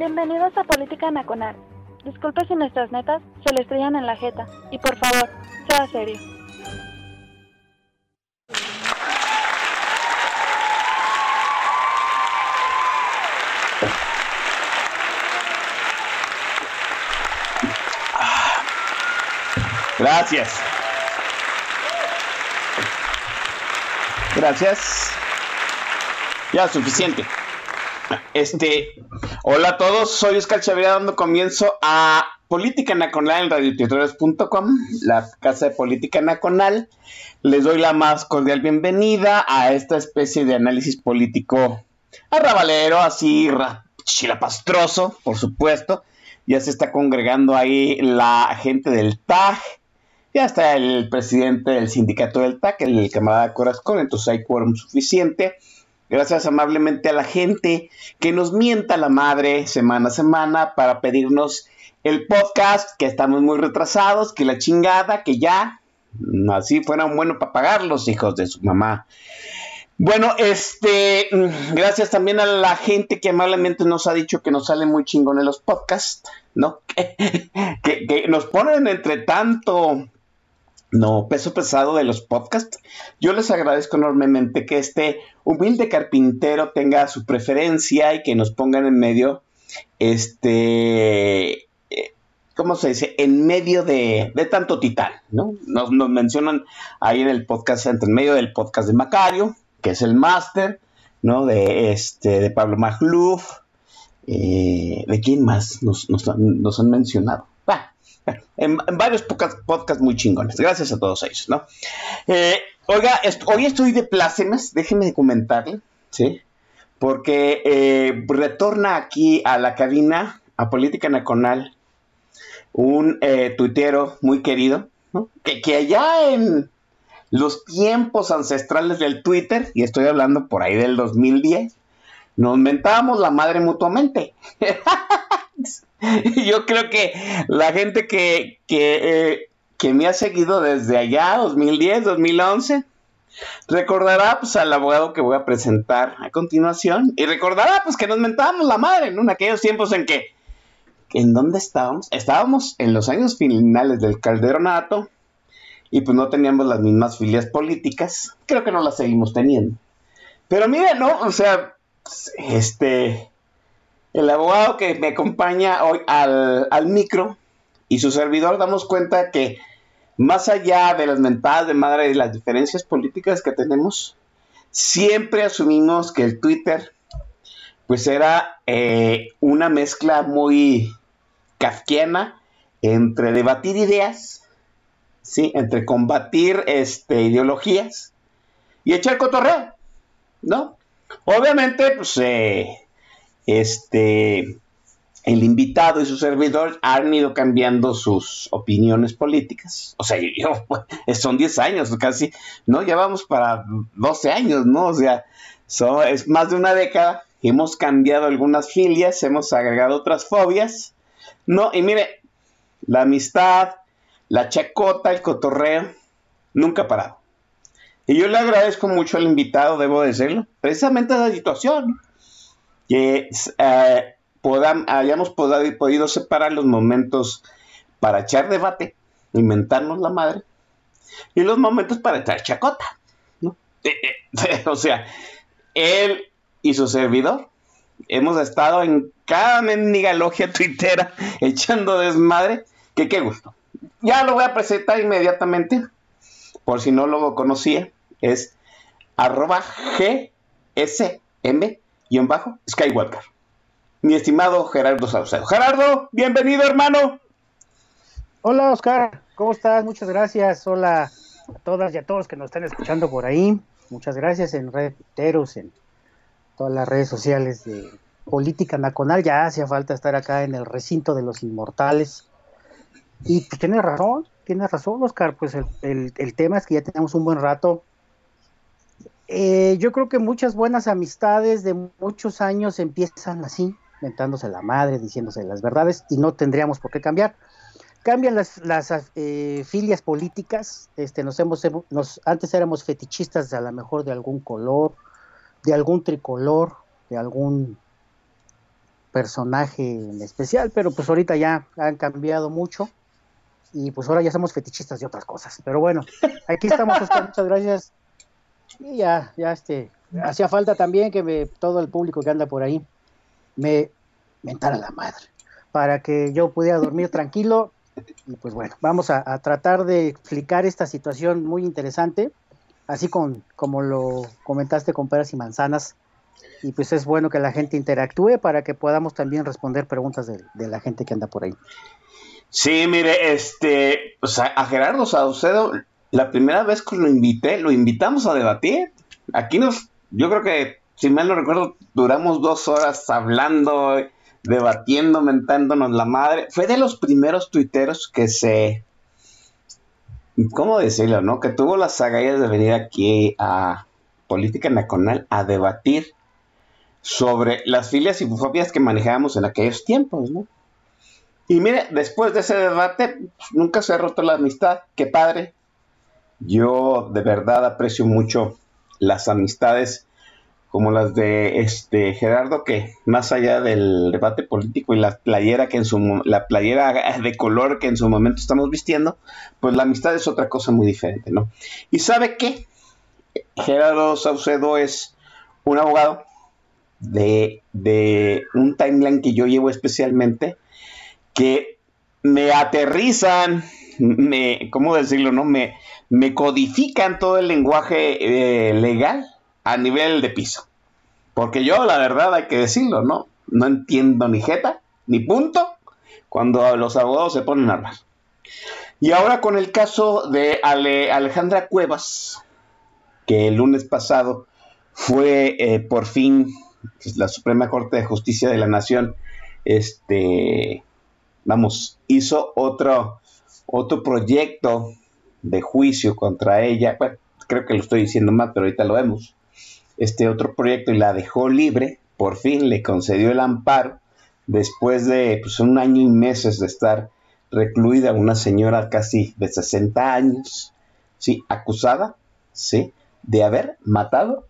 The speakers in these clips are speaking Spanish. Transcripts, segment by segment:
Bienvenidos a Política Nacional. Disculpe si nuestras netas se le estrellan en la jeta. Y por favor, sea serio. Gracias. Gracias. Ya, suficiente. Este, hola a todos, soy Oscar Chavira dando comienzo a Política Nacional en radioteatrales.com, la casa de Política Nacional. Les doy la más cordial bienvenida a esta especie de análisis político arrabalero, así chilapastroso, por supuesto. Ya se está congregando ahí la gente del TAG, ya está el presidente del sindicato del TAC, el camarada Corazón, entonces hay quórum suficiente. Gracias amablemente a la gente que nos mienta la madre semana a semana para pedirnos el podcast, que estamos muy retrasados, que la chingada, que ya, así fueran bueno para pagar los hijos de su mamá. Bueno, este, gracias también a la gente que amablemente nos ha dicho que nos salen muy chingones los podcasts, ¿no? que, que nos ponen entre tanto no, peso pesado de los podcasts. Yo les agradezco enormemente que este humilde carpintero tenga su preferencia y que nos pongan en medio, este, eh, ¿cómo se dice? En medio de, tanto titán, ¿no? Nos, mencionan ahí en el podcast, entre en medio del podcast de Macario, que es el máster, ¿no? De, este, de Pablo Magluf. Eh, ¿De quién más nos, nos han mencionado? En, varios podcasts muy chingones. Gracias a todos ellos, ¿no? Eh, oiga, hoy estoy de plácemes, déjenme comentarle, ¿sí? Porque eh, retorna aquí a la cabina, a Política Nacional, un eh, tuitero muy querido, que, que allá en los tiempos ancestrales del Twitter, y estoy hablando por ahí del 2010, nos mentábamos la madre mutuamente. Yo creo que la gente que, eh, que, me ha seguido desde allá, 2010, 2011, recordará pues al abogado que voy a presentar a continuación y recordará pues que nos mentábamos la madre. En aquellos tiempos en que, ¿en dónde estábamos? Estábamos en los años finales del calderonato y pues no teníamos las mismas filias políticas, creo que no las seguimos teniendo. Pero mire, ¿no? O sea, este, el abogado que me acompaña hoy al, micro y su servidor damos cuenta que más allá de las mentadas de madre y las diferencias políticas que tenemos, siempre asumimos que el Twitter pues era eh, una mezcla muy kafkiana entre debatir ideas, ¿sí? entre combatir este, ideologías y echar cotorreo, ¿no? Obviamente, pues eh, este, el invitado y su servidor han ido cambiando sus opiniones políticas. O sea, yo, son 10 años casi, ¿no? Ya vamos para 12 años, ¿no? O sea, es más de una década. Hemos cambiado algunas filias, hemos agregado otras fobias, ¿no? Y mire, la amistad, la chacota, el cotorreo, nunca ha parado. Y yo le agradezco mucho al invitado, debo decirlo, precisamente a la situación que eh, hayamos podido separar los momentos para echar debate, inventarnos la madre, y los momentos para echar chacota. Eh, eh, o sea, él y su servidor hemos estado en cada mendiga logia tuitera echando desmadre, que qué gusto. Ya lo voy a presentar inmediatamente, por si no lo conocía, es arroba gsm bajo Skywalker. Mi estimado Gerardo Saucedo. Gerardo, bienvenido hermano. Hola Oscar, ¿cómo estás? Muchas gracias. Hola a todas y a todos que nos están escuchando por ahí. Muchas gracias en Red en todas las redes sociales de política nacional. Ya hacía falta estar acá en el recinto de los inmortales. Y pues tienes razón, tienes razón, Oscar. Pues el, tema es que ya tenemos un buen rato. Eh, yo creo que muchas buenas amistades de muchos años empiezan así, mentándose la madre, diciéndose las verdades, y no tendríamos por qué cambiar cambian las, las eh, filias políticas, este, nos hemos, nos, antes éramos fetichistas a lo mejor de algún color, de algún tricolor, de algún personaje en especial, pero pues ahorita ya han cambiado mucho y pues ahora ya somos fetichistas de otras cosas. Pero bueno, aquí estamos, Oscar, muchas gracias. Y ya, ya este, hacía falta también que me, todo el público que anda por ahí me mentara la madre, para que yo pudiera dormir tranquilo y pues bueno, vamos a, tratar de explicar esta situación muy interesante, así con, como lo comentaste con peras y manzanas. Y pues es bueno que la gente interactúe para que podamos también responder preguntas de, la gente que anda por ahí. Sí, mire, este, o sea, a Gerardo Saucedo, la primera vez que lo invité, lo invitamos a debatir. Aquí nos, yo creo que, si mal no recuerdo, duramos dos horas hablando debatiendo, mentándonos la madre. Fue de los primeros tuiteros que se. ¿Cómo decirlo, no? Que tuvo las agallas de venir aquí a Política Nacional a debatir sobre las filias y fobias que manejábamos en aquellos tiempos, ¿no? Y mire, después de ese debate, nunca se ha roto la amistad. Qué padre. Yo de verdad aprecio mucho las amistades como las de este Gerardo, que más allá del debate político y la playera que en su la playera de color que en su momento estamos vistiendo, pues la amistad es otra cosa muy diferente, ¿no? Y sabe qué, Gerardo Saucedo es un abogado de, de un timeline que yo llevo especialmente, que me aterrizan, me, ¿cómo decirlo? No? Me, me codifican todo el lenguaje eh, legal a nivel de piso. Porque yo, la verdad, hay que decirlo, ¿no? No entiendo ni jeta, ni punto, cuando los abogados se ponen a hablar. Y ahora con el caso de Alejandra Cuevas, que el lunes pasado fue eh, por fin pues, la Suprema Corte de Justicia de la Nación, este, vamos, hizo otro, otro proyecto de juicio contra ella. Bueno, creo que lo estoy diciendo mal, pero ahorita lo vemos este otro proyecto y la dejó libre, por fin le concedió el amparo después de pues, un año y meses de estar recluida una señora casi de 60 años, sí, acusada, sí, de haber matado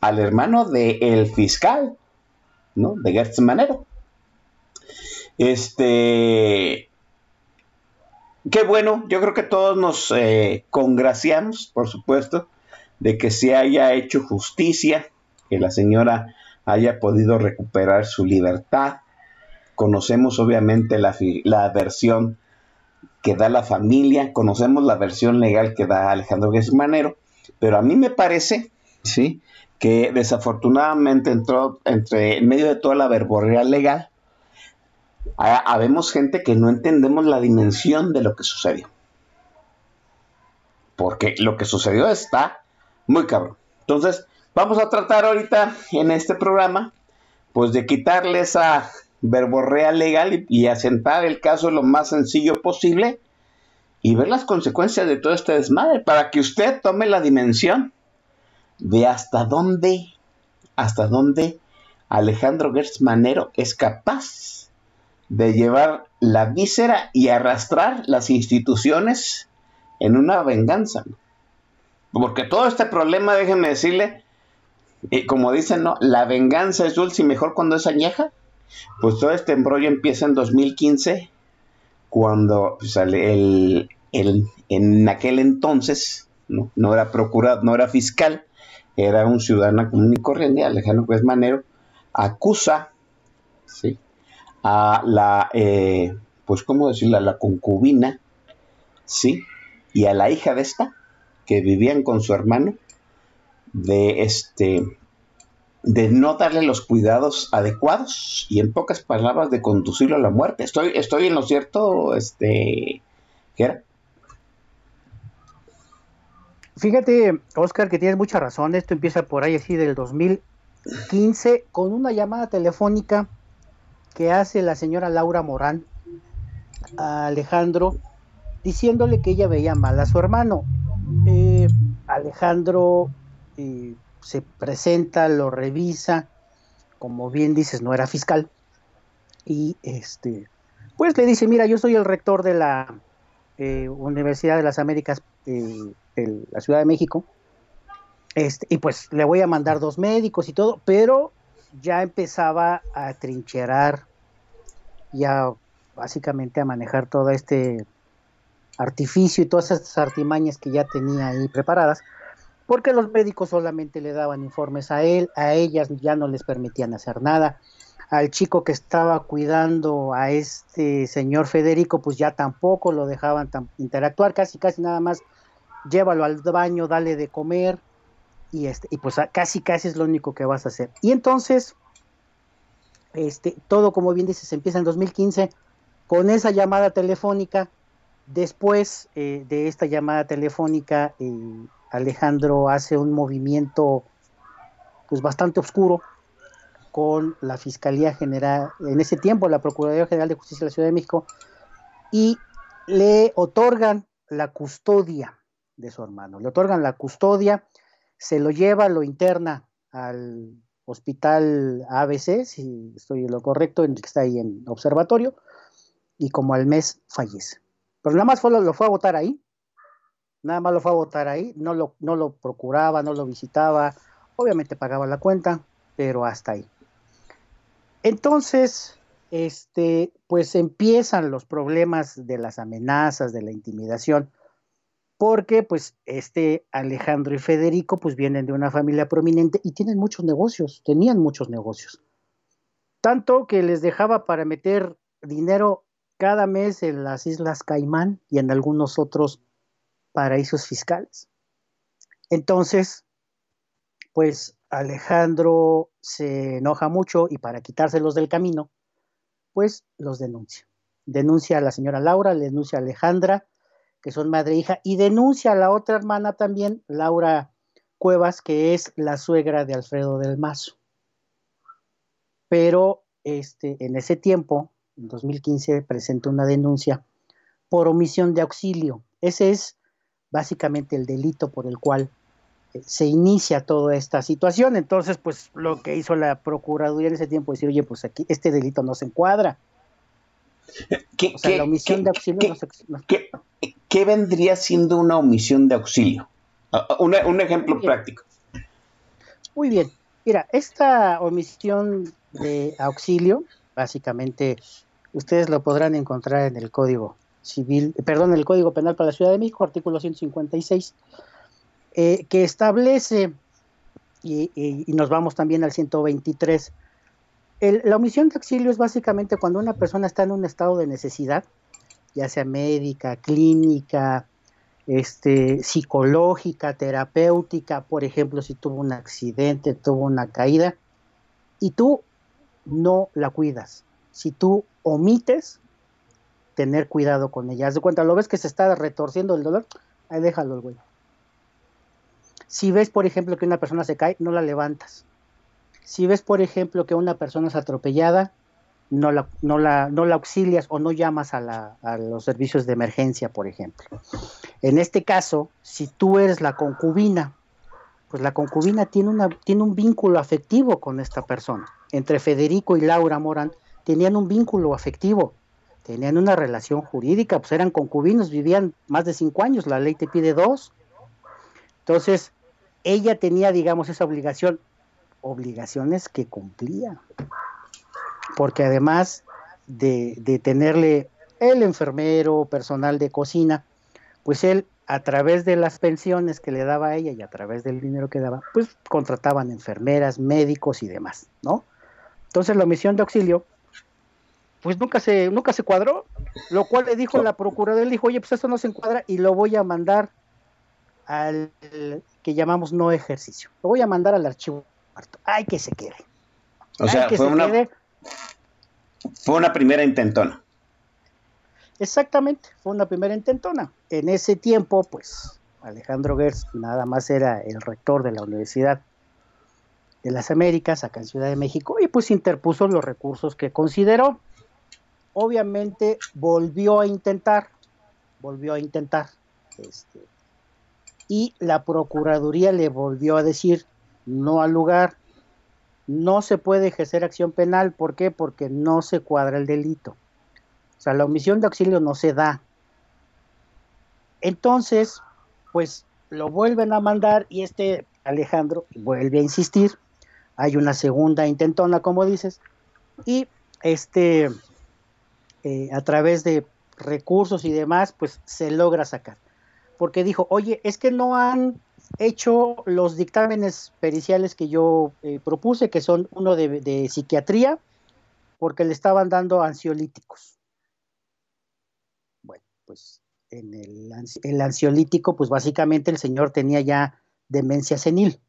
al hermano del fiscal, ¿no? De Gertz Manero. Este, qué bueno, yo creo que todos nos eh, congraciamos, por supuesto, de que se haya hecho justicia, que la señora haya podido recuperar su libertad. Conocemos obviamente la, versión que da la familia, conocemos la versión legal que da Alejandro Manero, pero a mí me parece, ¿sí? que desafortunadamente entró entre en medio de toda la verborrea legal, habemos gente que no entendemos la dimensión de lo que sucedió. Porque lo que sucedió está muy cabrón. Entonces, vamos a tratar ahorita en este programa, pues de quitarle esa verborrea legal y, asentar el caso lo más sencillo posible y ver las consecuencias de todo este desmadre para que usted tome la dimensión de hasta dónde, hasta dónde Alejandro Gertz Manero es capaz de llevar la víscera y arrastrar las instituciones en una venganza. Porque todo este problema, déjenme decirle, y como dicen, ¿no? La venganza es dulce y mejor cuando es añeja. Pues todo este embrollo empieza en 2015, cuando pues, el, en aquel entonces ¿no? era procurador, no era fiscal, era un ciudadano común y corriente, Alejandro Pérez Manero, acusa ¿sí? A la, eh, pues, ¿cómo decirlo? A la concubina, ¿sí? Y a la hija de esta, que vivían con su hermano de este de no darle los cuidados adecuados y en pocas palabras de conducirlo a la muerte. Estoy, estoy en lo cierto, este, ¿qué? Fíjate, Oscar, que tienes mucha razón. Esto empieza por ahí así del 2000, 2015 con una llamada telefónica que hace la señora Laura Morán a Alejandro diciéndole que ella veía mal a su hermano. Eh, Alejandro eh, se presenta, lo revisa, como bien dices, no era fiscal, y este, pues le dice, mira, yo soy el rector de la eh, Universidad de las Américas de la Ciudad de México, este, y pues le voy a mandar dos médicos y todo, pero ya empezaba a trincherar, ya básicamente a manejar todo este artificio y todas estas artimañas que ya tenía ahí preparadas, porque los médicos solamente le daban informes a él, a ellas ya no les permitían hacer nada, al chico que estaba cuidando a este señor Federico, pues ya tampoco lo dejaban interactuar, casi casi nada más llévalo al baño, dale de comer, y este, y pues casi casi es lo único que vas a hacer. Y entonces, este, todo como bien dices, empieza en 2015 con esa llamada telefónica Después eh, de esta llamada telefónica, eh, Alejandro hace un movimiento pues bastante oscuro con la Fiscalía General, en ese tiempo la Procuraduría General de Justicia de la Ciudad de México, y le otorgan la custodia de su hermano. Le otorgan la custodia, se lo lleva, lo interna al hospital ABC, si estoy en lo correcto, en que está ahí en observatorio, y como al mes fallece. Pero nada más fue, lo, fue a votar ahí. Nada más lo fue a votar ahí. No lo, no lo procuraba, no lo visitaba. Obviamente pagaba la cuenta, pero hasta ahí. Entonces, este, pues empiezan los problemas de las amenazas, de la intimidación, porque pues este Alejandro y Federico pues vienen de una familia prominente y tienen muchos negocios, tenían muchos negocios. Tanto que les dejaba para meter dinero cada mes en las Islas Caimán y en algunos otros paraísos fiscales. Entonces, pues Alejandro se enoja mucho y para quitárselos del camino, pues los denuncia. Denuncia a la señora Laura, le denuncia a Alejandra, que son madre e hija, y denuncia a la otra hermana también, Laura Cuevas, que es la suegra de Alfredo del Mazo. Pero este, en ese tiempo, en 2015 presentó una denuncia por omisión de auxilio. Ese es básicamente el delito por el cual eh, se inicia toda esta situación. Entonces, pues lo que hizo la Procuraduría en ese tiempo es decir, oye, pues aquí este delito no se encuadra. ¿Qué, o sea, la omisión de auxilio no se, ¿qué, vendría siendo una omisión de auxilio? Ah, ah, un ejemplo práctico. Muy bien. Mira, esta omisión de auxilio, básicamente ustedes lo podrán encontrar en el Código Civil, perdón, en el Código Penal para la Ciudad de México, artículo 156, eh, que establece, y, nos vamos también al 123, la omisión de auxilio es básicamente cuando una persona está en un estado de necesidad, ya sea médica, clínica, este, psicológica, terapéutica, por ejemplo, si tuvo un accidente, tuvo una caída, y tú no la cuidas. Si tú omites tener cuidado con ella. Haz de cuenta, lo ves que se está retorciendo el dolor, ahí déjalo, güey. Si ves, por ejemplo, que una persona se cae, no la levantas. Si ves, por ejemplo, que una persona es atropellada, no la, no la, no la auxilias o no llamas a, la, a los servicios de emergencia, por ejemplo. En este caso, si tú eres la concubina, pues la concubina tiene, una, tiene un vínculo afectivo con esta persona. Entre Federico y Laura Morán tenían un vínculo afectivo, tenían una relación jurídica, pues eran concubinos, vivían más de cinco años, la ley te pide dos. Entonces, ella tenía, digamos, esa obligación, obligaciones que cumplía, porque además de, de tenerle el enfermero, personal de cocina, pues él a través de las pensiones que le daba a ella y a través del dinero que daba, pues contrataban enfermeras, médicos y demás, ¿no? Entonces la omisión de auxilio pues nunca se, nunca se cuadró, lo cual le dijo la procuradora, le dijo, oye, pues esto no se encuadra y lo voy a mandar al que llamamos no ejercicio, lo voy a mandar al archivo ay que se quede. O sea, fue una, fue una primera intentona. Exactamente, fue una primera intentona. En ese tiempo, pues, Alejandro Gers nada más era el rector de la Universidad de las Américas, acá en Ciudad de México, y pues interpuso los recursos que consideró. Obviamente volvió a intentar, volvió a intentar, este, y la Procuraduría le volvió a decir, no al lugar, no se puede ejercer acción penal, ¿por qué? Porque no se cuadra el delito. O sea, la omisión de auxilio no se da. Entonces, pues lo vuelven a mandar y este Alejandro vuelve a insistir. Hay una segunda intentona, como dices, y este, eh, a través de recursos y demás, pues se logra sacar. Porque dijo, oye, es que no han hecho los dictámenes periciales que yo eh, propuse, que son uno de, psiquiatría, porque le estaban dando ansiolíticos. Bueno, pues en el, ansiolítico, pues básicamente el señor tenía ya demencia senil.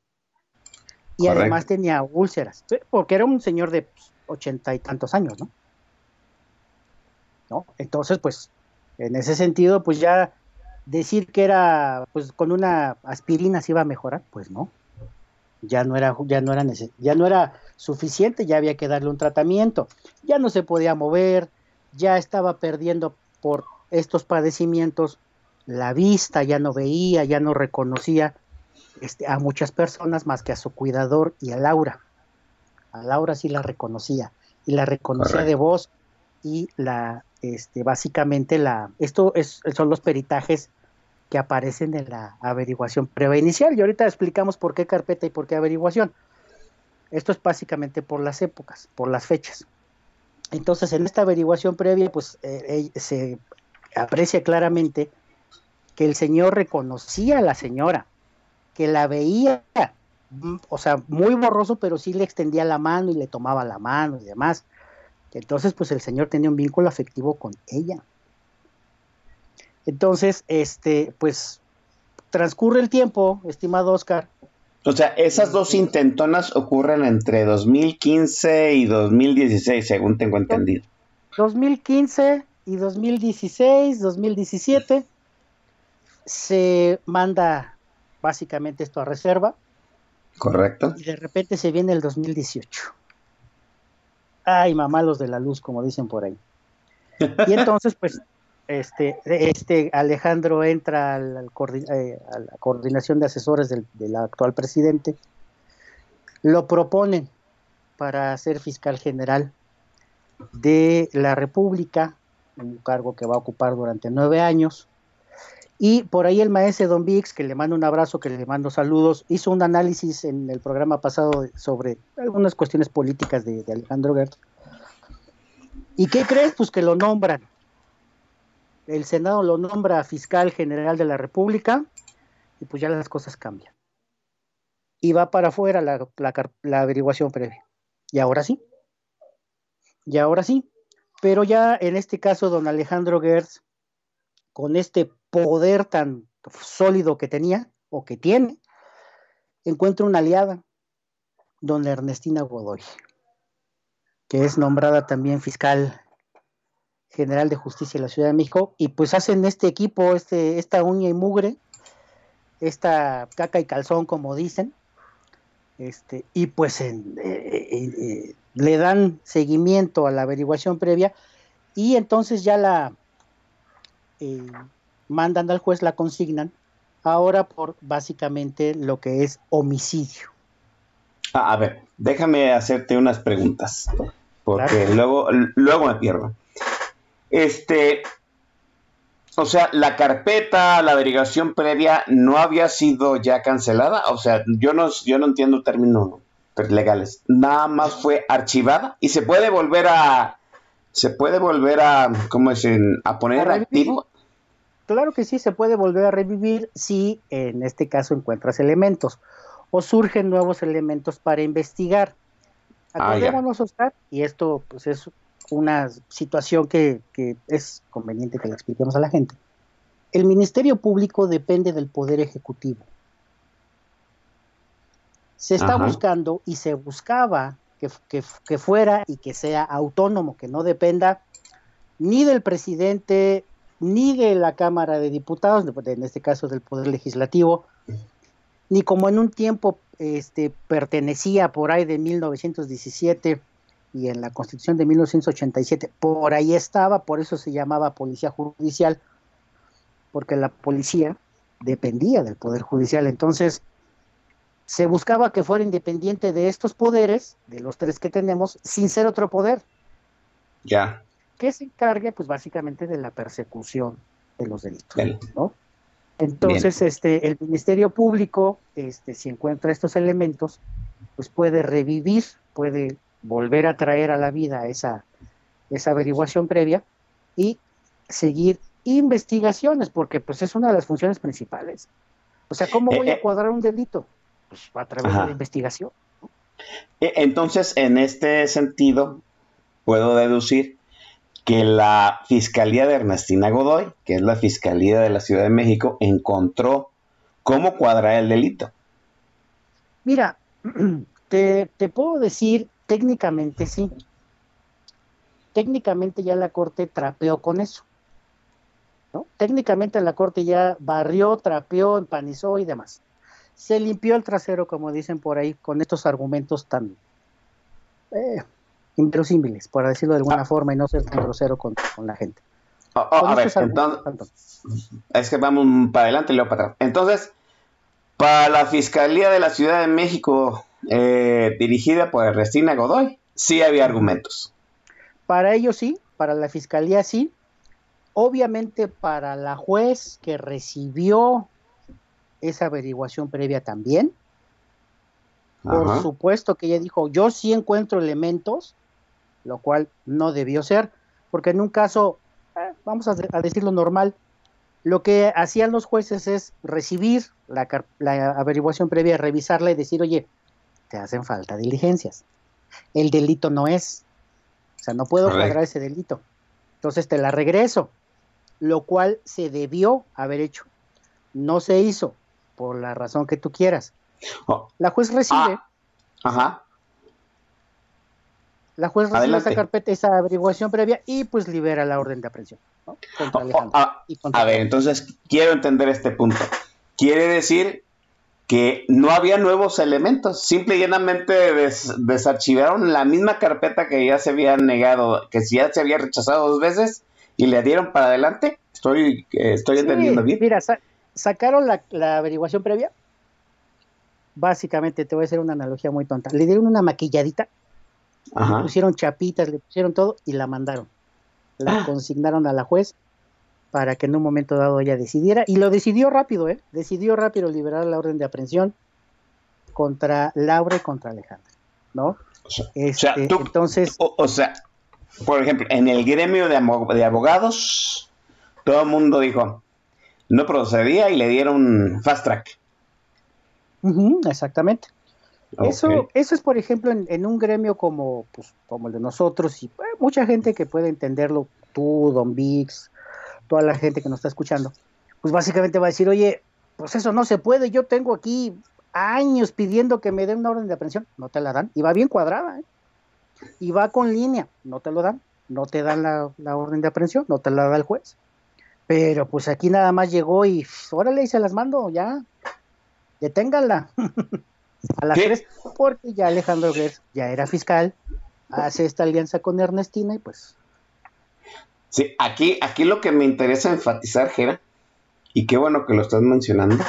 Y además tenía úlceras, porque era un señor de ochenta y tantos años, ¿no? ¿no? Entonces, pues, en ese sentido, pues ya decir que era, pues con una aspirina se iba a mejorar, pues no. Ya no era, ya no era ya no era suficiente, ya había que darle un tratamiento, ya no se podía mover, ya estaba perdiendo por estos padecimientos la vista, ya no veía, ya no reconocía este, a muchas personas más que a su cuidador y a Laura. A Laura sí la reconocía y la reconocía de voz y la, este, básicamente la, esto es, son los peritajes que aparecen en la averiguación previa inicial. Y ahorita explicamos por qué carpeta y por qué averiguación. Esto es básicamente por las épocas, por las fechas. Entonces, en esta averiguación previa, pues eh, eh, se aprecia claramente que el señor reconocía a la señora, que la veía, mm, o sea, muy borroso, pero sí le extendía la mano y le tomaba la mano y demás. Entonces, pues el señor tenía un vínculo afectivo con ella. Entonces, este, pues transcurre el tiempo, estimado Oscar. O sea, esas dos intentonas ocurren entre 2015 y 2016, según tengo entendido. 2015 y 2016, 2017 se manda básicamente esto a reserva. Correcto. Y de repente se viene el 2018. Ay, mamá, los de la luz, como dicen por ahí. Y entonces, pues, este, este Alejandro entra eh, a la coordinación de asesores del, actual presidente, lo proponen para ser fiscal general de la República, un cargo que va a ocupar durante nueve años. Y por ahí el maestro Don Vix, que le mando un abrazo, que le mando saludos, hizo un análisis en el programa pasado sobre algunas cuestiones políticas de, Alejandro Gert. ¿Y qué crees? Pues que lo nombran el Senado lo nombra fiscal general de la República y pues ya las cosas cambian. Y va para afuera la, averiguación previa. Y ahora sí. Y ahora sí. Pero ya en este caso, don Alejandro Gertz, con este poder tan sólido que tenía o que tiene, encuentra una aliada, don Ernestina Godoy, que es nombrada también fiscal General de Justicia de la Ciudad de México, y pues hacen este equipo, este, esta uña y mugre, esta caca y calzón, como dicen, este, y pues eh, eh, eh, le dan seguimiento a la averiguación previa, y entonces ya la mandan al juez, la consignan, ahora por básicamente lo que es homicidio. Ah, a ver, déjame hacerte unas preguntas, porque luego, luego me pierdo. Este, o sea, la carpeta, la averiguación previa no había sido ya cancelada. O sea, yo no, yo no entiendo términos legales. Nada más fue archivada y se puede volver a, se puede volver a, ¿cómo dicen? A poner activo. Claro que sí, se puede volver a revivir si en este caso encuentras elementos o surgen nuevos elementos para investigar. Ah, Acordémonos, Oscar, y esto pues es una situación que, es conveniente que le expliquemos a la gente. El Ministerio Público depende del Poder Ejecutivo. Se está buscando y se buscaba que, fuera y que sea autónomo, que no dependa ni del presidente, ni de la Cámara de Diputados, en este caso del Poder Legislativo, ni como en un tiempo este, pertenecía por ahí de 1917 y en la Constitución de 1987, por ahí estaba, por eso se llamaba Policía Judicial, porque la policía dependía del Poder Judicial. Entonces, se buscaba que fuera independiente de estos poderes, de los tres que tenemos, sin ser otro poder. Ya. Que se encargue, pues, básicamente de la persecución de los delitos, ¿no? Entonces, este, el Ministerio Público, este, si encuentra estos elementos, pues puede revivir, puede volver a traer a la vida esa, esa averiguación previa y seguir investigaciones, porque pues es una de las funciones principales. O sea, ¿cómo voy Eh, a eh. cuadrar un delito? Pues a través Ajá. de la investigación. E- Entonces, en este sentido, puedo deducir que la Fiscalía de Ernestina Godoy, que es la Fiscalía de la Ciudad de México, encontró cómo cuadrar el delito. Mira, te, te puedo decir, técnicamente sí. Técnicamente ya la Corte trapeó con eso. ¿no? Técnicamente la Corte ya barrió, trapeó, empanizó y demás. Se limpió el trasero, como dicen por ahí, con estos argumentos tan eh, inverosímiles, por decirlo de alguna forma, y no ser tan grosero con, con la gente. Oh, oh, Con a ver, entonces, es que vamos para adelante y luego para atrás. Entonces, para la Fiscalía de la Ciudad de México, eh, dirigida por Ernestina Godoy, sí había argumentos. Para ellos sí, para la fiscalía sí. Obviamente para la juez que recibió esa averiguación previa también. Por Ajá. supuesto que ella dijo, yo sí encuentro elementos, lo cual no debió ser, porque en un caso, eh, vamos a, de- a decirlo normal, lo que hacían los jueces es recibir la, la averiguación previa, revisarla y decir, oye, te hacen falta diligencias. El delito no es. O sea, no puedo cuadrar ese delito. Entonces te la regreso, lo cual se debió haber hecho. No se hizo, por la razón que tú quieras. Oh, La juez recibe, Ah. ajá. la juez recibe adelante. esa carpeta, esa averiguación previa y pues libera la orden de aprehensión ¿no? contra Oh, ah, y contra A ver, entonces quiero entender este punto. Quiere decir que no había nuevos elementos, simple y llanamente des- desarchivaron la misma carpeta que ya se había negado, que ya se había rechazado dos veces y le dieron para adelante. Estoy, eh, estoy Sí, entendiendo bien. Mira, sa- sacaron la, la averiguación previa. Básicamente, te voy a hacer una analogía muy tonta. Le dieron una maquilladita, le pusieron chapitas, le pusieron todo y la mandaron. La Ah. consignaron a la juez para que en un momento dado ella decidiera. Y lo decidió rápido, ¿eh? Decidió rápido liberar la orden de aprehensión contra Laura y contra Alejandra, ¿no? O sea, Este, o sea, tú- entonces, O, o sea, por ejemplo, en el gremio de abogados, todo el mundo dijo, no procedía y le dieron fast track. exactamente. Eso, eso es, por ejemplo, en, en un gremio como, pues, como el de nosotros y eh, mucha gente que puede entenderlo, tú, Don Vix, toda la gente que nos está escuchando, pues básicamente va a decir, oye, pues eso no se puede, yo tengo aquí años pidiendo que me den una orden de aprehensión, no te la dan, y va bien cuadrada, ¿eh? y va con línea, no te lo dan, no te dan la, la orden de aprehensión, no te la da el juez. Pero pues aquí nada más llegó y órale, y se las mando, ya, deténganla. a las ¿Qué? tres, porque ya Alejandro Gertz ya era fiscal, hace esta alianza con Ernestina y pues Sí, aquí, aquí lo que me interesa enfatizar, Jera, y qué bueno que lo estás mencionando,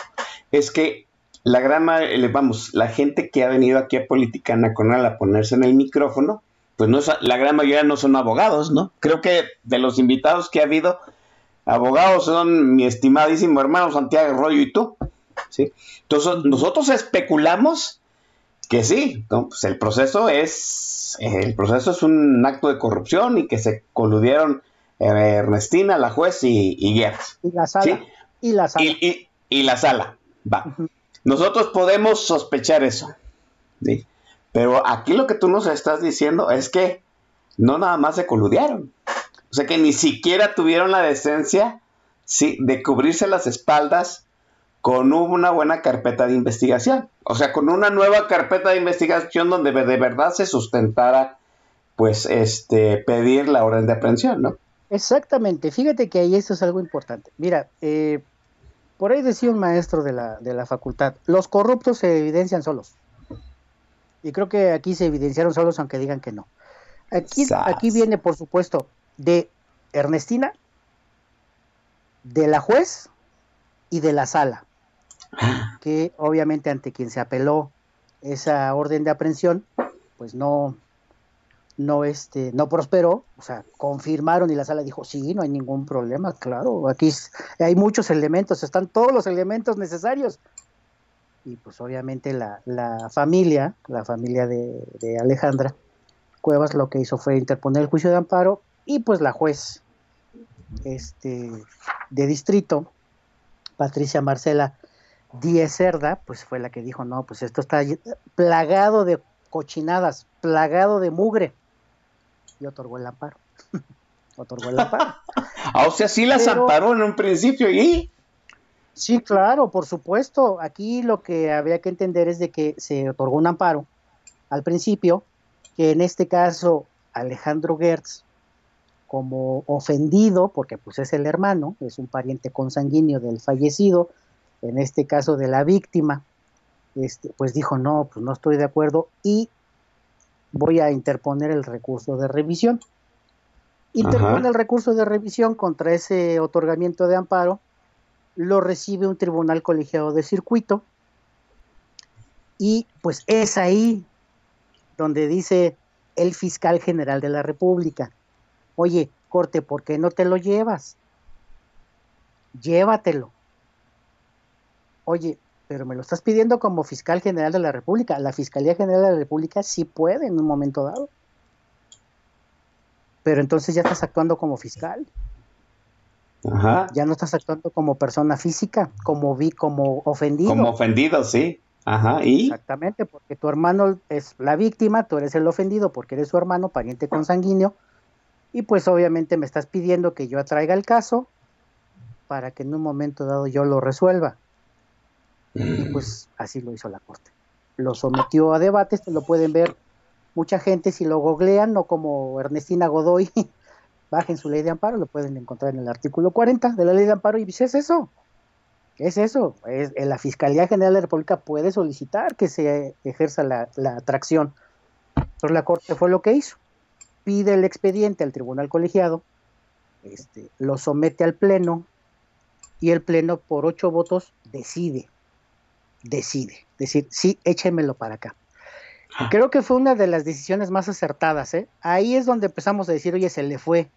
es que la gran vamos, la gente que ha venido aquí a Política Nacional a ponerse en el micrófono, pues no es, la gran mayoría no son abogados, ¿no? Creo que de los invitados que ha habido, abogados son mi estimadísimo hermano Santiago Arroyo y tú, ¿sí? Entonces, nosotros especulamos que sí, ¿no? Pues el proceso es, el proceso es un acto de corrupción y que se coludieron eh, Ernestina, la juez y, y y la sala, Sí. y la sala. Y, y- y la sala. Va. Nosotros podemos sospechar eso. ¿sí? Pero aquí lo que tú nos estás diciendo es que no nada más se coludearon. O sea que ni siquiera tuvieron la decencia ¿sí? de cubrirse las espaldas con una buena carpeta de investigación. O sea, con una nueva carpeta de investigación donde de verdad se sustentara, pues, este, pedir la orden de aprehensión, ¿no? Exactamente, fíjate que ahí eso es algo importante. Mira, eh, Por ahí decía un maestro de la, de la facultad, los corruptos se evidencian solos. Y creo que aquí se evidenciaron solos aunque digan que no. Aquí, aquí viene, por supuesto, de Ernestina, de la juez y de la sala, que obviamente ante quien se apeló esa orden de aprehensión, pues no, no, este, no prosperó, o sea, confirmaron y la sala dijo, sí, no hay ningún problema, claro, aquí hay muchos elementos, están todos los elementos necesarios. Y pues obviamente la, la familia, la familia de, de, Alejandra Cuevas lo que hizo fue interponer el juicio de amparo y pues la juez este, de distrito, Patricia Marcela Díez Cerda, pues fue la que dijo, no, pues esto está plagado de cochinadas, plagado de mugre y otorgó el amparo. otorgó el amparo. ah, o sea, sí las amparó en un principio y... Sí, claro, por supuesto. Aquí lo que habría que entender es de que se otorgó un amparo al principio, que en este caso Alejandro Gertz, como ofendido, porque pues es el hermano, es un pariente consanguíneo del fallecido, en este caso de la víctima, este, pues dijo, no, pues no estoy de acuerdo y voy a interponer el recurso de revisión. Interpone el recurso de revisión contra ese otorgamiento de amparo, lo recibe un tribunal colegiado de circuito y pues es ahí donde dice el fiscal general de la República, oye, corte, ¿por qué no te lo llevas? Llévatelo. Oye, pero me lo estás pidiendo como fiscal general de la República. La Fiscalía General de la República sí puede en un momento dado. Pero entonces ya estás actuando como fiscal. Ajá. Ya no estás actuando como persona física, como vi, como ofendido. Como ofendido, sí. Ajá. ¿Y? Exactamente, porque tu hermano es la víctima, tú eres el ofendido porque eres su hermano, pariente consanguíneo, y pues obviamente me estás pidiendo que yo atraiga el caso para que en un momento dado yo lo resuelva. Y mm. pues así lo hizo la Corte. Lo sometió a debate, se lo pueden ver mucha gente si lo googlean, no como Ernestina Godoy, bajen su ley de amparo, lo pueden encontrar en el artículo 40 de la ley de amparo y dice, es eso, es eso, es, la Fiscalía General de la República puede solicitar que se ejerza la, atracción. Entonces la Corte fue lo que hizo, pide el expediente al Tribunal Colegiado, este, lo somete al Pleno y el Pleno por ocho votos decide decide, decir, sí, échemelo para acá. Ah. Creo que fue una de las decisiones más acertadas. ¿eh? Ahí es donde empezamos a decir, oye, se le fue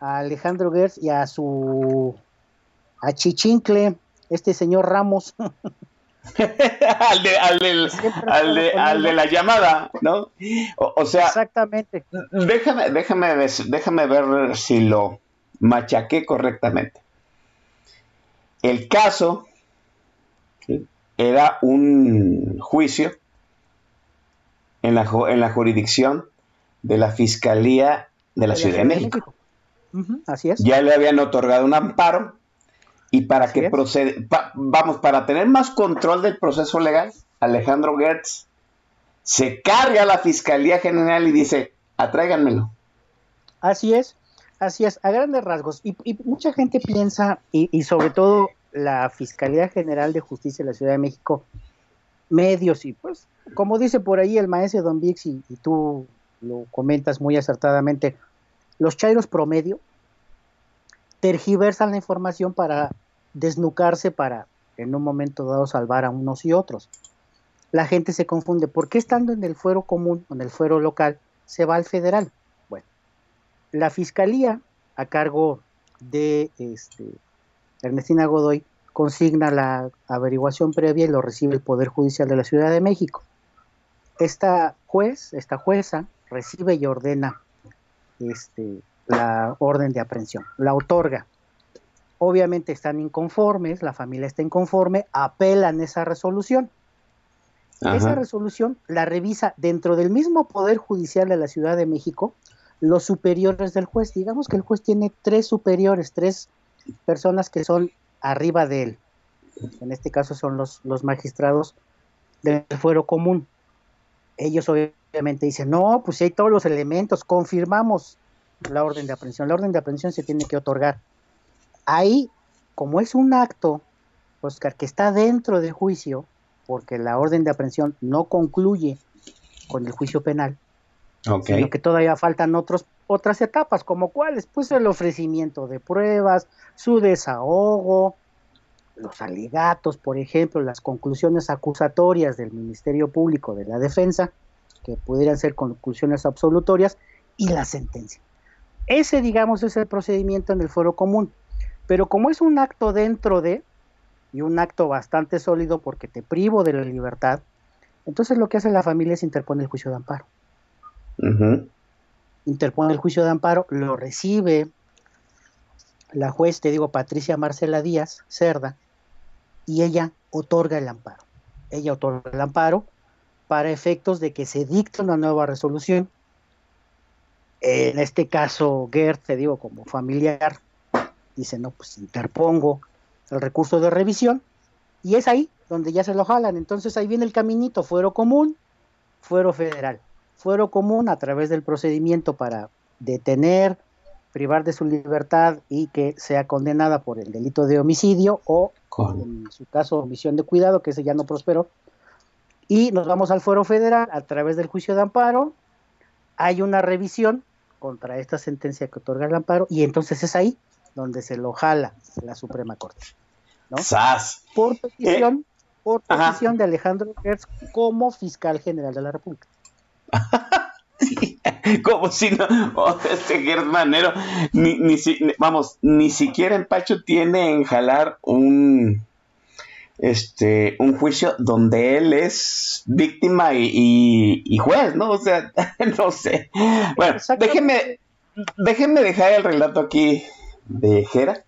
a Alejandro Gertz y a su a Chichincle, este señor Ramos. al, de, al, de, la llamada, ¿no? O, sea, exactamente. Déjame, déjame, déjame ver si lo machaqué correctamente. El caso era un juicio en la, en la jurisdicción de la Fiscalía de la, Ciudad de México. Así es. Ya le habían otorgado un amparo y para que procede, vamos, para tener más control del proceso legal, Alejandro Gertz se carga a la Fiscalía General y dice, atráiganmelo. Así es, así es, a grandes rasgos. Y, mucha gente piensa, y, y sobre todo la Fiscalía General de Justicia de la Ciudad de México medios y pues como dice por ahí el maestro Don Vix y, tú lo comentas muy acertadamente, los chairos promedio tergiversan la información para desnucarse para en un momento dado salvar a unos y otros. La gente se confunde, ¿por qué estando en el fuero común en el fuero local se va al federal? Bueno, la fiscalía a cargo de este Ernestina Godoy consigna la averiguación previa y lo recibe el Poder Judicial de la Ciudad de México. Esta juez, esta jueza, recibe y ordena este, la orden de aprehensión, la otorga. Obviamente están inconformes, la familia está inconforme, apelan esa resolución. Esa resolución la revisa dentro del mismo Poder Judicial de la Ciudad de México los superiores del juez. Digamos que el juez tiene tres superiores, tres personas que son arriba de él. En este caso son los, los magistrados del fuero común. Ellos obviamente dicen, no, pues si hay todos los elementos, confirmamos la orden de aprehensión. La orden de aprehensión se tiene que otorgar. Ahí, como es un acto Oscar, que está dentro de juicio, porque la orden de aprehensión no concluye con el juicio penal, sino que todavía faltan otros, otras etapas, como cuáles, pues el ofrecimiento de pruebas, su desahogo, los alegatos, por ejemplo, las conclusiones acusatorias del Ministerio Público de la Defensa, que pudieran ser conclusiones absolutorias, y la sentencia. Ese, digamos, es el procedimiento en el foro común. Pero como es un acto dentro de, y un acto bastante sólido porque te privo de la libertad, entonces lo que hace la familia es interponer el juicio de amparo. Interpone el juicio de amparo, lo recibe la juez, te digo, Patricia Marcela Díaz Cerda, y ella otorga el amparo. Ella otorga el amparo para efectos de que se dicte una nueva resolución en este caso, Gert, te digo, como familiar, dice, no, pues interpongo el recurso de revisión y es ahí donde ya se lo jalan. Entonces ahí viene el caminito, fuero común, fuero federal. Fuero común a través del procedimiento para detener, privar de su libertad y que sea condenada por el delito de homicidio o, en su caso, omisión de cuidado, que ese ya no prosperó. Y nos vamos al fuero federal a través del juicio de amparo. Hay una revisión contra esta sentencia que otorga el amparo y entonces es ahí donde se lo jala la Suprema Corte. ¿no? Por petición, eh, por petición de Alejandro Gertz como fiscal general de la República. como si no, este Gertz Manero, ni, ni, vamos, ni siquiera en Pacho tiene en jalar un, este, un juicio donde él es víctima y, juez, ¿no? O sea, no sé. Bueno, déjeme, déjenme dejar el relato aquí de Jera.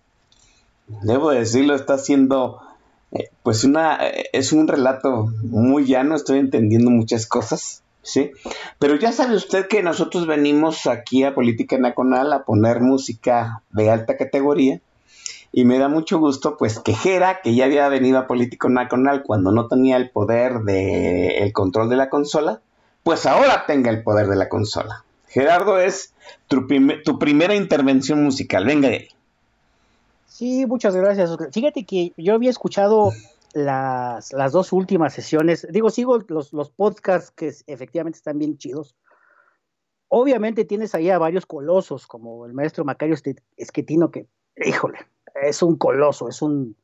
Debo decirlo, está haciendo, eh, pues una, es un relato muy llano, estoy entendiendo muchas cosas, ¿sí? Pero ya sabe usted que nosotros venimos aquí a Política Nacional a poner música de alta categoría y me da mucho gusto, pues, que Jera, que ya había venido a Político Nacional cuando no tenía el poder del el control de la consola, pues ahora tenga el poder de la consola. Gerardo, es tu, tu primera intervención musical. Venga de ahí. Sí, muchas gracias. Fíjate que yo había escuchado las, las dos últimas sesiones. Digo, sigo los, los podcasts que efectivamente están bien chidos. Obviamente tienes ahí a varios colosos, como el maestro Macario Esquetino, que, híjole, es un coloso, es un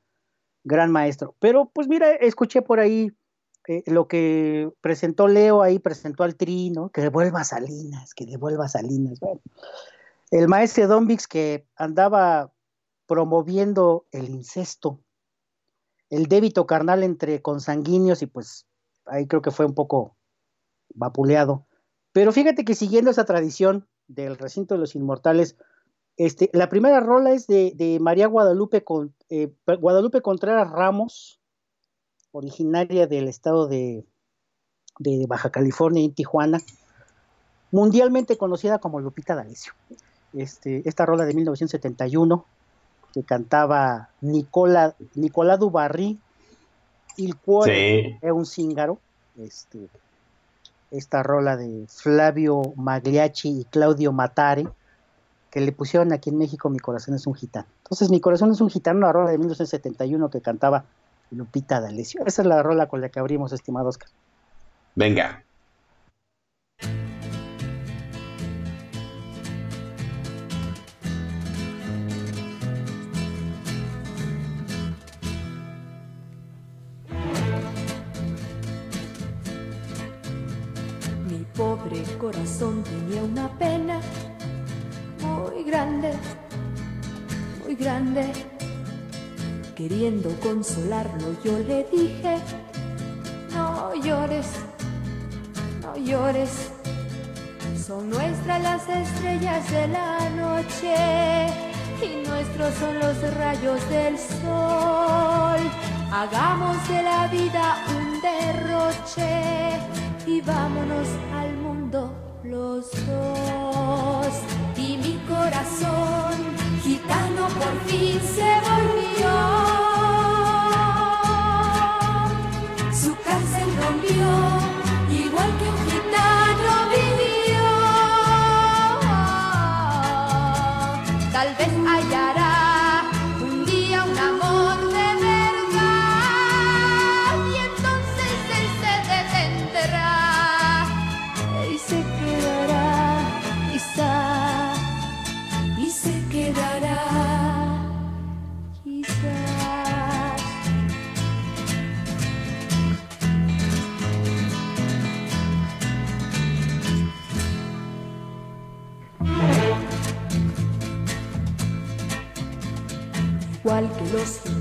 gran maestro. Pero pues mira, escuché por ahí eh, lo que presentó Leo ahí, presentó al Trino, que devuelva Salinas, que devuelva Salinas. Bueno, el maestro Dombix que andaba promoviendo el incesto, el débito carnal entre consanguíneos y pues ahí creo que fue un poco vapuleado. Pero fíjate que siguiendo esa tradición del recinto de los inmortales, este, la primera rola es de, María Guadalupe, con, eh, Guadalupe Contreras Ramos, originaria del estado de, Baja California, en Tijuana, mundialmente conocida como Lupita D'Alessio. Este, esta rola de 1971 que cantaba Nicola, Nicolás Dubarry, Il cuore es un cíngaro. Este, esta rola de Flavio Magliacci y Claudio Matare que le pusieron aquí en México Mi corazón es un gitano. Entonces, Mi corazón es un gitano, una rola de 1971 que cantaba Lupita D'Alessio. Esa es la rola con la que abrimos, estimado Oscar. Venga. Mi pobre corazón tenía una pena muy grande, muy grande. Queriendo consolarlo, yo le dije, no llores, no llores. Son nuestras las estrellas de la noche y nuestros son los rayos del sol. Hagamos de la vida un derroche y vámonos al mundo los dos y mi corazón gitano por fin se volvió. Su cárcel rompió,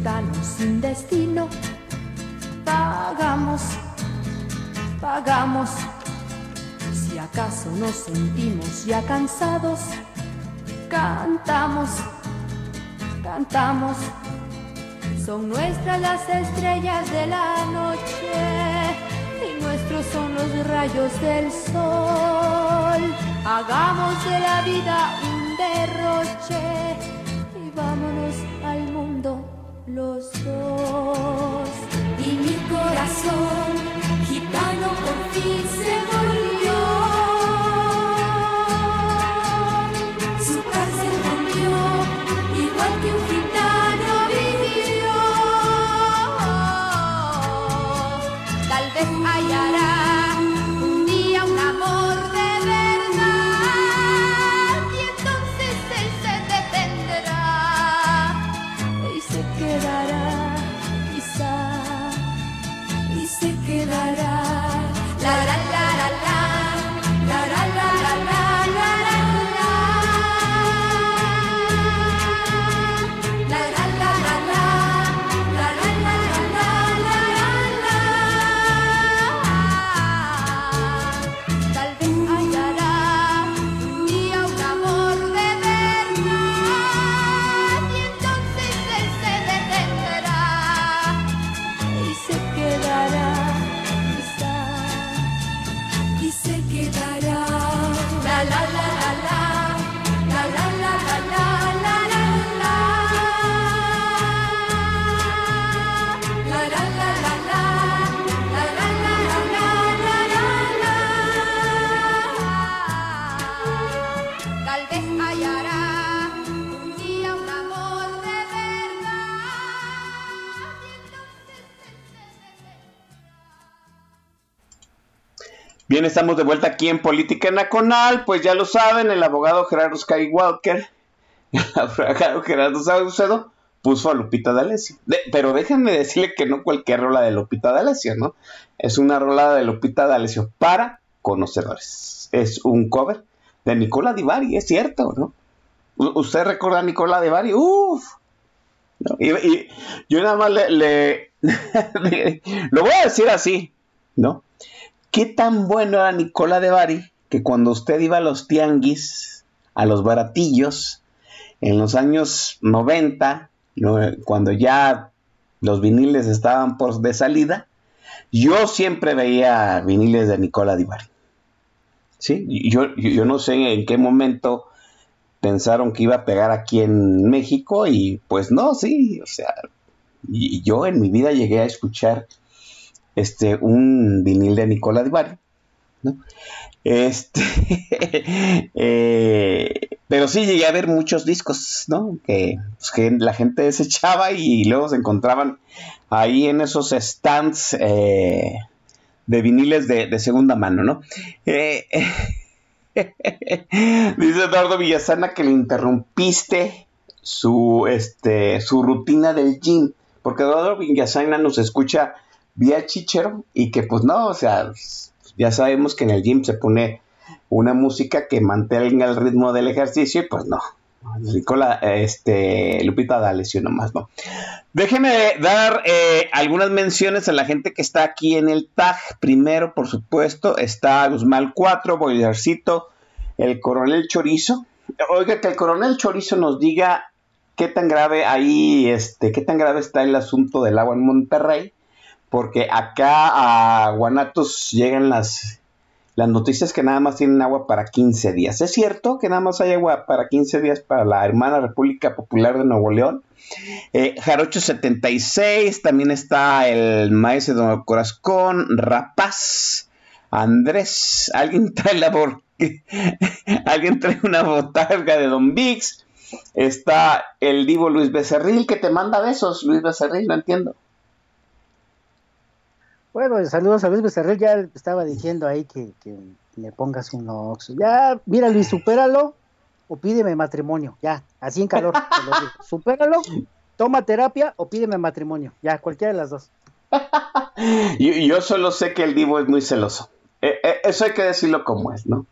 gitanos sin destino, pagamos, pagamos. Si acaso nos sentimos ya cansados, cantamos, cantamos. Son nuestras las estrellas de la noche y nuestros son los rayos del sol. Hagamos de la vida un derroche y vámonos al mundo los dos. Y mi corazón gitano por Bien, estamos de vuelta aquí en Política Nacional. Pues ya lo saben, el abogado Gerardo Skywalker, el abogado Gerardo Saucedo, puso a Lupita D'Alessio. De- pero déjenme decirle que no cualquier rola de Lupita D'Alessio, ¿no? Es una rola de Lupita D'Alessio para conocedores. Es un cover de Nicola Di Bari, es cierto, ¿no? U- ¿Usted recuerda a Nicola Di Bari? ¡Uf! ¿No? Y, y yo nada más le, le- lo voy a decir así, ¿no? ¿Qué tan bueno era Nicola de Bari que cuando usted iba a los tianguis, a los baratillos, en los años 90, ¿no? cuando ya los viniles estaban por de salida, yo siempre veía viniles de Nicola de Bari. ¿Sí? Yo, yo no sé en qué momento pensaron que iba a pegar aquí en México y pues no, sí, o sea, yo en mi vida llegué a escuchar este, un vinil de Nicola Di Bari, ¿no? Este, eh, pero sí llegué a ver muchos discos, ¿no? Que, pues, la gente desechaba y luego se encontraban ahí en esos stands eh, de viniles de, de segunda mano, ¿no? Eh, dice Eduardo Villasana que le interrumpiste su, este, su rutina del gym, porque Eduardo Villasana nos escucha vía chichero y que pues no, o sea, ya sabemos que en el gym se pone una música que mantenga el ritmo del ejercicio y pues no. Nicola, este, Lupita D'Alessio nomás, ¿no? Déjenme dar eh, algunas menciones a la gente que está aquí en el tag. Primero, por supuesto, está Guzmán 4, Boilercito, el Coronel Chorizo. Oiga, que el Coronel Chorizo nos diga qué tan grave ahí, este, qué tan grave está el asunto del agua en Monterrey porque acá a Guanatos llegan las, las noticias que nada más tienen agua para 15 días. ¿Es cierto que nada más hay agua para 15 días para la hermana República Popular de Nuevo León? Eh, Jarocho 76, también está el de Don Corazón, Rapaz, Andrés, alguien trae la alguien trae una botarga de Don Vix, está el divo Luis Becerril que te manda besos, Luis Becerril, no entiendo. Bueno, saludos a Luis Becerril, ya estaba diciendo ahí que, que me pongas un oxo. Ya, mira Luis, supéralo o pídeme matrimonio, ya, así en calor. te lo digo. supéralo, toma terapia o pídeme matrimonio, ya, cualquiera de las dos. Yo, yo solo sé que el Divo es muy celoso. Eh, eh, eso hay que decirlo como es, ¿no?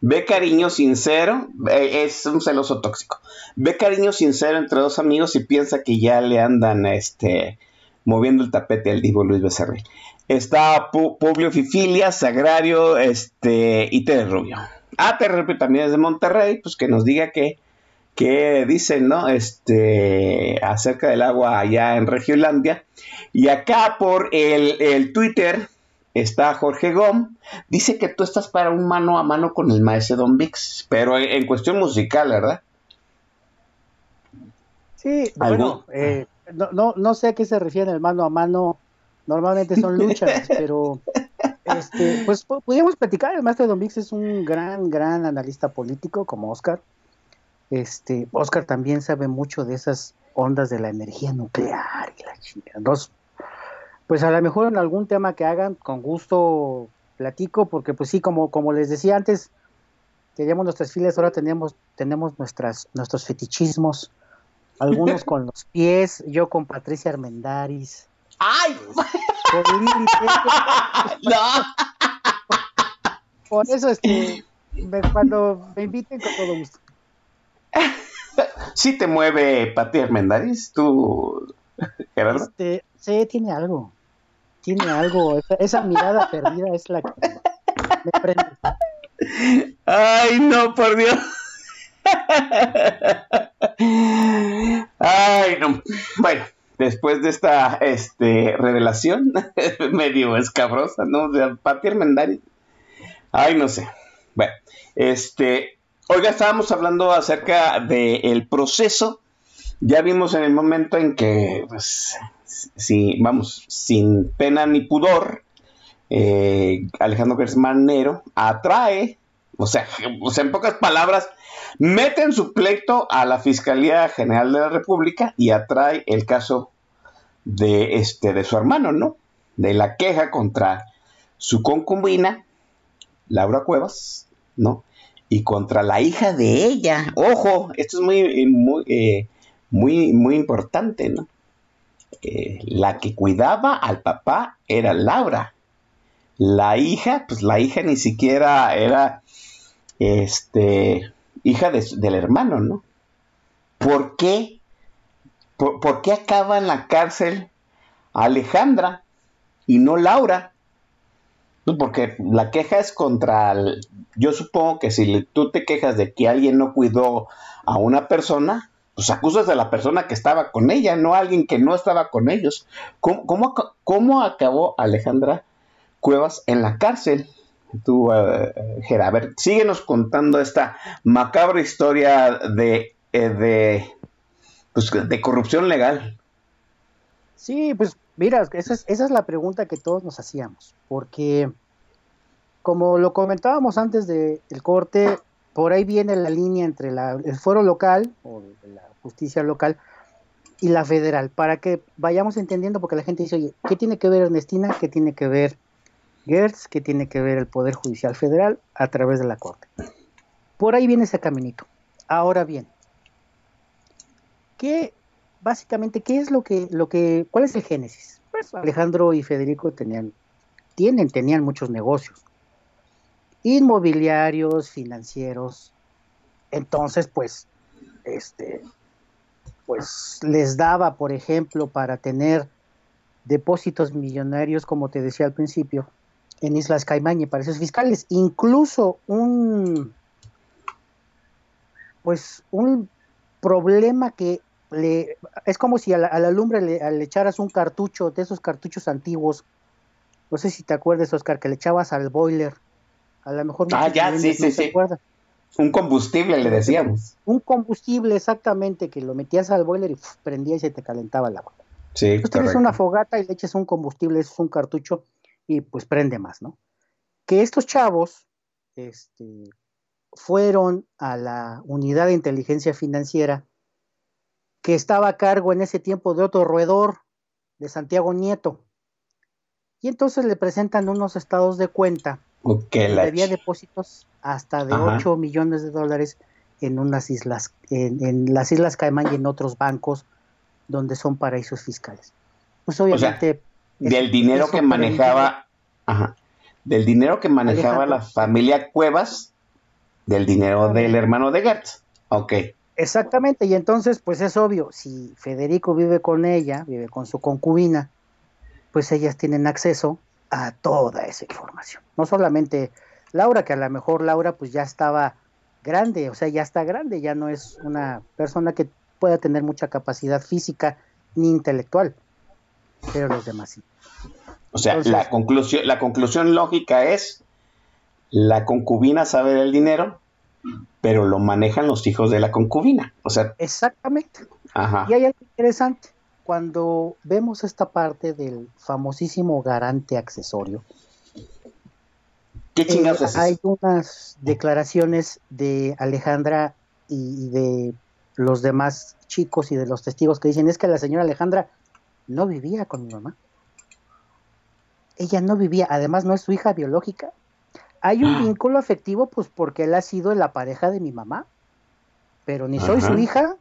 Ve cariño sincero, eh, es un celoso tóxico. Ve cariño sincero entre dos amigos y piensa que ya le andan este, moviendo el tapete al divo Luis Becerril. Está Pu- Publio Fifilia, Sagrario este, y Tere Rubio. Ah, Tere Rubio también es de Monterrey, pues que nos diga que, que dicen, ¿no? Este, acerca del agua allá en Regiolandia. Y acá por el, el Twitter está Jorge Gom. Dice que tú estás para un mano a mano con el maestro Don Vix, pero en, en cuestión musical, ¿verdad? Sí, ¿Algún? bueno, eh, no, no, no sé a qué se refiere el mano a mano. Normalmente son luchas, pero este, pues pu- pudiéramos platicar. El maestro Don Vix es un gran, gran analista político como Oscar. Este, Oscar también sabe mucho de esas ondas de la energía nuclear y la chingada. Entonces, pues a lo mejor en algún tema que hagan, con gusto platico, porque pues sí, como, como les decía antes, teníamos nuestras filas, ahora tenemos, tenemos nuestras, nuestros fetichismos, algunos con los pies, yo con Patricia Armendaris, ¡Ay! Lili Telles, ¡No! por eso este, me- cuando me inviten con todo gusto. Sí te mueve Pati Armendáriz, tú, Gerardo. Este, sí, tiene algo, tiene algo, esa, esa mirada perdida es la que me prende. Ay, no, por Dios. Ay, no. Bueno, después de esta este, revelación medio escabrosa, ¿no? Sea, Pati Armendáriz. Ay, no sé. Bueno, este. Oiga, estábamos hablando acerca del proceso. Ya vimos en el momento en que, pues, si, vamos, sin pena ni pudor, eh, Alejandro Gersman Nero atrae, o sea, o en pocas palabras, mete en su pleito a la Fiscalía General de la República y atrae el caso de este de su hermano, ¿no? De la queja contra su concubina, Laura Cuevas, ¿no? Y contra la hija de ella. Ojo, esto es muy, muy, eh, muy, muy importante, ¿no? Eh, la que cuidaba al papá era Laura. La hija, pues la hija ni siquiera era, este, hija de- del hermano, ¿no? ¿Por qué? ¿Por, qué acaba en la cárcel Alejandra y no Laura? Pues porque la queja es contra, yo supongo que si tú te quejas de que alguien no cuidó a una persona, pues acusas a la persona que estaba con ella, no a alguien que no estaba con ellos. ¿Cómo, cómo acabó Alejandra Cuevas en la cárcel? Tú, eh, Gera, a ver, síguenos contando esta macabra historia de, eh, de, pues, de corrupción legal. Sí, pues mira, esa es, esa es la pregunta que todos nos hacíamos, porque como lo comentábamos antes del corte, por ahí viene la línea entre el fuero local o la justicia local y la federal, para que vayamos entendiendo, porque la gente dice, oye, ¿qué tiene que ver Ernestina? ¿Qué tiene que ver Gertz? ¿Qué tiene que ver el Poder Judicial Federal a través de la Corte? Por ahí viene ese caminito. Ahora bien, ¿qué básicamente, ¿qué es lo que, lo que, cuál es el génesis? Pues Alejandro y Federico tenían, tienen, tenían muchos negocios, inmobiliarios, financieros. Entonces, pues, este, pues les daba, por ejemplo, para tener depósitos millonarios, como te decía al principio, en Islas Caimán y paraísos fiscales, incluso un, pues, un problema que le, es como si a la, a la lumbre le, le, echaras un cartucho de esos cartuchos antiguos. No sé si te acuerdas, Oscar, que le echabas al boiler. A lo mejor ah, ya, sí, sí, no sí. Un combustible, le decíamos. Un combustible, exactamente, que lo metías al boiler y prendía y se te calentaba el agua. Sí, Tú tienes una fogata y le echas un combustible, eso es un cartucho, y pues prende más, ¿no? Que estos chavos este, fueron a la unidad de inteligencia financiera que estaba a cargo en ese tiempo de otro roedor, de Santiago Nieto. Y entonces le presentan unos estados de cuenta. Okay, que había depósitos hasta de Ajá. 8 millones de dólares en unas islas, en, en, las Islas Caimán y en otros bancos donde son paraísos fiscales. Pues obviamente. O sea, del dinero que manejaba. Ajá, del dinero que manejaba Alejandro. la familia Cuevas, del dinero del hermano de Gertz. Ok. Exactamente, y entonces, pues es obvio, si Federico vive con ella, vive con su concubina, pues ellas tienen acceso a toda esa información. No solamente Laura, que a lo mejor Laura pues ya estaba grande, o sea, ya está grande, ya no es una persona que pueda tener mucha capacidad física ni intelectual, pero los demás sí. O sea, la, conclusión, la conclusión lógica es, la concubina sabe del dinero, pero lo manejan los hijos de la concubina. O sea, exactamente. Ajá. Y hay algo interesante. Cuando vemos esta parte del famosísimo garante accesorio, ¿Qué chingados eh, es eso? hay unas declaraciones de Alejandra y de los demás chicos y de los testigos que dicen es que la señora Alejandra no vivía con mi mamá. Ella no vivía, además no es su hija biológica. Hay un Ah. vínculo afectivo, pues porque él ha sido la pareja de mi mamá, pero ni soy Ajá. su hija,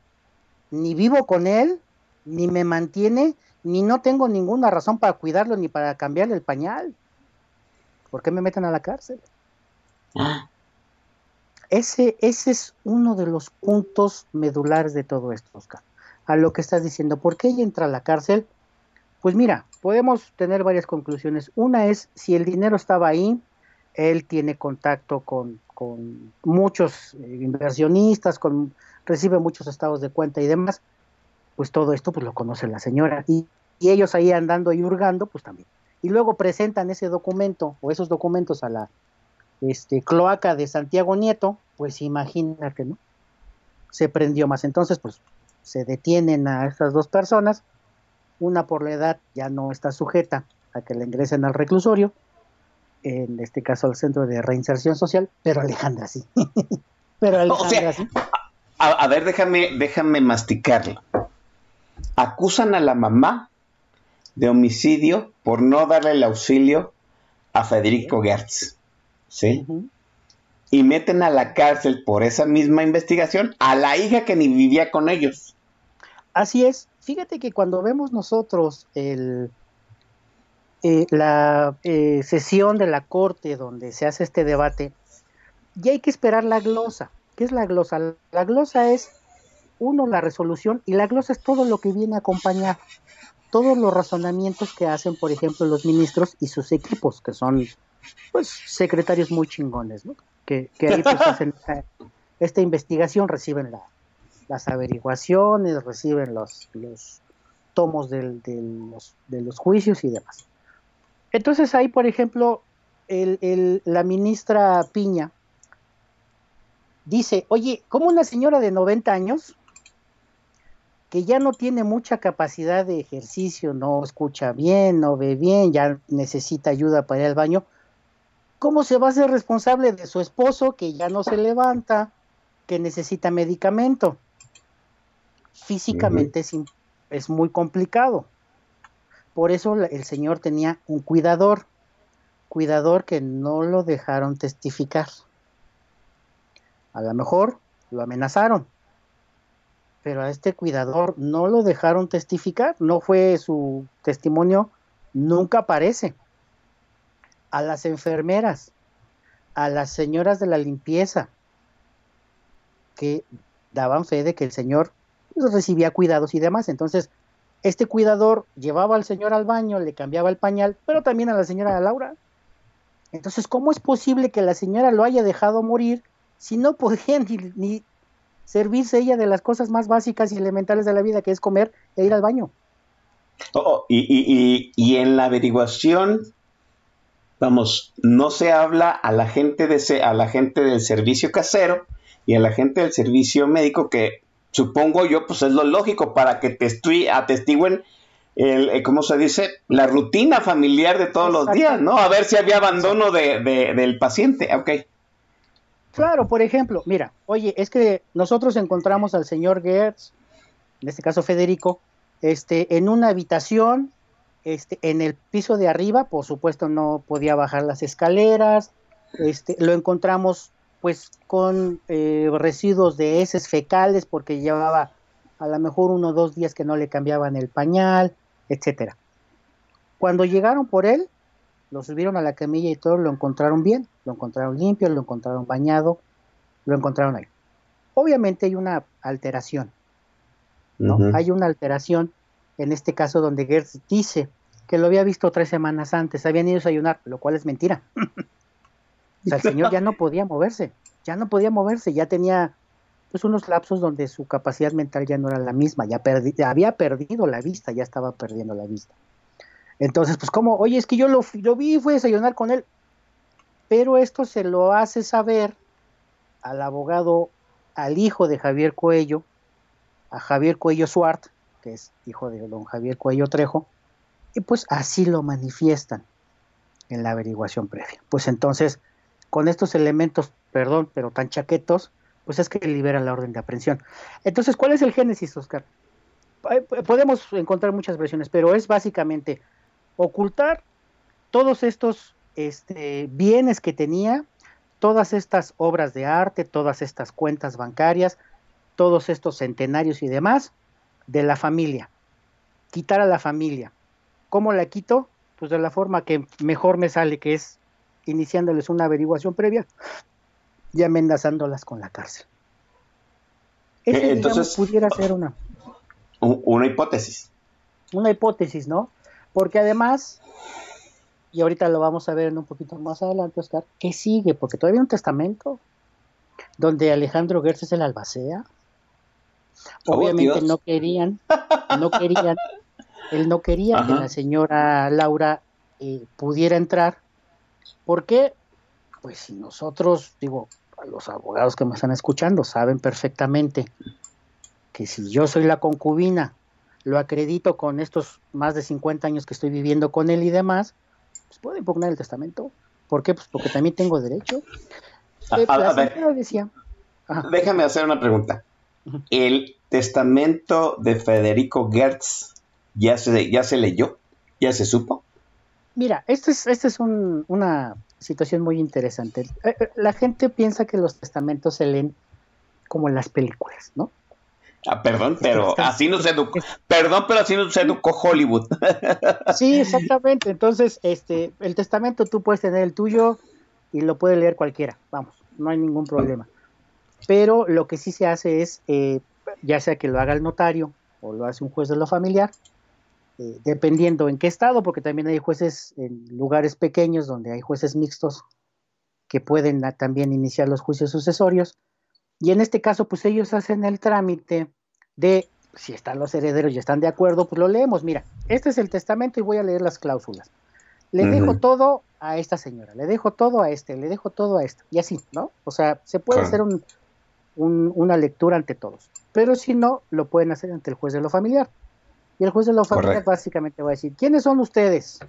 ni vivo con él, ni me mantiene, ni no tengo ninguna razón para cuidarlo ni para cambiarle el pañal. ¿Por qué me meten a la cárcel? Ah, Ese, ese es uno de los puntos medulares de todo esto, Oscar. A lo que estás diciendo, ¿por qué ella entra a la cárcel? Pues mira, podemos tener varias conclusiones. Una es, si el dinero estaba ahí, él tiene contacto con, muchos eh, inversionistas, con, recibe muchos estados de cuenta y demás, pues todo esto pues lo conoce la señora. Y, y ellos ahí andando y hurgando, pues también. Y luego presentan ese documento o esos documentos a la, este, cloaca de Santiago Nieto, pues imagínate, ¿no? Se prendió más. Entonces, pues se detienen a estas dos personas. Una por la edad ya no está sujeta a que le ingresen al reclusorio, en este caso al centro de reinserción social, pero Alejandra sí. pero Alejandra sea, sí. A, a ver, déjame, déjame masticarlo. Acusan a la mamá de homicidio por no darle el auxilio a Federico Gertz. ¿Sí? Y meten a la cárcel por esa misma investigación a la hija que ni vivía con ellos. Así es. Fíjate que cuando vemos nosotros el, eh, la eh, sesión de la corte donde se hace este debate, ya hay que esperar la glosa. ¿Qué es la glosa? La glosa es, uno, la resolución y la glosa es todo lo que viene a acompañar. Todos los razonamientos que hacen, por ejemplo, los ministros y sus equipos, que son pues secretarios muy chingones, ¿no? Que, que ahí pues hacen esta, esta investigación, reciben la, las averiguaciones, reciben los, los tomos del- de, los, de los juicios y demás. Entonces ahí, por ejemplo, el- el- la ministra Piña dice, oye, ¿cómo una señora de 90 años, que ya no tiene mucha capacidad de ejercicio, no escucha bien, no ve bien, ya necesita ayuda para ir al baño, ¿cómo se va a ser responsable de su esposo que ya no se levanta, que necesita medicamento? Físicamente es, es muy complicado. Por eso el señor tenía un cuidador, cuidador que no lo dejaron testificar. A lo mejor lo amenazaron, pero a este cuidador no lo dejaron testificar, no fue su testimonio, nunca aparece. A las enfermeras, a las señoras de la limpieza, que daban fe de que el señor pues, recibía cuidados y demás. Entonces, este cuidador llevaba al señor al baño, le cambiaba el pañal, pero también a la señora Laura. Entonces, ¿cómo es posible que la señora lo haya dejado morir si no podía ni, ni servirse ella de las cosas más básicas y elementales de la vida, que es comer e ir al baño? Oh, y, y- y- en la averiguación, vamos, no se habla a la gente de a la gente del servicio casero y a la gente del servicio médico que supongo yo pues es lo lógico para que testui- atestiguen el, eh, ¿cómo se dice? La rutina familiar de todos los días, ¿no? A ver si había abandono de, de- del paciente. Ok. Claro, por ejemplo, mira, oye, es que nosotros encontramos al señor Gertz, en este caso Federico, este, en una habitación, este, en el piso de arriba, por supuesto no podía bajar las escaleras, este, lo encontramos pues con eh, residuos de heces fecales porque llevaba a lo mejor uno o dos días que no le cambiaban el pañal, etcétera. Cuando llegaron por él, lo subieron a la camilla y todo, lo encontraron bien, lo encontraron limpio, lo encontraron bañado, lo encontraron ahí. Obviamente hay una alteración, ¿no? Hay una alteración, en este caso donde Gertz dice que lo había visto tres semanas antes, habían ido a desayunar, lo cual es mentira. o sea, el señor ya no podía moverse, ya no podía moverse, ya tenía pues unos lapsos donde su capacidad mental ya no era la misma, ya, había perdido la vista, ya estaba perdiendo la vista. Entonces, pues como, oye, es que yo lo, lo vi fui a desayunar con él, pero esto se lo hace saber al abogado, al hijo de Javier Cuello, a Javier Cuello Suart, que es hijo de don Javier Cuello Trejo, y pues así lo manifiestan en la averiguación previa. Pues entonces, con estos elementos, perdón, pero tan chaquetos, pues es que libera la orden de aprehensión. Entonces, ¿cuál es el génesis, Oscar? Podemos encontrar muchas versiones, pero es básicamente ocultar todos estos este, bienes que tenía, todas estas obras de arte, todas estas cuentas bancarias, todos estos centenarios y demás de la familia. Quitar a la familia. ¿Cómo la quito? Pues de la forma que mejor me sale, que es iniciándoles una averiguación previa y amenazándolas con la cárcel. Ese, Eh, digamos, entonces- pudiera ser una, U- Una hipótesis. una hipótesis, ¿no? Porque además, y ahorita lo vamos a ver en un poquito más adelante, Oscar, ¿qué sigue? Porque todavía hay un testamento donde Alejandro Gertz es el albacea. Obviamente no querían, no querían, él no quería que la señora Laura eh, pudiera entrar. ¿Por qué? Pues si nosotros, digo, a los abogados que me están escuchando saben perfectamente que si yo soy la concubina, lo acredito con estos más de 50 años que estoy viviendo con él y demás, pues puedo impugnar el testamento. ¿Por qué? Pues porque también tengo derecho. Eh, a- la a ver, señora decía, ajá, déjame hacer una pregunta. ¿El testamento de Federico Gertz ya se, ya se leyó? ¿Ya se supo? Mira, esta es, esta es un- una situación muy interesante. Eh, eh, La gente piensa que los testamentos se leen como en las películas, ¿no? Ah, perdón, pero así nos educó. Perdón, pero así nos educó Hollywood. Sí, exactamente. Entonces, este, el testamento tú puedes tener el tuyo y lo puede leer cualquiera. Vamos, no hay ningún problema. Pero lo que sí se hace es, eh, ya sea que lo haga el notario o lo hace un juez de lo familiar, eh, dependiendo en qué estado, porque también hay jueces en lugares pequeños donde hay jueces mixtos que pueden también iniciar los juicios sucesorios. Y en este caso, pues ellos hacen el trámite de si están los herederos y están de acuerdo, pues lo leemos. Mira, este es el testamento y voy a leer las cláusulas. Le dejo todo a esta señora, le dejo todo a este, le dejo todo a este, y así, ¿no? O sea, se puede Claro. hacer un- un- una lectura ante todos, pero si no, lo pueden hacer ante el juez de lo familiar. Y el juez de familiar Correcto. básicamente va a decir, ¿quiénes son ustedes?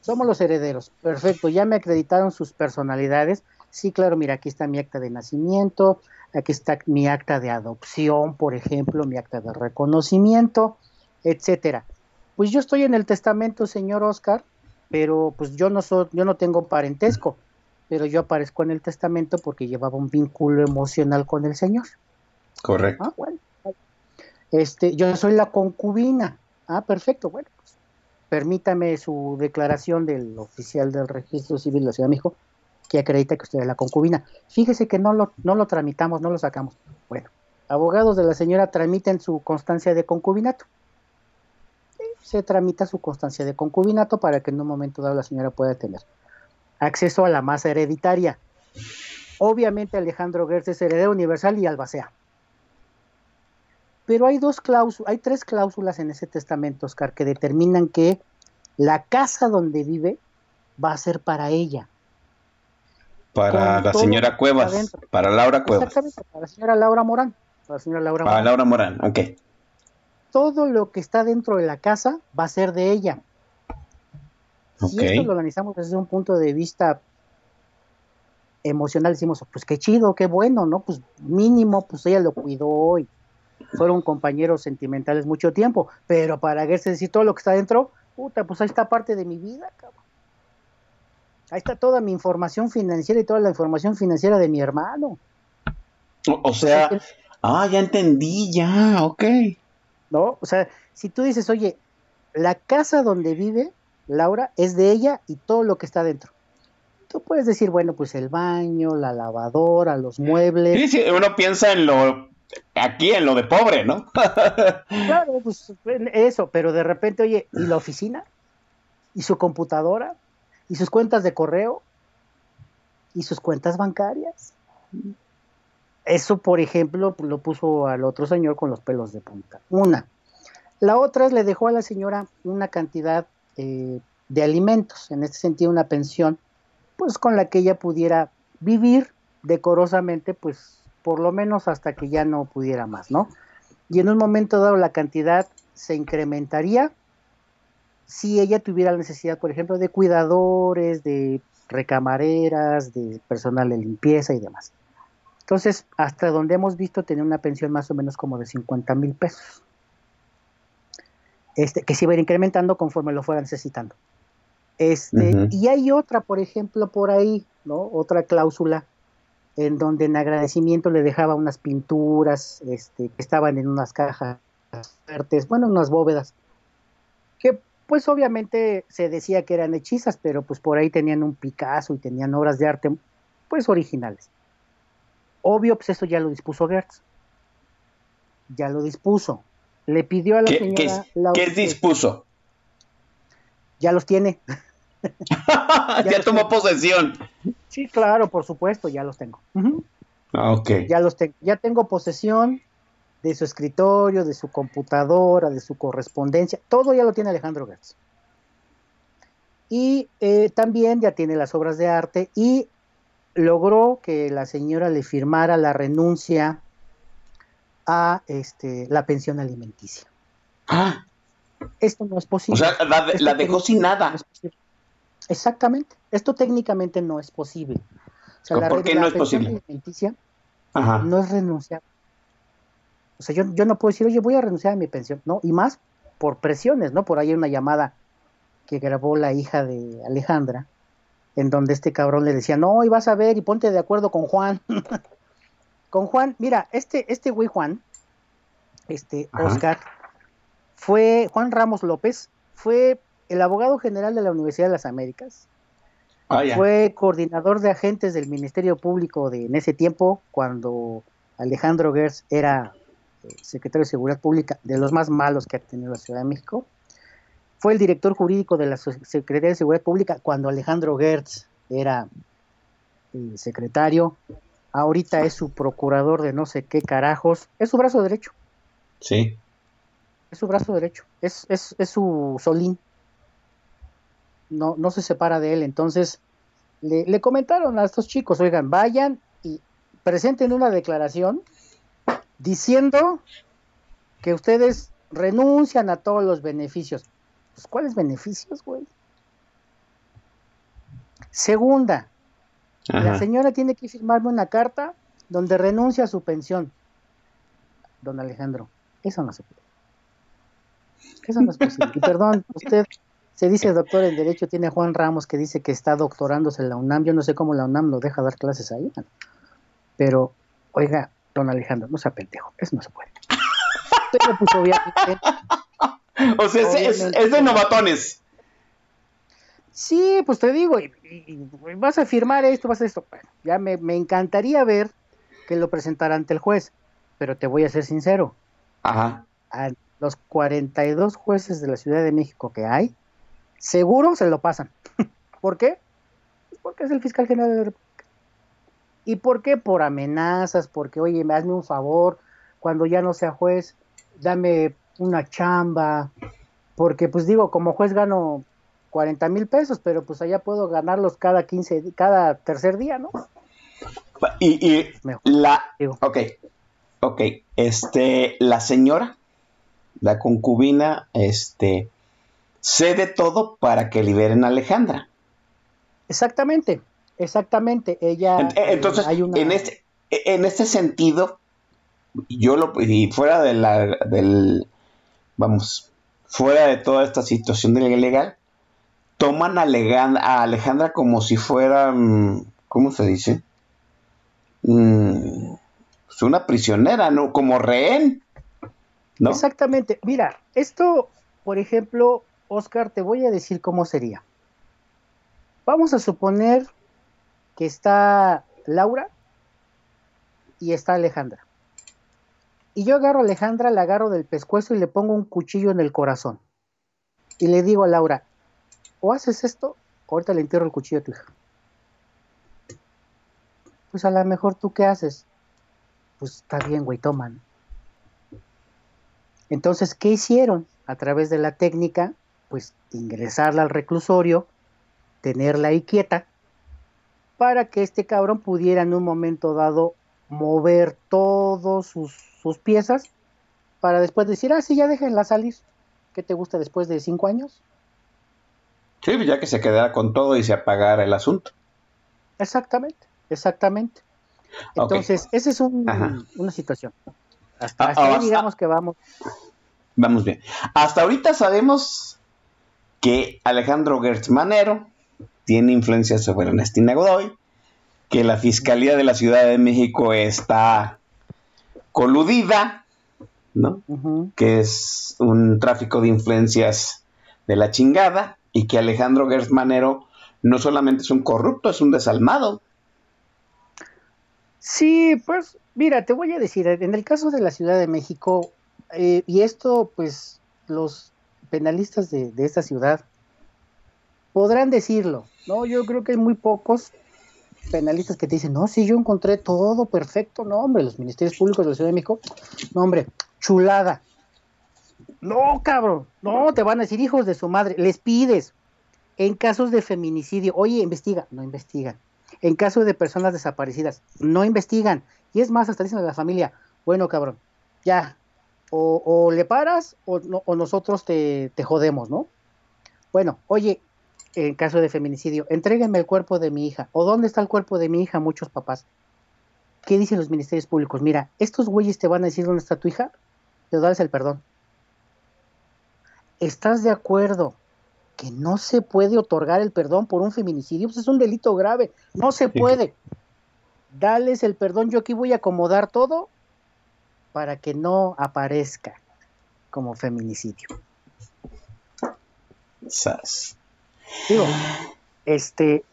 Somos los herederos. Perfecto, ya me acreditaron sus personalidades. Sí, claro, mira, aquí está mi acta de nacimiento, aquí está mi acta de adopción, por ejemplo, mi acta de reconocimiento, etcétera. Pues yo estoy en el testamento, señor Oscar, pero pues yo no soy, yo no tengo parentesco, pero yo aparezco en el testamento porque llevaba un vínculo emocional con el señor. Correcto. Ah, bueno. Este, yo soy la concubina. Ah, perfecto. Bueno, pues, permítame su declaración del oficial del registro civil de la Ciudad de México que acredita que usted es la concubina. Fíjese que no lo, no lo tramitamos, no lo sacamos. Bueno, abogados de la señora tramiten su constancia de concubinato. Se tramita su constancia de concubinato para que en un momento dado la señora pueda tener acceso a la masa hereditaria. Obviamente Alejandro Gertz es heredero universal y albacea. Pero hay dos cláusulas, hay tres cláusulas en ese testamento, Oscar, que determinan que la casa donde vive va a ser para ella. Para la señora Cuevas. Para Laura Cuevas. Exactamente, para la señora Laura Morán. Para la señora Laura Para Morán. Laura Morán. Ok. Todo lo que está dentro de la casa va a ser de ella. Si esto lo analizamos desde un punto de vista emocional, decimos, pues qué chido, qué bueno, ¿no? Pues mínimo, pues ella lo cuidó y fueron compañeros sentimentales mucho tiempo, pero para Gertz decir todo lo que está dentro, puta, pues ahí está parte de mi vida, cabrón. Ahí está toda mi información financiera y toda la información financiera de mi hermano, O, o sea, ah, ya entendí, ya, ok. ¿no? O sea, si tú dices, oye, la casa donde vive Laura es de ella y todo lo que está dentro. tú puedes decir, bueno, pues el baño, la lavadora, los muebles. Sí, sí, uno piensa en lo, aquí en lo de pobre, ¿no? Claro, pues eso, pero de repente, oye, ¿y la oficina? ¿Y su computadora? ¿Y sus cuentas de correo? ¿Y sus cuentas bancarias? Eso, por ejemplo, lo puso al otro señor con los pelos de punta. Una. La otra es le dejó a la señora una cantidad eh, de alimentos, en este sentido una pensión, pues con la que ella pudiera vivir decorosamente, pues por lo menos hasta que ya no pudiera más, ¿no? Y en un momento dado la cantidad se incrementaría si ella tuviera la necesidad, por ejemplo, de cuidadores, de recamareras, de personal de limpieza y demás. Entonces, hasta donde hemos visto, tenía una pensión más o menos como de 50 mil pesos. Este, que se iba a ir incrementando conforme lo fuera necesitando. Este. Y hay otra, por ejemplo, por ahí, ¿no? Otra cláusula en donde en agradecimiento le dejaba unas pinturas este, que estaban en unas cajas fuertes, bueno, unas bóvedas, que pues obviamente se decía que eran hechizas, pero pues por ahí tenían un Picasso y tenían obras de arte pues originales. Obvio, pues eso ya lo dispuso Gertz. Ya lo dispuso. Le pidió a la ¿Qué, señora qué la- qué dispuso? Ya los tiene. ya lo tomó posesión. Sí, claro, por supuesto, ya los tengo. Ah, Ok. Ya los tengo. Ya tengo posesión de su escritorio, de su computadora, de su correspondencia. Todo ya lo tiene Alejandro Gertz. Y eh, también ya tiene las obras de arte y logró que la señora le firmara la renuncia a este, la pensión alimenticia. Ah, Esto no es o posible. sea, la, dejó sin nada. no es posible. Exactamente. Esto técnicamente no es posible. O sea, la, ¿Por qué la no es posible? alimenticia Ajá. no es renunciar. O sea, yo, yo no puedo decir, oye, voy a renunciar a mi pensión. No, y más por presiones, ¿no? Por ahí hay una llamada que grabó la hija de Alejandra, en donde este cabrón le decía, no, y vas a ver y ponte de acuerdo con Juan. con Juan, mira, este, este güey Juan, este Ajá. Oscar, fue, Juan Ramos López, fue el abogado general de la Universidad de las Américas, fue coordinador de agentes del Ministerio Público de, en ese tiempo, cuando Alejandro Gertz era eh, secretario de Seguridad Pública, de los más malos que ha tenido la Ciudad de México. Fue el director jurídico de la Secretaría de Seguridad Pública cuando Alejandro Gertz era eh, secretario. Ahorita es su procurador de no sé qué carajos. Es su brazo derecho. Sí. Es su brazo derecho. Es, es, es su solín. No, no se separa de él. Entonces, le, le comentaron a estos chicos, oigan, vayan y presenten una declaración diciendo que ustedes renuncian a todos los beneficios. Pues, ¿Cuáles beneficios, güey? Segunda, la señora tiene que firmarme una carta donde renuncia a su pensión. Don Alejandro, eso no se puede. Eso no es posible. Y perdón, usted se dice doctor en Derecho, tiene Juan Ramos que dice que está doctorándose en la UNAM. Yo no sé cómo la UNAM lo deja dar clases ahí. Pero, oiga, don Alejandro, no sea pendejo, eso no se puede. Pero pues obviamente, O sea, es, es- Obviamente. es de novatones. sí, pues te digo, y, y- y vas a firmar esto, vas a esto. Bueno, ya me, me encantaría ver que lo presentara ante el juez, pero te voy a ser sincero, Ajá. a los 42 jueces de la Ciudad de México que hay, seguro se lo pasan. ¿Por qué? Pues Porque es el fiscal general de la República. ¿Y por qué? Por amenazas, porque, oye, me hazme un favor, cuando ya no sea juez, dame una chamba, porque pues digo, como juez gano 40 mil pesos, pero pues allá puedo ganarlos cada 15, di- cada tercer día, ¿no? Y, y Mejor. la. Digo. Ok. Ok. Este. La señora, la concubina, este. Cede todo para que liberen a Alejandra. Exactamente, exactamente. Ella. Eh, eh, Entonces, hay una- en este, en este sentido, yo lo y fuera de la del vamos, fuera de toda esta situación de legal, toman a, Alejandra como si fuera ¿cómo se dice? Mm, pues una prisionera, ¿no? Como rehén. ¿No? Exactamente. Mira, esto, por ejemplo, Oscar, te voy a decir cómo sería. Vamos a suponer que está Laura y está Alejandra. Y yo agarro a Alejandra, la agarro del pescuezo y le pongo un cuchillo en el corazón. Y le digo a Laura, o haces esto, o ahorita le entierro el cuchillo a tu hija. Pues a lo mejor tú qué haces. Pues está bien, güey, toman. Entonces, ¿qué hicieron? A través de la técnica, pues ingresarla al reclusorio, tenerla ahí quieta, para que este cabrón pudiera en un momento dado mover todas sus, sus piezas para después decir, ah, sí, ya déjenla salir. ¿Qué te gusta después de cinco años? Sí, ya que se quedara con todo y se apagara el asunto. Exactamente, exactamente. Entonces, esa es un- una situación. Hasta, Ah, hasta ahí ah, digamos que vamos. Vamos bien. Hasta ahorita sabemos que Alejandro Gertz Manero tiene influencia sobre Ernestina Godoy, que la Fiscalía de la Ciudad de México está coludida, ¿no? Que es un tráfico de influencias de la chingada y que Alejandro Gertz Manero no solamente es un corrupto, es un desalmado. Sí, pues mira, te voy a decir, en el caso de la Ciudad de México, eh, y esto pues los penalistas de, de esta ciudad podrán decirlo, ¿no? Yo creo que hay muy pocos penalistas que te dicen, no, sí, yo encontré todo perfecto, no, hombre, los ministerios públicos de la Ciudad de México, no, hombre, chulada. No, cabrón, no, te van a decir hijos de su madre, les pides. En casos de feminicidio, oye, investiga, no investigan. En caso de personas desaparecidas, no investigan. Y es más, hasta dicen a la familia, bueno, cabrón, ya, o, o le paras o, no- o nosotros te, te jodemos, ¿no? Bueno, oye, en caso de feminicidio, entréguenme el cuerpo de mi hija. ¿O dónde está el cuerpo de mi hija? Muchos papás. ¿Qué dicen los ministerios públicos? Mira, estos güeyes te van a decir dónde está tu hija, pero dales el perdón. ¿Estás de acuerdo que no se puede otorgar el perdón por un feminicidio? Pues es un delito grave. No se Sí. puede. Dales el perdón. Yo aquí voy a acomodar todo para que no aparezca como feminicidio. Sas. Digo, este,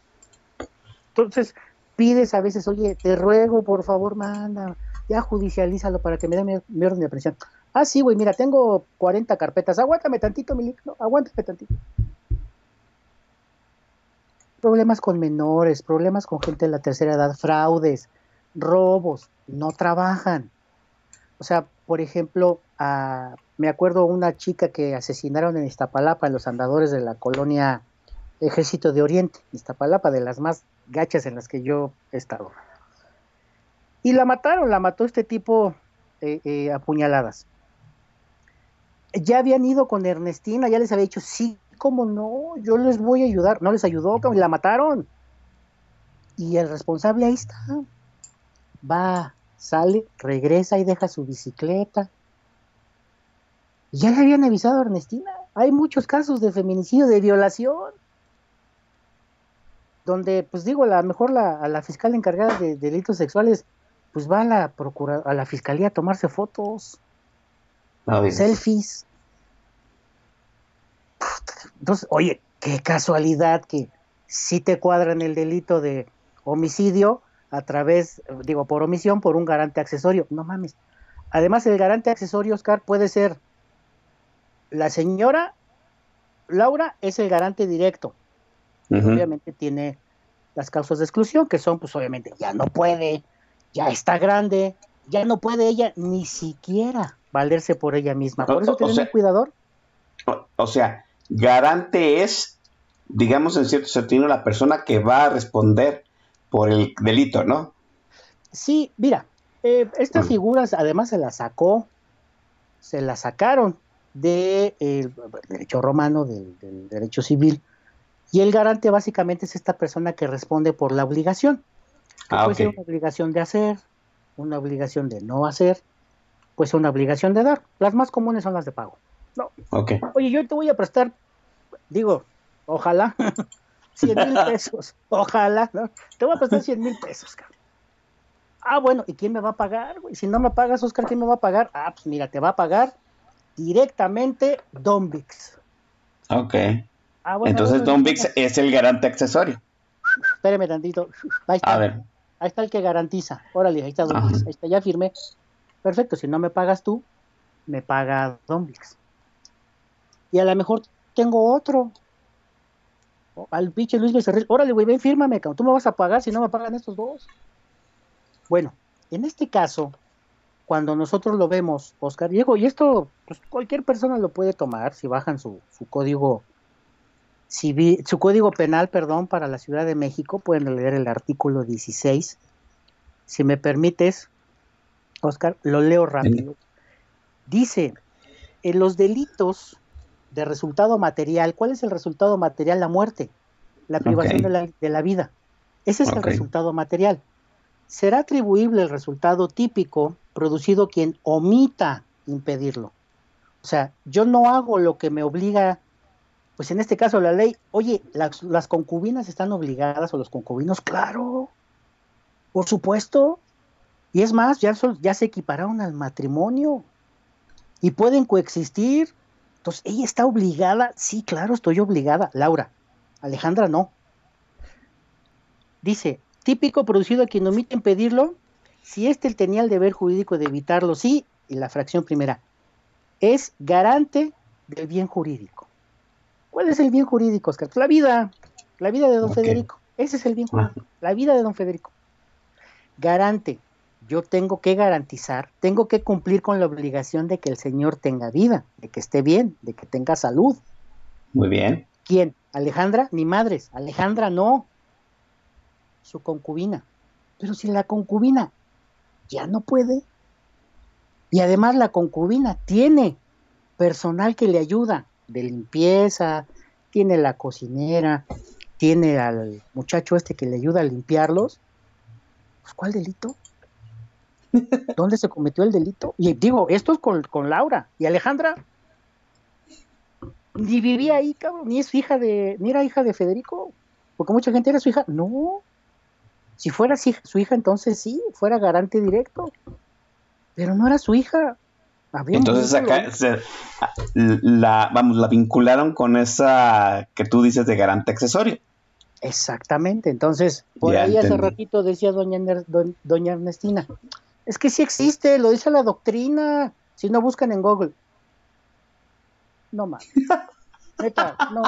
entonces pides a veces, oye, te ruego, por favor, manda, ya judicialízalo para que me mi, mi orden de aprehensión. Ah, sí, güey, mira, tengo 40 carpetas, aguántame tantito, mi no, aguántame tantito. Problemas con menores, problemas con gente de la tercera edad, fraudes, robos, no trabajan. O sea, por ejemplo, a- me acuerdo una chica que asesinaron en Iztapalapa, en los andadores de la colonia Ejército de Oriente, Iztapalapa, de las más gachas en las que yo he estado. Y la mataron, la mató este tipo eh, eh, apuñaladas. Ya habían ido con Ernestina, ya les había dicho, sí, cómo no, yo les voy a ayudar. No les ayudó, y la mataron. Y el responsable ahí está. Va, sale, regresa y deja su bicicleta. Ya le habían avisado a Ernestina. Hay muchos casos de feminicidio, de violación donde, pues digo, a lo mejor la, a la fiscal encargada de delitos sexuales, pues va a la procura, a la fiscalía a tomarse fotos, No selfies. Entonces, oye, qué casualidad que sí te cuadran el delito de homicidio a través, digo, por omisión, por un garante accesorio. No mames. Además, el garante accesorio, Oscar, puede ser la señora Laura es el garante directo obviamente tiene las causas de exclusión, que son, pues obviamente, ya no puede, ya está grande, ya no puede ella ni siquiera valerse por ella misma. Por eso o sea- un cuidador. O, o sea, garante es, digamos en cierto sentido, la persona que va a responder por el delito, ¿no? Sí, mira, eh, estas Mm. figuras además se las sacó, se las sacaron del derecho romano, del, del derecho civil, y el garante básicamente es esta persona que responde por la obligación. que Ah, puede ser una obligación de hacer, una obligación de no hacer, puede ser una obligación de dar. Las más comunes son las de pago. Ok. Oye, yo te voy a prestar, digo, ojalá, 100 mil pesos, ojalá, ¿no? Te voy a prestar 100 mil pesos, cabrón. Ah, bueno, ¿y quién me va a pagar, güey? Si no me pagas, Oscar, ¿quién me va a pagar? Ah, pues mira, te va a pagar directamente Don Vix. Ok. Ah, bueno, Entonces bueno, Don. Vix es el garante accesorio. espéreme tantito. Ahí está. A ver. Ahí está el que garantiza. Órale, ahí está Don. Blix. Ahí está, ya firmé. Perfecto, si no me pagas tú, me paga Don Blix. Y a lo mejor tengo otro. Al pinche Luis Becerril. Órale, güey, ven, fírmame, cabrón. Tú me vas a pagar si no me pagan estos dos. Bueno, en este caso, cuando nosotros lo vemos, Oscar Diego, y esto pues, cualquier persona lo puede tomar si bajan su, su código civil, su código penal, perdón, para la Ciudad de México, pueden leer el artículo 16. Si me permites, Oscar, lo leo rápido. Dice, en los delitos de resultado material, ¿cuál es el resultado material? La muerte, la privación de, la, de la vida. Ese es el resultado material. Será atribuible el resultado típico producido quien omita impedirlo. O sea, yo no hago lo que me obliga, pues en este caso la ley, oye, las, las concubinas están obligadas o los concubinos, claro, por supuesto. Y es más, ya, ya se equipararon al matrimonio y pueden coexistir. Entonces, ella está obligada, sí, claro, estoy obligada. Laura, Alejandra no. Dice, típico producido a quien omite impedirlo, si éste tenía el deber jurídico de evitarlo, sí, y la fracción primera, es garante del bien jurídico. ¿Cuál es el bien jurídico, Oscar? La vida, la vida de don. Federico. Ese es el bien jurídico, la vida de don Federico. Garante, yo tengo que garantizar, tengo que cumplir con la obligación de que el Señor tenga vida, de que esté bien, de que tenga salud. Muy bien. ¿Quién? Alejandra, ni madres. Alejandra no. Su concubina. Pero si la concubina ya no puede. Y además la concubina tiene personal que le ayuda de limpieza, tiene la cocinera, tiene al muchacho este que le ayuda a limpiarlos. Pues, ¿Cuál delito? ¿Dónde se cometió el delito? Y digo, esto es con, con Laura. ¿Y Alejandra? Ni vivía ahí, cabrón, ni es hija de, ni era hija de Federico, porque mucha gente era su hija. No, si fuera su hija, entonces sí, fuera garante directo, pero no era su hija. Había Entonces acá se- la, vamos, la vincularon con esa que tú dices de garante accesorio. Exactamente, entonces, por Ya ahí hace ratito decía doña, doña Ernestina, es que sí existe, lo dice la doctrina, si no buscan en Google. No mames, neta, no,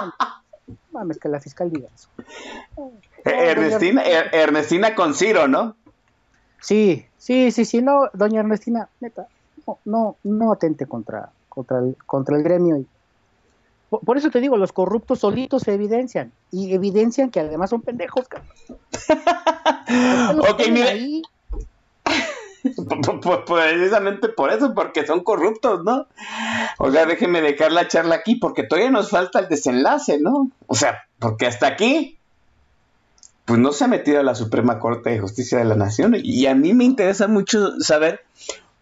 mames, que la fiscal diga eso. Doña Ernestina, Er- Ernestina con Ciro, ¿no? Sí, sí, sí, sí, no, doña Ernestina, neta, no, no, no atente contra, contra, el, contra el gremio. Y, por, por eso te digo, los corruptos solitos se evidencian, y evidencian que además son pendejos, cabrón. ¿Por qué los Ok, mire. ahí? P- p- Precisamente por eso, porque son corruptos, ¿no? O sea, déjeme dejar la charla aquí, porque todavía nos falta el desenlace, ¿no? O sea, porque hasta aquí, pues no se ha metido a la Suprema Corte de Justicia de la Nación. Y a mí me interesa mucho saber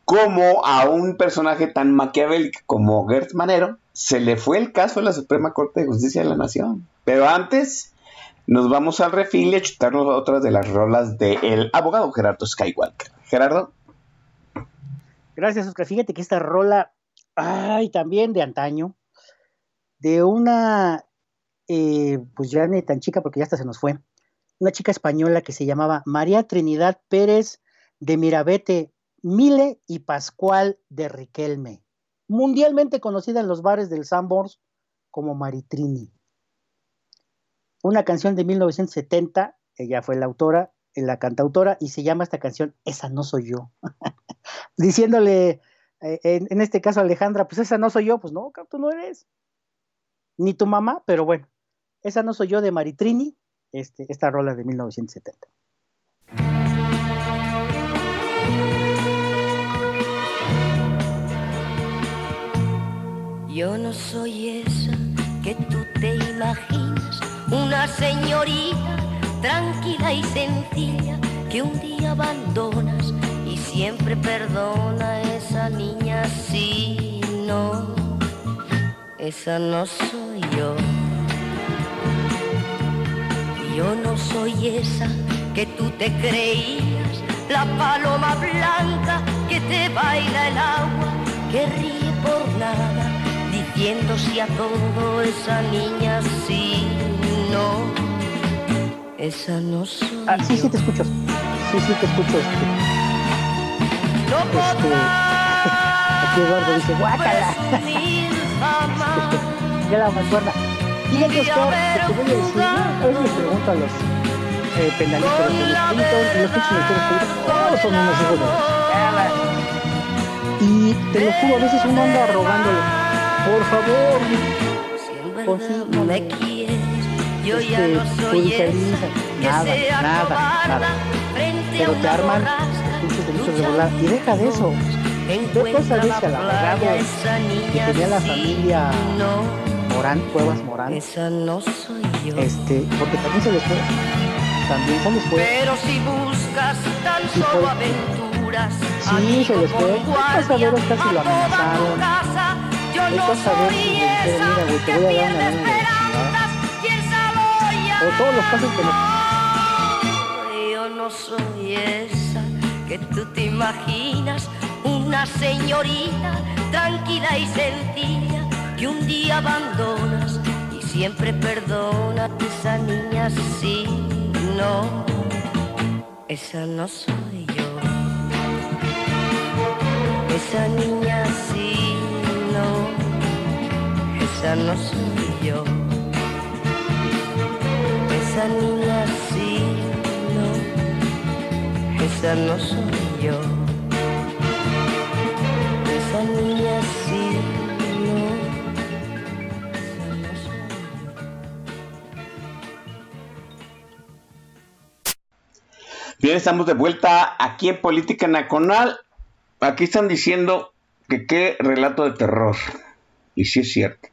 cómo a un personaje tan maquiavélico como Gert Manero se le fue el caso a la Suprema Corte de Justicia de la Nación. Pero antes, nos vamos al refil y a chutarnos otras de las rolas del abogado Gerardo Skywalker. Gerardo. Gracias, Oscar. Fíjate que esta rola, ay, también de antaño, de una, eh, pues ya ni tan chica porque ya hasta se nos fue, una chica española que se llamaba María Trinidad Pérez de Mirabete, Mile y Pascual de Riquelme, mundialmente conocida en los bares del Sambors como Maritrini. Una canción de 1970, ella fue la autora, la cantautora, y se llama esta canción Esa no soy yo diciéndole, eh, en, en este caso Alejandra, pues esa no soy yo, pues no, tú no eres, ni tu mamá, pero bueno, esa no soy yo de Maritrini, este, esta rola de 1970. Yo no soy esa que tú te imaginas, una señorita tranquila y sencilla que un día abandonas y siempre perdona a esa niña si no, esa no soy yo. Yo no soy esa que tú te creías, la paloma blanca que te baila el agua, que ríe por nada, diciendo sí a todo esa niña sí, no, esa no soy Ah, sí, sí te escucho. Sí, sí te escucho. Este, No este, aquí Eduardo dice, guácala. ya la mancuerna. Fíjate, Oscar, que te voy a decir, a veces les pregunto a los eh, penalistas, los penalistas, "Oye, todos los pinches penalistas, todos son unos hijos de la chingada". Y te lo juro, a veces uno anda rogándole, por favor, Confírmame. me quieres, yo ya Este, no soy esa que Nada, sea nada, nada. pero te arman pinches delitos de volar. Y deja de eso. Ve cosas de la esa que tenía la familia Morán, Cuevas Morán, esa no soy yo. este, porque también se les fue, también se les fue. Pero si buscas tan Sí, solo fue. aventuras, Sí, se les fue. con Vete a guardia, saber, Oscar, si lo amenazaron. "Mira, güey, te voy a dar una O todos los casos que no. Yo no soy esa que tú te imaginas, una señorita tranquila y sencilla que un día abandonas y siempre perdona esa niña sí, no, esa no soy yo. Esa niña sí, no, esa no soy yo. Esa niña sí, no, esa no soy yo. Esa niña sí, no, esa no soy yo. Bien, estamos de vuelta aquí en Política Nacional. Aquí están diciendo que qué relato de terror. Y sí es cierto.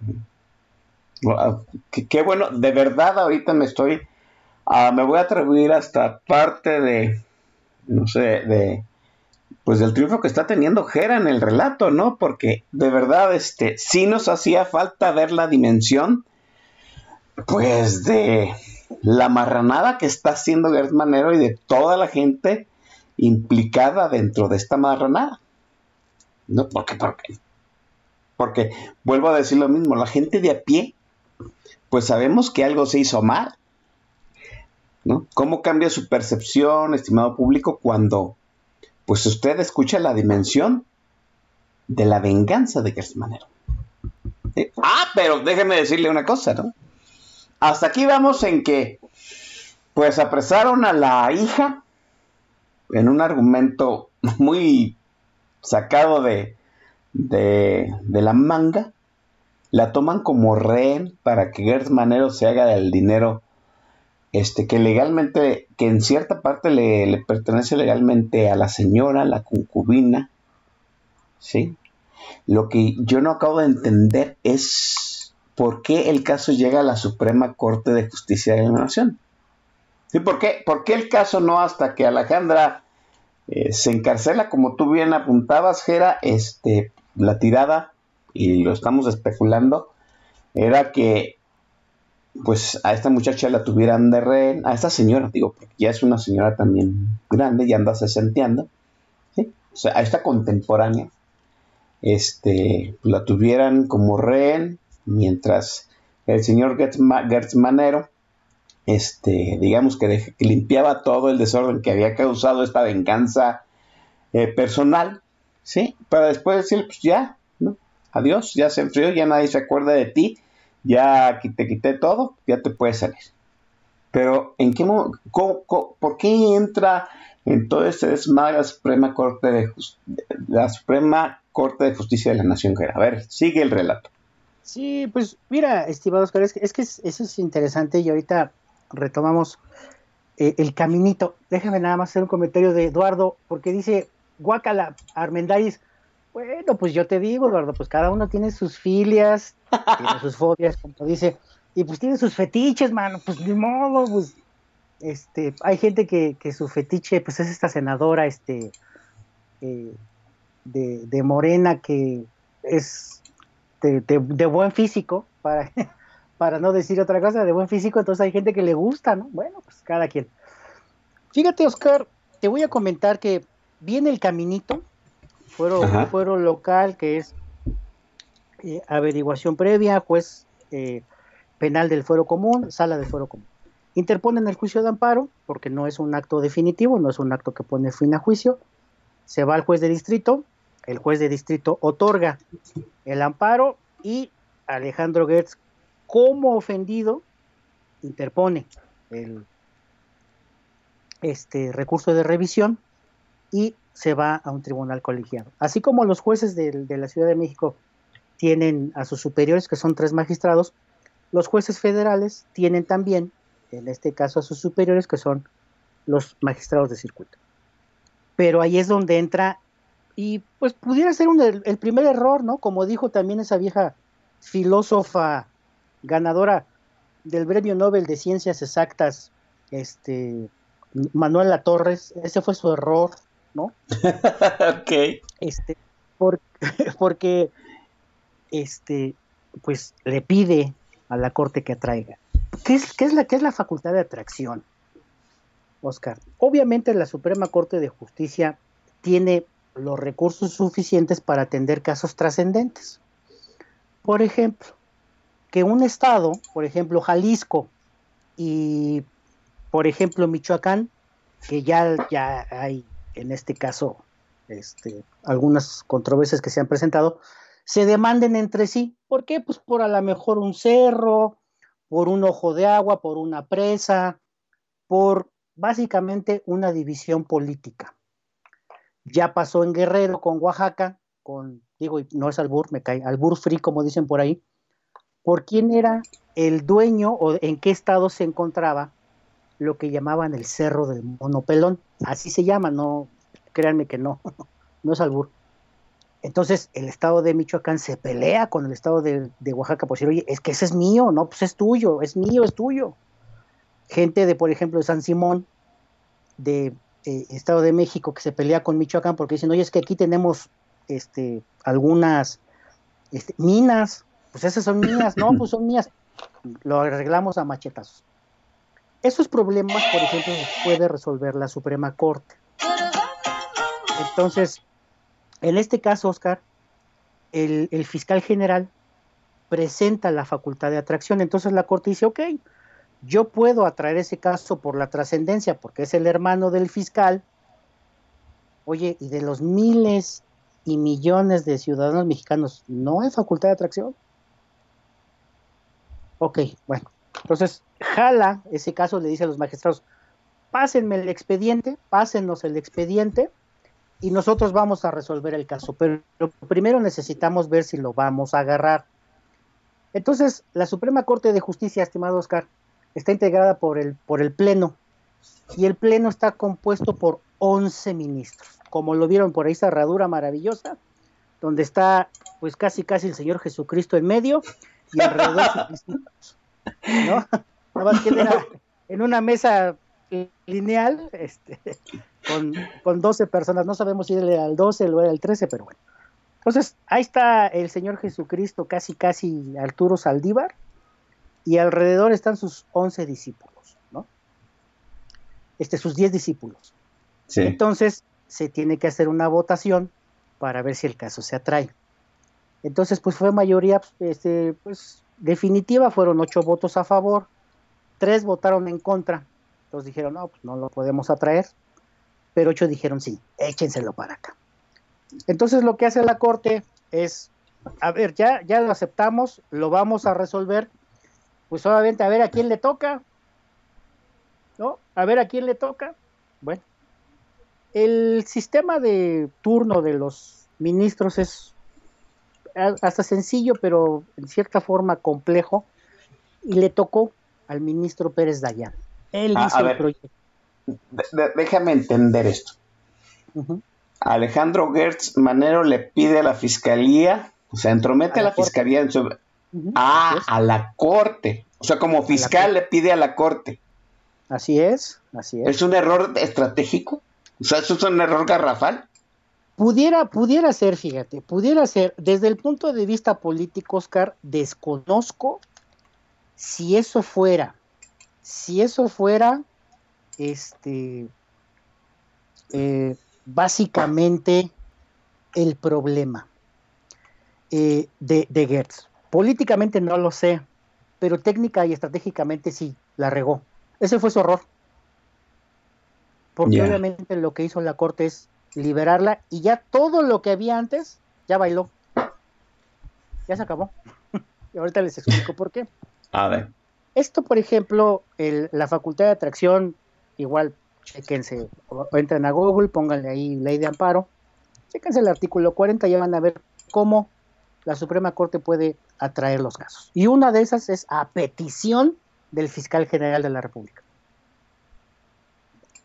Qué bueno, de verdad ahorita me estoy, ah, me voy a atribuir hasta parte de, no sé, de, pues del triunfo que está teniendo Jera en el relato, ¿no? Porque de verdad, este, sí nos hacía falta ver la dimensión, pues de la marranada que está haciendo Gert Manero y de toda la gente implicada dentro de esta marranada. No, ¿por qué? ¿Por qué? Porque vuelvo a decir lo mismo, la gente de a pie, pues sabemos que algo se hizo mal. ¿Cómo cambia su percepción, estimado público, cuando pues usted escucha la dimensión de la venganza de Gert Manero? ¿Sí? Ah, pero déjeme decirle una cosa, ¿no? Hasta aquí vamos en que, pues apresaron a la hija en un argumento muy sacado de, de, de la manga, la toman como rehén para que Gert Manero se haga del dinero este, que legalmente, que en cierta parte le, pertenece legalmente a la señora, la concubina, ¿sí? Lo que yo no acabo de entender es por qué el caso llega a la Suprema Corte de Justicia de la Nación. ¿Sí? ¿Por, qué, ¿Por qué el caso no hasta que Alejandra eh, se encarcela, como tú bien apuntabas, Jera, este, la tirada, y lo estamos especulando, era que pues a esta muchacha la tuvieran de rehén, a esta señora, digo, porque ya es una señora también grande, ya anda sesenteando, ¿sí? o sea, a esta contemporánea, este, la tuvieran como rehén, mientras el señor Gertz, Ma- Gertz Manero, este, digamos que limpiaba todo el desorden que había causado esta venganza eh, personal, ¿sí? Para después decir, pues ya, ¿no? Adiós, ya se enfrió, ya nadie se acuerda de ti, ya te quité todo, ya te puedes salir. Pero, ¿en qué mo- cómo- cómo- ¿por qué entra en todo este desmadre la Suprema Corte de Jus- la Suprema Corte de Justicia de la Nación? A ver, sigue el relato. Sí, pues mira, estimado Oscar, es que, es que es- eso es interesante y ahorita retomamos eh, el caminito. Déjame nada más hacer un comentario de Eduardo, porque dice, guácala, Armendáriz. Bueno, pues yo te digo, Eduardo, pues cada uno tiene sus filias, tiene sus fobias, como dice, y pues tiene sus fetiches, mano, pues ni modo, pues, este, hay gente que, que su fetiche, pues es esta senadora, este, eh, de, de Morena, que es de, de- de buen físico, para, para no decir otra cosa, de buen físico, entonces hay gente que le gusta, ¿no? Bueno, pues cada quien. Fíjate, Oscar, te voy a comentar que viene el caminito, fuero, fuero local, que es eh, averiguación previa, juez eh, penal del fuero común, sala del fuero común. Interponen el juicio de amparo, porque no es un acto definitivo, no es un acto que pone fin a juicio. Se va al juez de distrito, el juez de distrito otorga el amparo y Alejandro Gertz, como ofendido, interpone el este recurso de revisión y se va a un tribunal colegiado. Así como los jueces de, la Ciudad de México tienen a sus superiores, que son tres magistrados, los jueces federales tienen también, en este caso, a sus superiores, que son los magistrados de circuito. Pero ahí es donde entra, y pues pudiera ser el primer error, ¿no? Como dijo también esa vieja filósofa ganadora del Premio Nobel de Ciencias Exactas, este, Manuela Torres, ese fue su error, ¿no? ok. Este, por, porque, este, pues le pide a la corte que atraiga. ¿Qué es, qué es, la, qué es la facultad de atracción, Oscar? Obviamente la Suprema Corte de Justicia tiene los recursos suficientes para atender casos trascendentes. Por ejemplo, que un estado, por ejemplo Jalisco y por ejemplo Michoacán, que ya, ya hay en este caso este, algunas controversias que se han presentado, se demanden entre sí. ¿Por qué? Pues por a lo mejor un cerro, por un ojo de agua, por una presa, por básicamente una división política. Ya pasó en Guerrero con Oaxaca, con, digo, no es albur, me cae, albur free, como dicen por ahí, por quién era el dueño o en qué estado se encontraba lo que llamaban el Cerro del Monopelón. Así se llama, no, créanme que no, no es albur. Entonces el estado de Michoacán se pelea con el estado de, Oaxaca por decir, oye, es que ese es mío, no, pues es tuyo, es mío, es tuyo. Gente de, por ejemplo, de San Simón, de eh, Estado de México, que se pelea con Michoacán porque dicen, oye, es que aquí tenemos este, algunas este, minas, pues esas son mías, no, pues son mías. Lo arreglamos a machetazos. Esos problemas, por ejemplo, puede resolver la Suprema Corte. Entonces, en este caso, Oscar, el, el, fiscal general presenta la facultad de atracción. Entonces la Corte dice, ok, yo puedo atraer ese caso por la trascendencia, porque es el hermano del fiscal. Oye, y de los miles y millones de ciudadanos mexicanos, ¿no hay facultad de atracción? Ok, bueno. Entonces, jala ese caso, le dice a los magistrados, pásenme el expediente, pásennos el expediente y nosotros vamos a resolver el caso. Pero primero necesitamos ver si lo vamos a agarrar. Entonces, la Suprema Corte de Justicia, estimado Oscar, está integrada por el, por el Pleno y el Pleno está compuesto por 11 ministros. Como lo vieron por ahí, esa herradura maravillosa, donde está pues casi casi el Señor Jesucristo en medio y alrededor ¿no? Nada más que era en una mesa lineal, este, con, con 12 personas, no sabemos si era el 12 o era el 13, pero bueno. Entonces, ahí está el Señor Jesucristo, casi casi Arturo Saldívar, y alrededor están sus 11 discípulos, ¿no? Este, sus 10 discípulos. Sí. Entonces, se tiene que hacer una votación para ver si el caso se atrae. Entonces, pues fue mayoría, este, pues, definitiva, fueron ocho votos a favor, tres votaron en contra, entonces dijeron, no, pues no lo podemos atraer, pero ocho dijeron, sí, échenselo para acá. Entonces lo que hace la Corte es, a ver, ya, ya lo aceptamos, lo vamos a resolver, pues obviamente a ver a quién le toca, ¿no? A ver a quién le toca. Bueno, el sistema de turno de los ministros es hasta sencillo, pero en cierta forma complejo, y le tocó al ministro Pérez Dayán. Él Ah, hizo a el proyecto. De- déjame entender esto. Alejandro Gertz Manero le pide a la fiscalía, o sea, entromete A a la fiscalía en su... Ah, a la corte. O sea, como fiscal le pide a la corte. Así es, así es. ¿Es un error estratégico? O sea, ¿eso es un error garrafal? Pudiera, pudiera ser, fíjate, pudiera ser, desde el punto de vista político, Oscar, desconozco si eso fuera, si eso fuera, este, eh, básicamente el problema eh, de, de Gertz. Políticamente no lo sé, pero técnica y estratégicamente sí, la regó. Ese fue su horror. Porque obviamente lo que hizo la corte es liberarla y ya todo lo que había antes ya bailó. Ya se acabó. y ahorita les explico por qué. A ver. Esto, por ejemplo, el- la facultad de atracción, igual, chequense, o- o entren a Google, pónganle ahí ley de amparo, chequense el artículo 40 y ya van a ver cómo la Suprema Corte puede atraer los casos. Y una de esas es a petición del fiscal general de la República.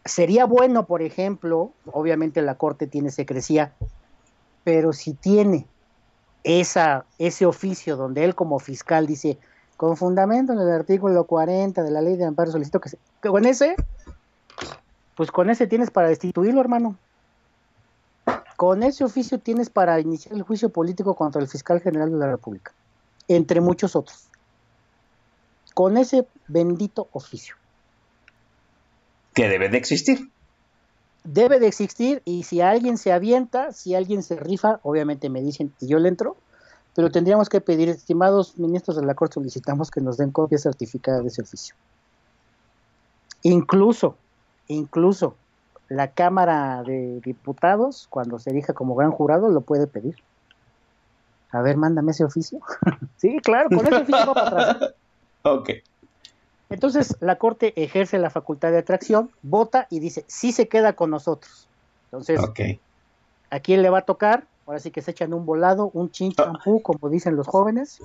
Sería bueno, por ejemplo, obviamente la Corte tiene secrecía, pero si tiene esa, ese oficio donde él como fiscal dice, con fundamento en el artículo 40 de la ley de amparo solicito que, se- que con ese, pues con ese tienes para destituirlo, hermano. Con ese oficio tienes para iniciar el juicio político contra el fiscal general de la República, entre muchos otros. Con ese bendito oficio. Que debe de existir. Debe de existir y si alguien se avienta, si alguien se rifa, obviamente me dicen y yo le entro, pero tendríamos que pedir, estimados ministros de la Corte, solicitamos que nos den copia certificada de ese oficio. Incluso, incluso la Cámara de Diputados, cuando se elija como gran jurado, lo puede pedir. A ver, mándame ese oficio. sí, claro, con ese oficio va para atrás. Ok. Entonces la Corte ejerce la facultad de atracción, vota y dice, sí se queda con nosotros. Entonces, Ok. ¿a quién le va a tocar? Ahora sí que se echan un volado, un chin champú, como dicen los jóvenes.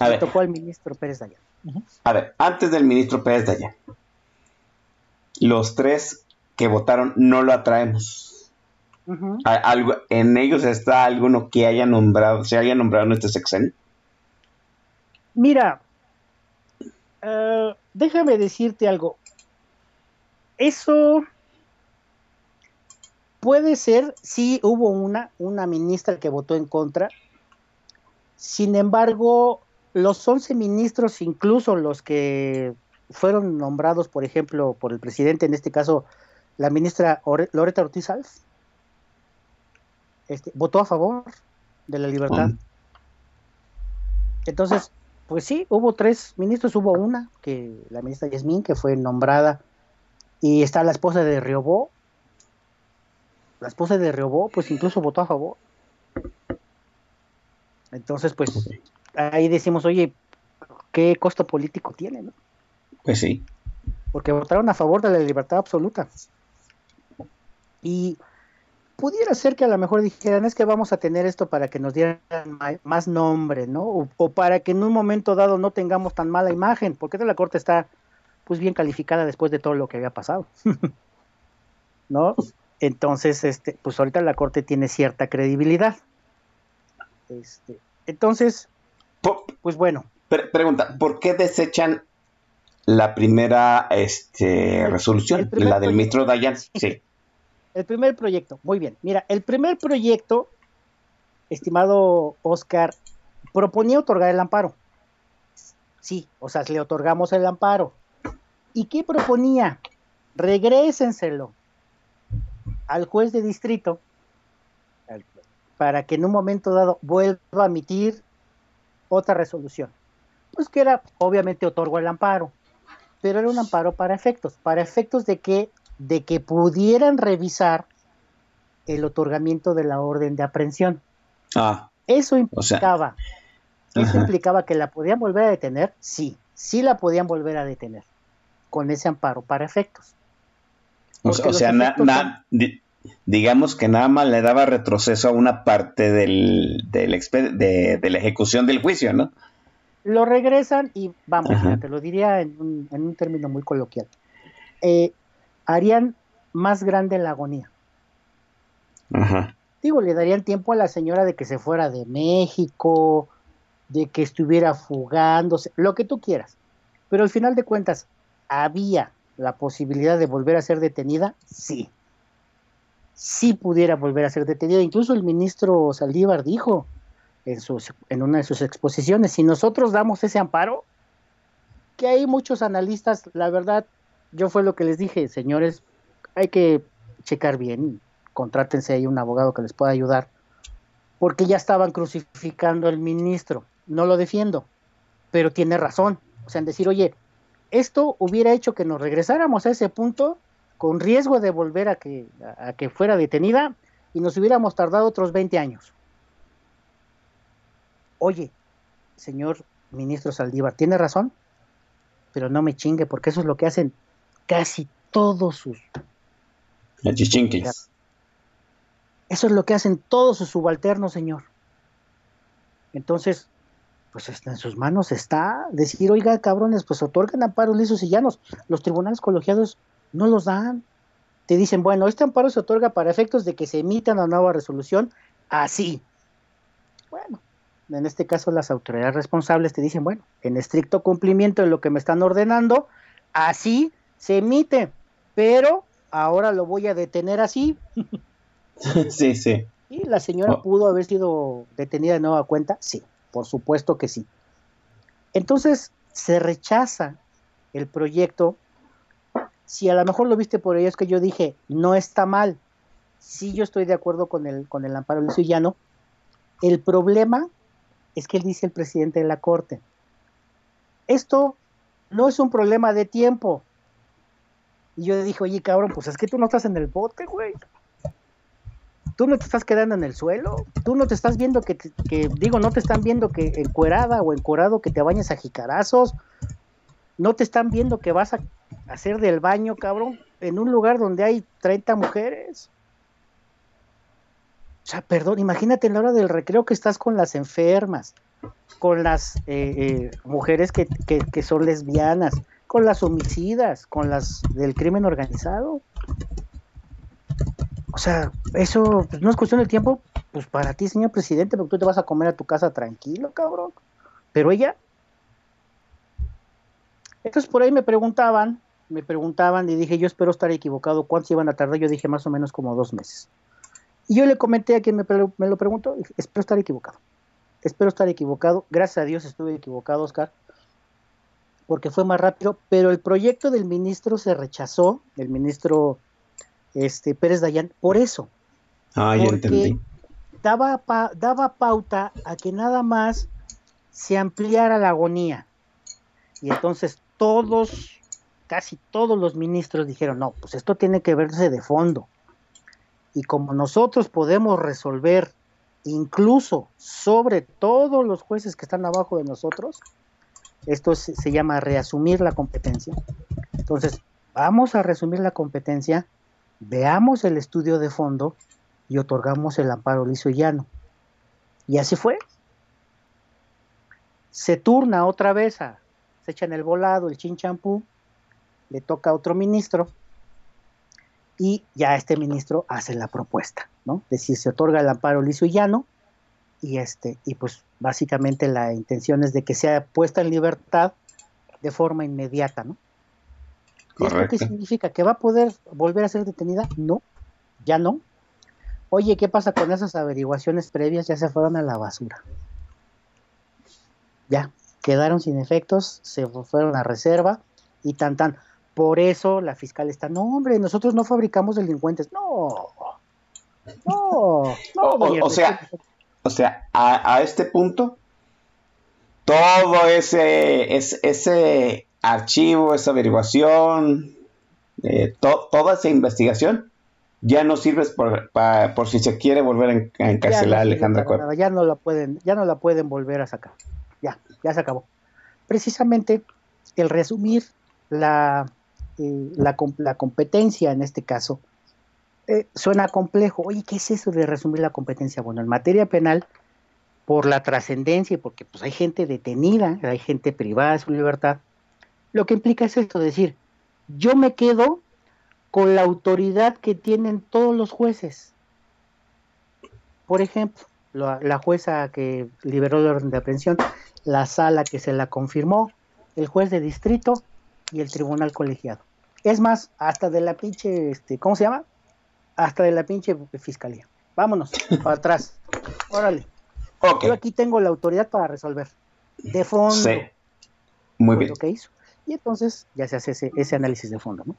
A Le ver, tocó al ministro Pérez Dayan. a ver, antes del ministro Pérez allá. Los tres que votaron no lo atraemos. Ujú. ¿A- algo, ¿En ellos está alguno que haya nombrado, se haya nombrado en este sexenio? Mira, eh, déjame decirte algo. Eso puede ser, sí hubo una, una ministra que votó en contra. Sin embargo, los 11 ministros, incluso los que fueron nombrados, por ejemplo, por el presidente, en este caso, la ministra Ore- Loreta Ortiz Alf, este, votó a favor de la libertad. Entonces, pues sí, hubo tres ministros, hubo una, que la ministra Yasmín, que fue nombrada, y está la esposa de Riobó. La esposa de Riobó, pues incluso votó a favor. Entonces, pues ahí decimos, oye, ¿qué costo político tiene? no? Pues sí. Porque votaron a favor de la libertad absoluta. Y pudiera ser que a lo mejor dijeran, es que vamos a tener esto para que nos dieran más nombre, ¿no? O, o para que en un momento dado no tengamos tan mala imagen, porque la corte está pues bien calificada después de todo lo que había pasado. ¿No? Entonces, este, pues ahorita la corte tiene cierta credibilidad. Este, entonces, pues bueno, pre- pregunta, ¿por qué desechan la primera este, resolución? el la del ministro Dayan. Sí. El primer proyecto, muy bien. Mira, el primer proyecto, estimado Oscar, proponía otorgar el amparo. Sí, o sea, le otorgamos el amparo. ¿Y qué proponía? Regrésenselo al juez de distrito para que en un momento dado vuelva a emitir otra resolución. Pues que era, obviamente, otorgo el amparo, pero era un amparo para efectos, para efectos de que de que pudieran revisar el otorgamiento de la orden de aprehensión. Ah, Eso O sea, implicaba, eso ajá. implicaba que la podían volver a detener, sí, sí la podían volver a detener con ese amparo para efectos. o, Porque o los sea, na- efectos na- di- digamos que nada más le daba retroceso a una parte del, del de, de la ejecución del juicio, ¿no? Lo regresan y vamos, Ajá. te lo diría en un, en un término muy coloquial. Eh, harían más grande la agonía. Ajá. Digo, le darían tiempo a la señora de que se fuera de México, de que estuviera fugándose, lo que tú quieras. Pero al final de cuentas, ¿había la posibilidad de volver a ser detenida? Sí. Sí pudiera volver a ser detenida. Incluso el ministro Saldívar dijo en, sus, en una de sus exposiciones, si nosotros damos ese amparo, que hay muchos analistas, la verdad, yo fue lo que les dije, señores, hay que checar bien, contrátense ahí un abogado que les pueda ayudar, porque ya estaban crucificando al ministro. No lo defiendo, pero tiene razón. O sea, en decir, oye, esto hubiera hecho que nos regresáramos a ese punto con riesgo de volver a que, a que fuera detenida y nos hubiéramos tardado otros 20 años. Oye, señor ministro Saldívar, tiene razón, pero no me chingue, porque eso es lo que hacen casi todos sus... Achichinquis. Eso es lo que hacen todos sus subalternos, señor. Entonces, pues está en sus manos está decir, oiga, cabrones, pues otorgan amparos lisos y llanos. Los tribunales colegiados no los dan. Te dicen, bueno, este amparo se otorga para efectos de que se emita una nueva resolución así. Bueno, en este caso las autoridades responsables te dicen, bueno, en estricto cumplimiento de lo que me están ordenando, así se emite, pero ahora lo voy a detener así. sí, sí. ¿Y la señora Oh. pudo haber sido detenida de nueva cuenta? Sí, por supuesto que sí. Entonces se rechaza el proyecto. Si a lo mejor lo viste por ello, es que yo dije, no está mal. Sí, yo estoy de acuerdo con el, con el amparo Luis Llano. El problema es que él dice el presidente de la Corte. Esto no es un problema de tiempo. Y yo dije, oye, cabrón, pues es que tú no estás en el bote, güey. Tú no te estás quedando en el suelo. Tú no te estás viendo que, que, digo, no te están viendo que encuerada o encuerado que te bañes a jicarazos. No te están viendo que vas a hacer del baño, cabrón, en un lugar donde hay 30 mujeres. O sea, perdón, imagínate en la hora del recreo que estás con las enfermas, con las eh, eh, mujeres que- que son lesbianas, con las homicidas, con las del crimen organizado. O sea, eso pues, no es cuestión de tiempo, pues para ti, señor presidente, porque tú te vas a comer a tu casa tranquilo, cabrón. Pero ella. Entonces por ahí me preguntaban, me preguntaban y dije, yo espero estar equivocado, ¿cuántos iban a tardar? Yo dije más o menos como dos meses. Y yo le comenté a quien me, me lo preguntó, espero estar equivocado. Espero estar equivocado. Gracias a Dios estuve equivocado, Oscar, porque fue más rápido, pero el proyecto del ministro se rechazó, el ministro este, Pérez Dayán, por eso. Ah, ya entendí. Daba, pa- daba pauta a que nada más se ampliara la agonía. Y entonces todos, casi todos los ministros dijeron, no, pues esto tiene que verse de fondo. Y como nosotros podemos resolver incluso sobre todos los jueces que están abajo de nosotros, esto se, llama reasumir la competencia. Entonces, vamos a resumir la competencia, veamos el estudio de fondo y otorgamos el amparo liso y llano. Y así fue. Se turna otra vez a, se echan el volado, el chinchampú, le toca a otro ministro y ya este ministro hace la propuesta, ¿no? Es decir, se otorga el amparo liso y llano y este y pues básicamente la intención es de que sea puesta en libertad de forma inmediata, ¿no? ¿Y esto qué significa? ¿Que va a poder volver a ser detenida? No, ya no. Oye, ¿qué pasa con esas averiguaciones previas? Ya se fueron a la basura. Ya, quedaron sin efectos, se fueron a reserva y tan tan. Por eso la fiscal está, no hombre, nosotros no fabricamos delincuentes. No, no, no. O- o- doña o sea. O sea, a, a este punto, todo ese, ese, ese archivo, esa averiguación, eh, to- toda esa investigación, ya no sirve por, pa- por si se quiere volver a encarcelar a Alejandra Cuervo. ya no la pueden, ya no la pueden volver a sacar. Ya, ya se acabó. Precisamente el resumir la, eh, la, la competencia en este caso suena complejo. Oye, ¿qué es eso de resumir la competencia? Bueno, en materia penal, por la trascendencia y porque pues hay gente detenida, hay gente privada de su libertad, lo que implica es esto, decir, yo me quedo con la autoridad que tienen todos los jueces. Por ejemplo, la, la jueza que liberó la orden de aprehensión, la sala que se la confirmó, el juez de distrito y el tribunal colegiado. Es más, hasta de la pinche, este, ¿cómo se llama? Hasta de la pinche fiscalía. Vámonos, para atrás. Órale. Ok, Yo aquí tengo la autoridad para resolver. De fondo. sí. Muy bien. lo que hizo. Y entonces ya se hace ese, ese análisis de fondo, ¿no?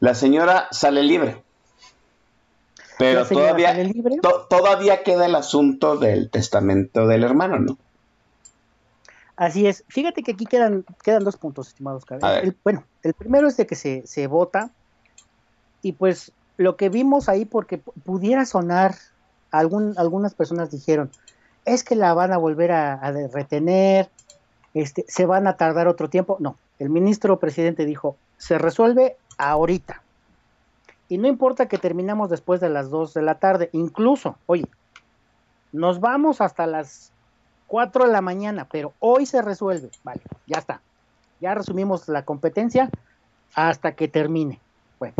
La señora sale libre. Pero todavía, sale libre. to- todavía queda el asunto del testamento del hermano, ¿no? Así es. Fíjate que aquí quedan, quedan dos puntos, estimados. El- bueno, el primero es de que se, se vota y pues lo que vimos ahí, porque pu- pudiera sonar, algunas personas dijeron, es que la van a volver a, retener, este, se van a tardar otro tiempo. No, el ministro presidente dijo, se resuelve ahorita. Y no importa que terminamos después de las 2 de la tarde, incluso, oye, nos vamos hasta las 4 de la mañana, pero hoy se resuelve. Vale, ya está. Ya resumimos la competencia hasta que termine. Bueno.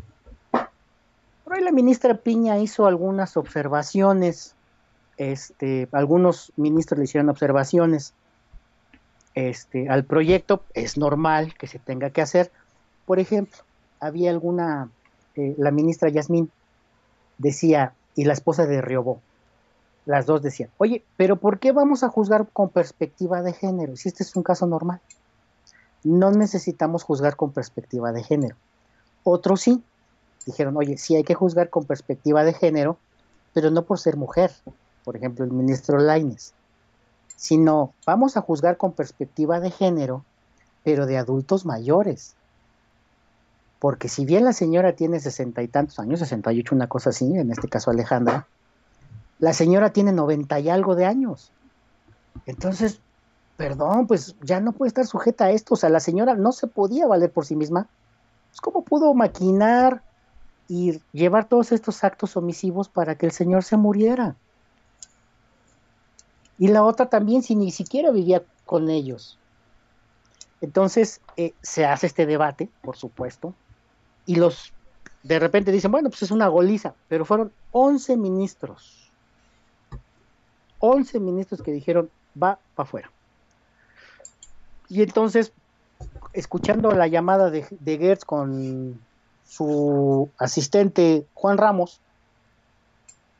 Por la ministra Piña hizo algunas observaciones. Este, algunos ministros le hicieron observaciones este, al proyecto. Es normal que se tenga que hacer. Por ejemplo, había alguna, eh, la ministra Yasmín decía, y la esposa de Riobó, las dos decían, oye, pero ¿por qué vamos a juzgar con perspectiva de género? Si este es un caso normal. No necesitamos juzgar con perspectiva de género. Otros sí. Dijeron, oye, sí hay que juzgar con perspectiva de género, pero no por ser mujer. Por ejemplo, el ministro Laines. Sino, vamos a juzgar con perspectiva de género, pero de adultos mayores. Porque si bien la señora tiene sesenta y tantos años, 68, una cosa así, en este caso Alejandra, la señora tiene 90 y algo de años. Entonces, perdón, pues ya no puede estar sujeta a esto. O sea, la señora no se podía valer por sí misma. Pues, ¿Cómo pudo maquinar y llevar todos estos actos omisivos para que el señor se muriera? Y la otra también, si ni siquiera vivía con ellos. Entonces, eh, se hace este debate, por supuesto, y los de repente dicen, bueno, pues es una goliza, pero fueron 11 ministros 11 ministros que dijeron va para afuera. Y entonces, escuchando la llamada de, de Gertz con su asistente Juan Ramos,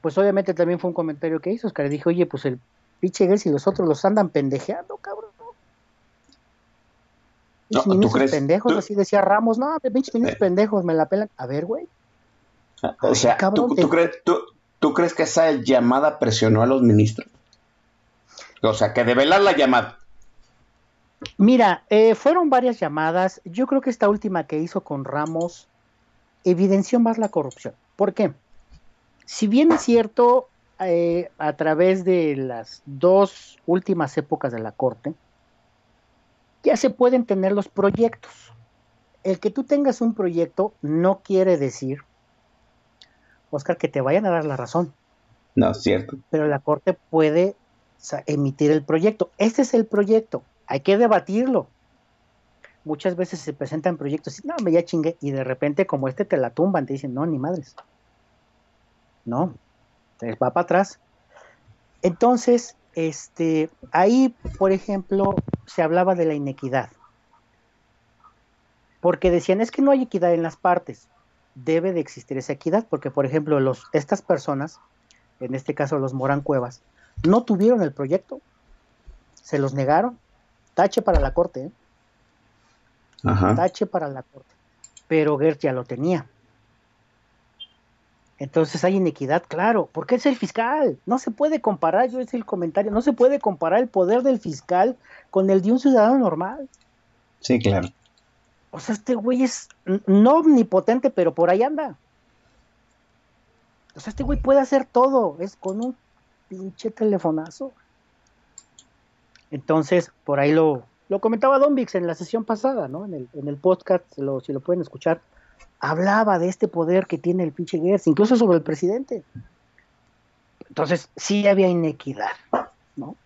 pues obviamente también fue un comentario que hizo, Oscar, dijo, oye, pues el pinche Gertz y los otros los andan pendejeando, cabrón. No, Pinches ¿tú crees? pendejos, ¿Tú- así decía Ramos, no, pinches ministros Eh. pendejos, me la pelan. A ver, güey. O sea, cabrón, ¿tú, te- crees, tú, tú crees que esa llamada presionó a los ministros? O sea, que develar la llamada. Mira, eh, fueron varias llamadas. Yo creo que esta última que hizo con Ramos evidenció más la corrupción. ¿Por qué? Si bien es cierto, eh, a través de las dos últimas épocas de la Corte, ya se pueden tener los proyectos. El que tú tengas un proyecto no quiere decir, Oscar, que te vayan a dar la razón No, es cierto. pero la Corte puede emitir el proyecto. Este es el proyecto, hay que debatirlo. Muchas veces se presentan proyectos y no, me ya chingué, y de repente como este te la tumban, te dicen, no, ni madres. No, te va para atrás. Entonces, este, ahí, por ejemplo, se hablaba de la inequidad. Porque decían, es que no hay equidad en las partes. Debe de existir esa equidad, porque, por ejemplo, los, estas personas, en este caso los Morán Cuevas, no tuvieron el proyecto. Se los negaron. Tache para la corte, ¿eh? Ajá. tache para la corte. Pero Gert ya lo tenía. Entonces hay inequidad, claro, porque es el fiscal. No se puede comparar, yo es el comentario, no se puede comparar el poder del fiscal con el de un ciudadano normal. Sí, claro. O sea, este güey es no omnipotente, pero por ahí anda. O sea, este güey puede hacer todo, es con un pinche telefonazo. Entonces, por ahí lo, lo comentaba Don Vix en la sesión pasada, ¿no? En el, podcast, lo, si lo pueden escuchar, hablaba de este poder que tiene el pinche Gertz, incluso sobre el presidente. Entonces, sí había inequidad, ¿no?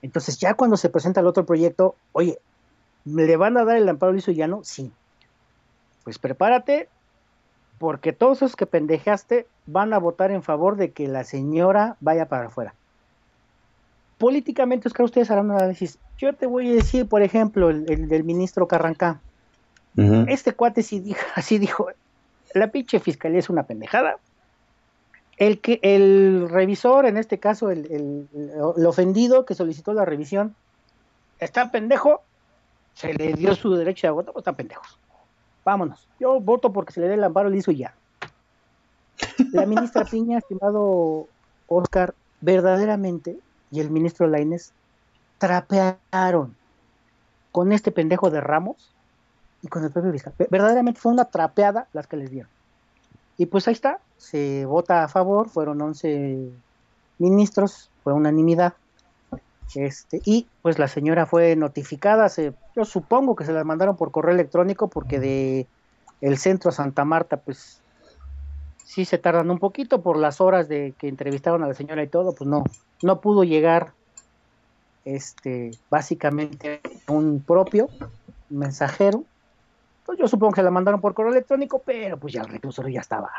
Entonces, ya cuando se presenta el otro proyecto, oye, ¿le van a dar el amparo liso y llano? Sí. Pues prepárate, porque todos esos que pendejaste van a votar en favor de que la señora vaya para afuera. Políticamente, Oscar, ustedes harán un análisis. Yo te voy a decir, por ejemplo, el, el del ministro Carrancá. Este cuate sí dijo, así dijo, la pinche fiscalía es una pendejada. El que el revisor, en este caso el, el- el ofendido que solicitó la revisión, está pendejo, se le dio su derecho de voto, pues están pendejos. Vámonos. Yo voto porque se le dé el amparo liso y ya. La ministra Piña, estimado Oscar, verdaderamente, y el ministro Laines, trapearon, con este pendejo de Ramos y con el propio. Ve- Verdaderamente fue una trapeada las que les dieron. Y pues ahí está, se vota a favor, fueron 11 ministros, fue unanimidad. Este, y pues la señora fue notificada, se, yo supongo que se la mandaron por correo electrónico porque de el centro Santa Marta, pues sí se tardan un poquito por las horas de que entrevistaron a la señora y todo, pues no, no pudo llegar este básicamente un propio mensajero. Pues yo supongo que se la mandaron por correo electrónico, pero pues ya el reclusorio ya estaba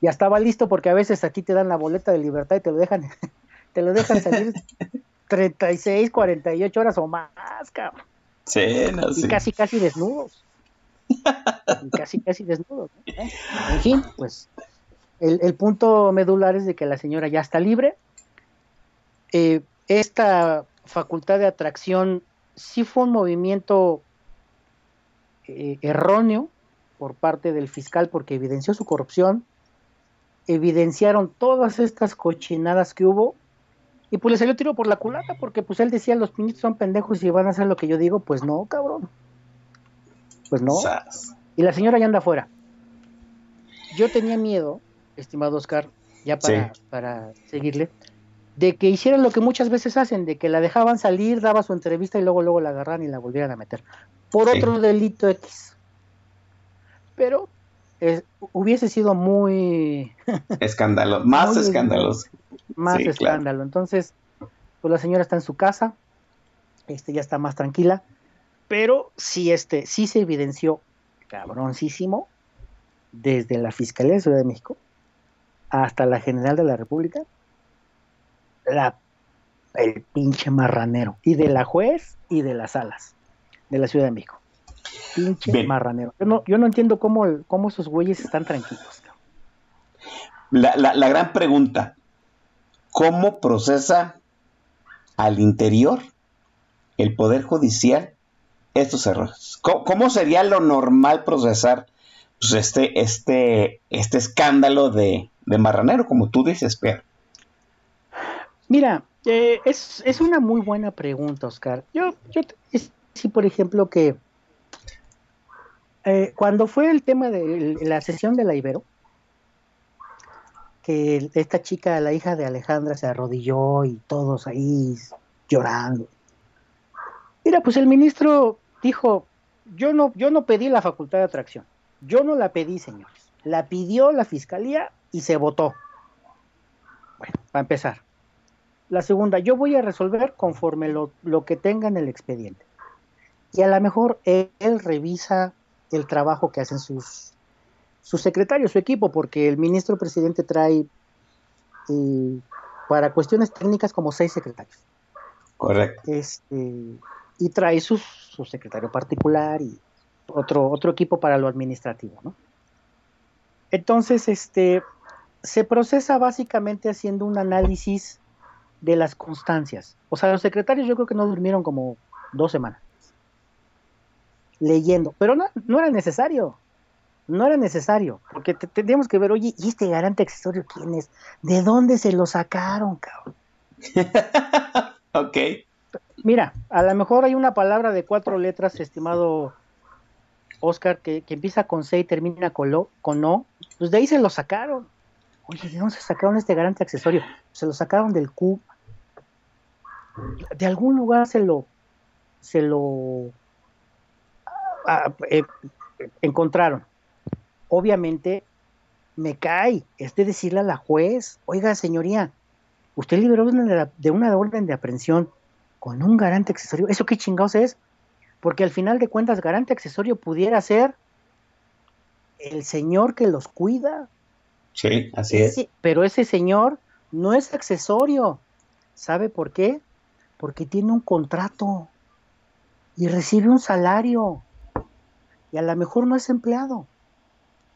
ya estaba listo porque a veces aquí te dan la boleta de libertad y te lo dejan te lo dejan salir 36, 48 horas o más, cabrón. Sí, no, Y sí. casi, casi desnudos. Casi, casi. ¿Eh? En fin, pues el, el punto medular es de que la señora ya está libre. Eh, esta facultad de atracción sí fue un movimiento eh, erróneo por parte del fiscal porque evidenció su corrupción, evidenciaron todas estas cochinadas que hubo y pues le salió tiro por la culata porque pues él decía los ministros son pendejos y van a hacer lo que yo digo, pues no, cabrón. Pues no. Y la señora ya anda afuera. Yo tenía miedo, estimado Oscar, ya para, Sí. para seguirle, de que hicieran lo que muchas veces hacen, de que la dejaban salir, daba su entrevista y luego luego la agarran y la volvieran a meter. Por Sí. otro delito X. Pero es- hubiese sido muy Escándalo, más Muy escándalos. más Sí, claro. escándalo. Entonces, pues la señora está en su casa, este ya está más tranquila, pero sí este sí se evidenció cabroncísimo desde la Fiscalía de Ciudad de México hasta la General de la República la el pinche marranero y de la juez y de las salas de la Ciudad de México. Pinche Bien. marranero. Yo no, yo no entiendo cómo, cómo esos güeyes están tranquilos. la- la gran pregunta, ¿cómo procesa al interior el Poder Judicial estos errores? ¿Cómo, sería lo normal procesar pues, este, este, este escándalo de, de marranero, como tú dices, Pierre? Mira, eh, es, es una muy buena pregunta, Oscar. Yo, yo sí, por ejemplo, que eh, cuando fue el tema de la sesión de la Ibero, que esta chica, la hija de Alejandra, se arrodilló y todos ahí llorando. Mira, pues el ministro dijo, yo no, yo no pedí la facultad de atracción, yo no la pedí, señores, la pidió la fiscalía y se votó. Bueno, para empezar. La segunda, yo voy a resolver conforme lo, lo que tenga en el expediente. Y a lo mejor él, él revisa el trabajo que hacen sus, sus secretarios, su equipo, porque el ministro presidente trae eh, para cuestiones técnicas como seis secretarios. Correcto. Este, y trae sus- su secretario particular y otro, otro equipo para lo administrativo, ¿no? Entonces, este, se procesa básicamente haciendo un análisis de las constancias. O sea, los secretarios yo creo que no durmieron como dos semanas leyendo, pero no, no era necesario. No era necesario, porque te- tendríamos que ver, oye, ¿y este garante accesorio quién es? ¿De dónde se lo sacaron, cabrón? Ok. Mira, a lo mejor hay una palabra de cuatro letras, estimado Oscar, que, que empieza con C y termina con, lo, con O. Pues de ahí se lo sacaron. Oye, ¿de dónde se sacaron este garante accesorio? Se lo sacaron del Q. De algún lugar se lo, se lo ah, eh, encontraron. Obviamente me cae, es de decirle a la juez, oiga señoría, usted liberó una, de una orden de aprehensión con un garante accesorio. ¿Eso qué chingados es? Porque al final de cuentas, garante accesorio pudiera ser el señor que los cuida. Sí, así es. Pero ese señor no es accesorio. ¿Sabe por qué? Porque tiene un contrato y recibe un salario. Y a lo mejor no es empleado.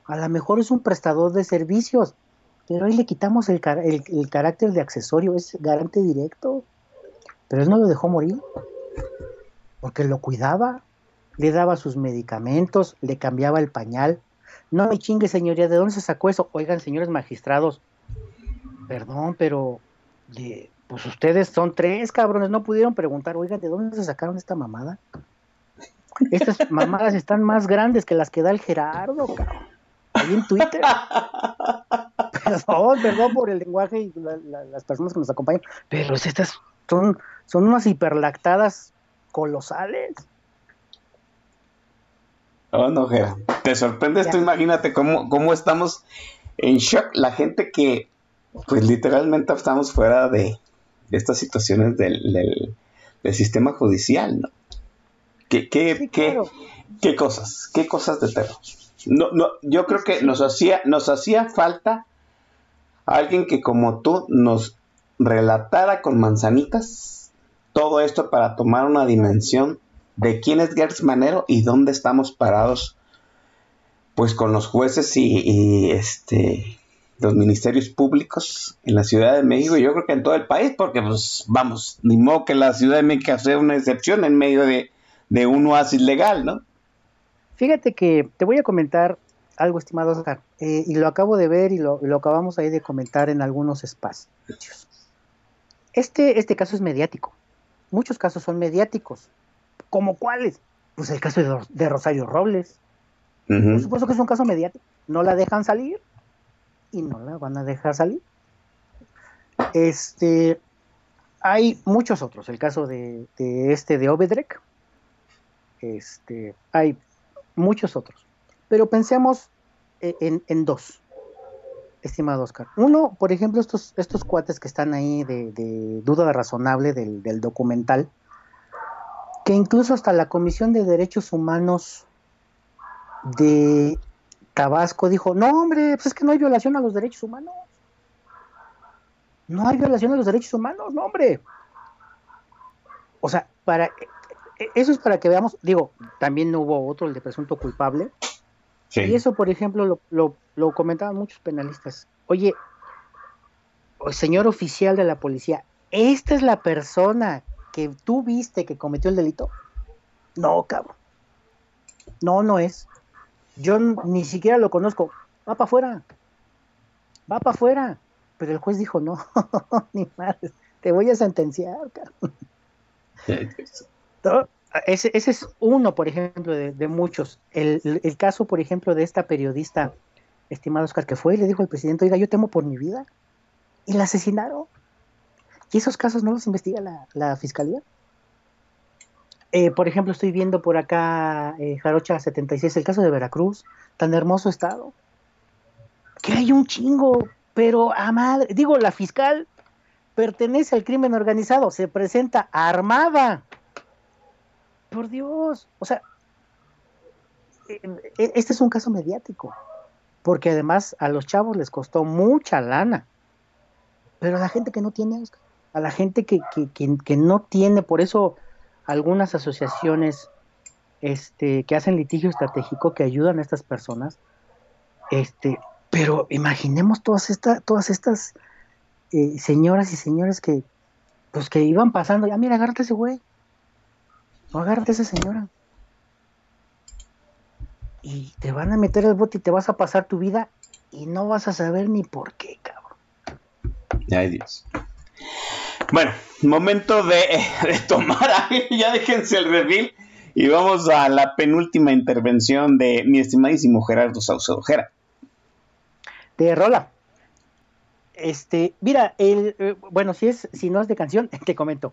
A lo mejor es un prestador de servicios. Pero ahí le quitamos el, car- el- el carácter de accesorio, es garante directo. Pero él no lo dejó morir. Porque lo cuidaba, le daba sus medicamentos, le cambiaba el pañal. No me chingue, señoría, ¿de dónde se sacó eso? Oigan, señores magistrados, perdón, pero de- pues ustedes son tres cabrones, no pudieron preguntar, oigan, ¿de dónde se sacaron esta mamada? Estas mamadas están más grandes que las que da el Gerardo, cabrón. Ahí en Twitter. Perdón, perdón por el lenguaje y la- la- las personas que nos acompañan, pero estas son, son unas hiperlactadas colosales. Oh, no, Jera. Te sorprendes Ya. tú, imagínate cómo, cómo estamos en shock. La gente que, pues literalmente estamos fuera de, de estas situaciones del, del, del sistema judicial, ¿no? ¿Qué, qué, Sí, qué, claro. qué cosas? ¿Qué cosas de terror? No, no, yo creo que nos hacía, nos hacía falta alguien que como tú nos relatara con manzanitas todo esto para tomar una dimensión de quién es Gertz Manero y dónde estamos parados pues con los jueces y, este los ministerios públicos en la Ciudad de México y yo creo que en todo el país porque pues vamos ni modo que la Ciudad de México sea una excepción en medio de, de un oasis legal ¿no? Fíjate que te voy a comentar algo, estimado Oscar, eh, y lo acabo de ver y lo, lo acabamos ahí de comentar en algunos espacios. Este, este caso es mediático. Muchos casos son mediáticos. ¿Como cuáles? Pues el caso de, Ro- de Rosario Robles. Por supuesto que es un caso mediático. No la dejan salir y no la van a dejar salir. Este, hay muchos otros. El caso de, de este de Obedrek. Este, hay muchos otros. Pero pensemos eh, en, en dos, estimado Oscar. Uno, por ejemplo, estos, estos cuates que están ahí de, duda razonable del, del documental, que incluso hasta la Comisión de Derechos Humanos de Tabasco dijo, no hombre, pues es que no hay violación a los derechos humanos. No hay violación a los derechos humanos, no hombre. O sea, para e- e- eso es para que veamos, digo, también no hubo otro, el de presunto culpable, Sí. y eso, por ejemplo, lo, lo, lo comentaban muchos penalistas. Oye, señor oficial de la policía, ¿esta es la persona que tú viste que cometió el delito? No, cabrón. No, no es. Yo ni siquiera lo conozco. Va para afuera. Va para afuera. Pero el juez dijo, no, ni madre, te voy a sentenciar, cabrón. ¿no? Ese, ese es uno, por ejemplo, de, muchos. El, el- el caso, por ejemplo, de esta periodista, estimado Oscar, que fue y le dijo al presidente, oiga, yo temo por mi vida. Y la asesinaron. ¿Y esos casos no los investiga la, la fiscalía? Eh, por ejemplo, estoy viendo por acá eh, Jarocha 76, el caso de Veracruz, tan hermoso estado. Que hay un chingo, pero a madre, digo, la fiscal pertenece al crimen organizado, se presenta armada. Por Dios, o sea, eh, eh, este es un caso mediático, porque además a los chavos les costó mucha lana, pero a la gente que no tiene, a la gente que, que, que, no tiene, por eso algunas asociaciones este, que hacen litigio estratégico, que ayudan a estas personas, este, pero imaginemos todas, esta, todas estas eh, señoras y señores que, pues que iban pasando, ya mira, agárrate ese güey, o agárrate a esa señora. Y te van a meter el bote y te vas a pasar tu vida y no vas a saber ni por qué, cabrón. Ay, Dios. Bueno, momento de, de tomar aire, ya déjense el reveal y vamos a la penúltima intervención de mi estimadísimo Gerardo Saucedo. Gera. De rola. Este, mira, el, eh, bueno, si es, si no es de canción, te comento.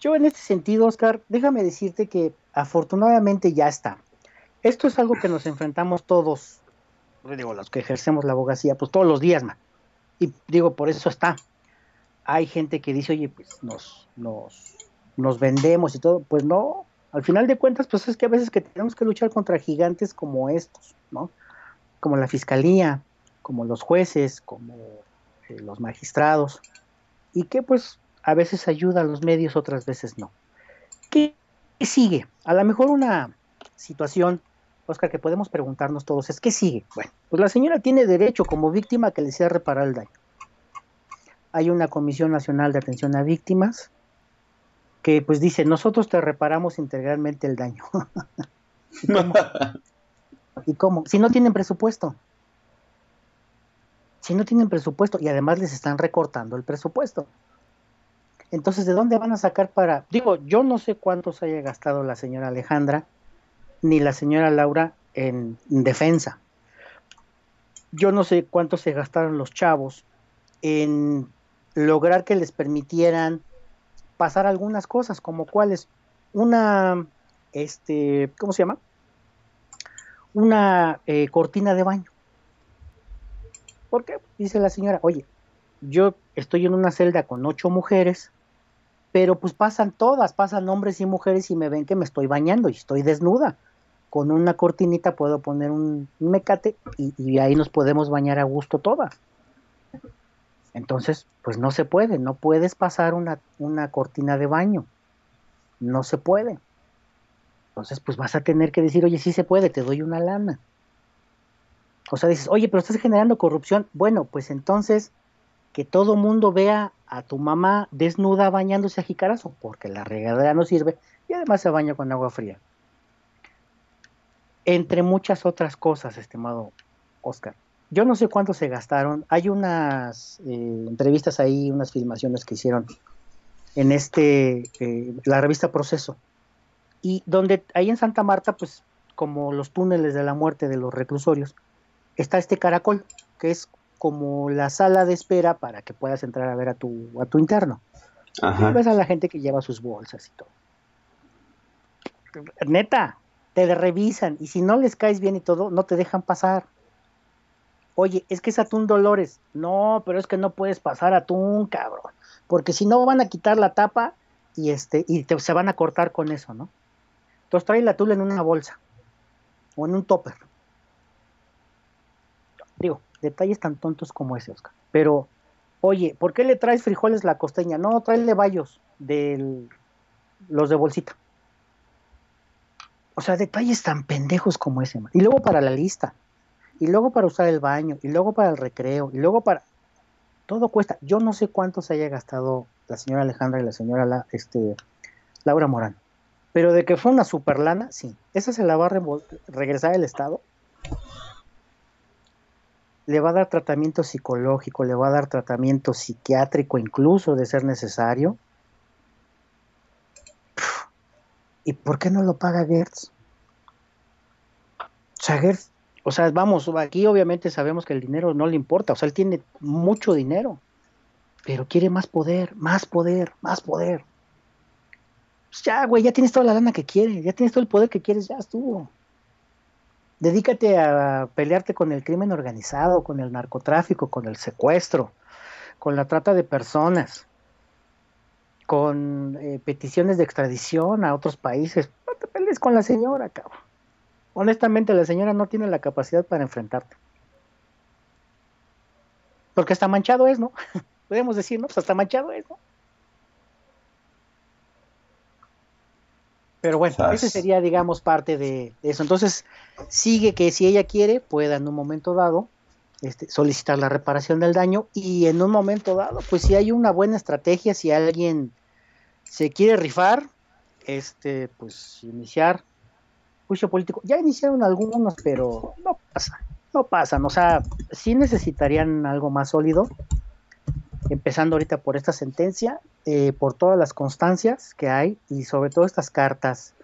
Yo en este sentido, Oscar, déjame decirte que afortunadamente ya está. Esto es algo que nos enfrentamos todos, digo, los que ejercemos la abogacía, pues todos los días. Y digo, por eso está. Hay gente que dice, oye, pues nos, nos, nos vendemos y todo. Pues no, al final de cuentas, pues es que a veces que tenemos que luchar contra gigantes como estos, ¿no? Como la fiscalía, como los jueces, como eh, los magistrados, y que pues a veces ayuda a los medios, otras veces no. ¿Qué sigue? A lo mejor una situación, Oscar, que podemos preguntarnos todos es, ¿qué sigue? Bueno, pues la señora tiene derecho como víctima que le sea reparar el daño. Hay una Comisión Nacional de Atención a Víctimas que pues dice, nosotros te reparamos integralmente el daño. ¿Y cómo? Si no tienen presupuesto. Si no tienen presupuesto y además les están recortando el presupuesto. Entonces, ¿de dónde van a sacar para...? Digo, yo no sé cuántos haya gastado la señora Alejandra ni la señora Laura en defensa. Yo no sé cuánto se gastaron los chavos en lograr que les permitieran pasar algunas cosas, como cuáles, una, este, ¿cómo se llama? Una eh, cortina de baño. ¿Por qué? Dice la señora, oye, yo estoy en una celda con ocho mujeres, pero pues pasan todas, pasan hombres y mujeres y me ven que me estoy bañando y estoy desnuda. Con una cortinita puedo poner un, mecate y, ahí nos podemos bañar a gusto todas. Entonces, pues no se puede, no puedes pasar una, una cortina de baño. No se puede. Entonces, pues vas a tener que decir, oye, sí se puede, te doy una lana. O sea, dices, oye, pero estás generando corrupción. Bueno, pues entonces que todo mundo vea a tu mamá desnuda bañándose a jicarazo, porque la regadera no sirve y además se baña con agua fría. Entre muchas otras cosas, estimado Oscar. Yo no sé cuánto se gastaron. Hay unas eh, entrevistas ahí, unas filmaciones que hicieron en este, eh, la revista Proceso. Y donde ahí en Santa Marta, pues como los túneles de la muerte de los reclusorios, está este caracol, que es como la sala de espera para que puedas entrar a ver a tu, a tu interno. Y ves a la gente que lleva sus bolsas y todo. Neta, te revisan y si no les caes bien y todo, no te dejan pasar. Oye, es que es atún Dolores. No, pero es que no puedes pasar atún, cabrón. Porque si no van a quitar la tapa y este y te, se van a cortar con eso, ¿no? Entonces trae el atún en una bolsa o en un topper. Digo, detalles tan tontos como ese, Oscar. Pero, oye, ¿por qué le traes frijoles la costeña? No, tráele bayos de los de bolsita. O sea, detalles tan pendejos como ese. Y luego para la lista. Y luego para usar el baño. Y luego para el recreo. Y luego para... Todo cuesta. Yo no sé cuánto se haya gastado la señora Alejandra y la señora la, este, Laura Morán. Pero de que fue una super lana, sí. Esa se la va a regresar el Estado le va a dar tratamiento psicológico, le va a dar tratamiento psiquiátrico incluso de ser necesario. ¿Y por qué no lo paga Gertz? O sea, Gertz, o sea, vamos, aquí obviamente sabemos que el dinero no le importa, o sea, él tiene mucho dinero, pero quiere más poder, más poder, más poder. Pues ya, güey, ya tienes toda la lana que quieres, ya tienes todo el poder que quieres, ya estuvo. Dedícate a pelearte con el crimen organizado, con el narcotráfico, con el secuestro, con la trata de personas, con eh, peticiones de extradición a otros países. No te pelees con la señora, cabrón. Honestamente, la señora no tiene la capacidad para enfrentarte. Porque hasta manchado es, ¿no? Podemos decir, ¿no? Pues hasta manchado es, ¿no? Pero bueno, ese sería, digamos, parte de, eso. Entonces, sigue que si ella quiere, pueda en un momento dado este, solicitar la reparación del daño y en un momento dado, pues si hay una buena estrategia, si alguien se quiere rifar, este, pues iniciar juicio político. Ya iniciaron algunos, pero no pasa, no pasan. O sea, sí necesitarían algo más sólido empezando ahorita por esta sentencia, eh, por todas las constancias que hay y sobre todo estas cartas,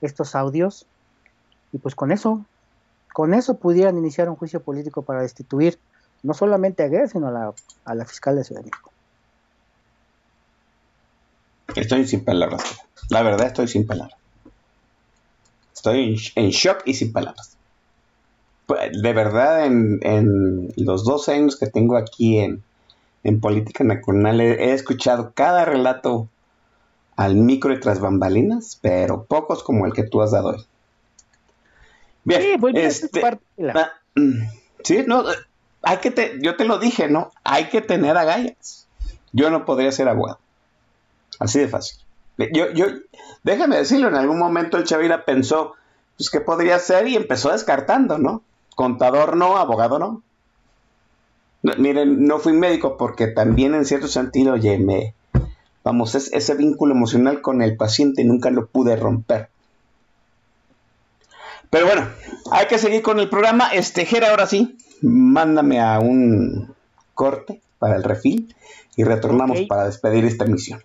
estos audios, y pues con eso, con eso pudieran iniciar un juicio político para destituir no solamente a Guerra, sino a la, a la fiscal de Ciudad México. Estoy sin palabras. La verdad, estoy sin palabras. Estoy en shock y sin palabras. Pues, de verdad, en, en los dos años que tengo aquí en, en política nacional he, escuchado cada relato al micro y tras bambalinas, pero pocos como el que tú has dado hoy. Bien, sí, pues, este, ah, mm, sí, no, hay que te, yo te lo dije, ¿no? Hay que tener agallas. Yo no podría ser abogado. Así de fácil. Yo, yo, déjame decirlo, en algún momento el Chavira pensó, pues, ¿qué podría ser? Y empezó descartando, ¿no? Contador no, abogado no miren, no fui médico porque también en cierto sentido, oye, me, vamos, ese vínculo emocional con el paciente nunca lo pude romper. Pero bueno, hay que seguir con el programa. Este, Jera, ahora sí, mándame a un corte para el refil y retornamos para despedir esta emisión.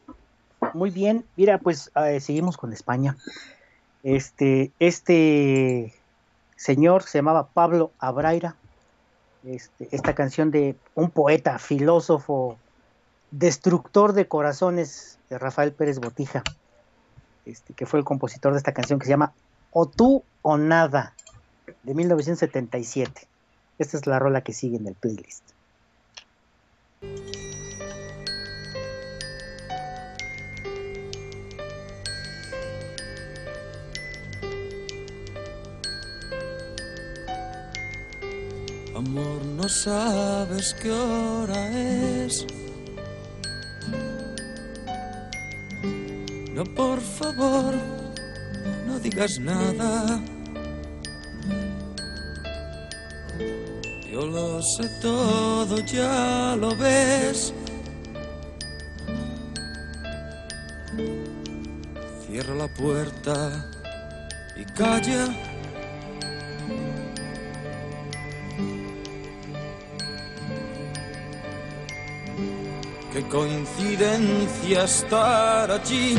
Muy bien, mira, pues eh, seguimos con España. Este, este señor se llamaba Pablo Abraira. Este, esta canción de un poeta, filósofo, destructor de corazones de Rafael Pérez Botija, este, que fue el compositor de esta canción que se llama O tú o nada, de 1977. Esta es la rola que sigue en el playlist. Amor, no sabes qué hora es. No, por favor, no digas nada. Yo lo sé todo, ya lo ves. Cierra la puerta y calla. Qué coincidencia estar allí.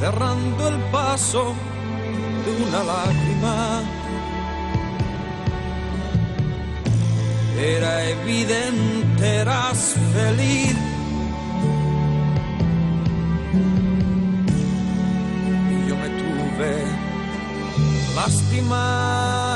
Cerrando el paso de una lágrima. Era evidente, eras feliz. Y yo me tuve lástima.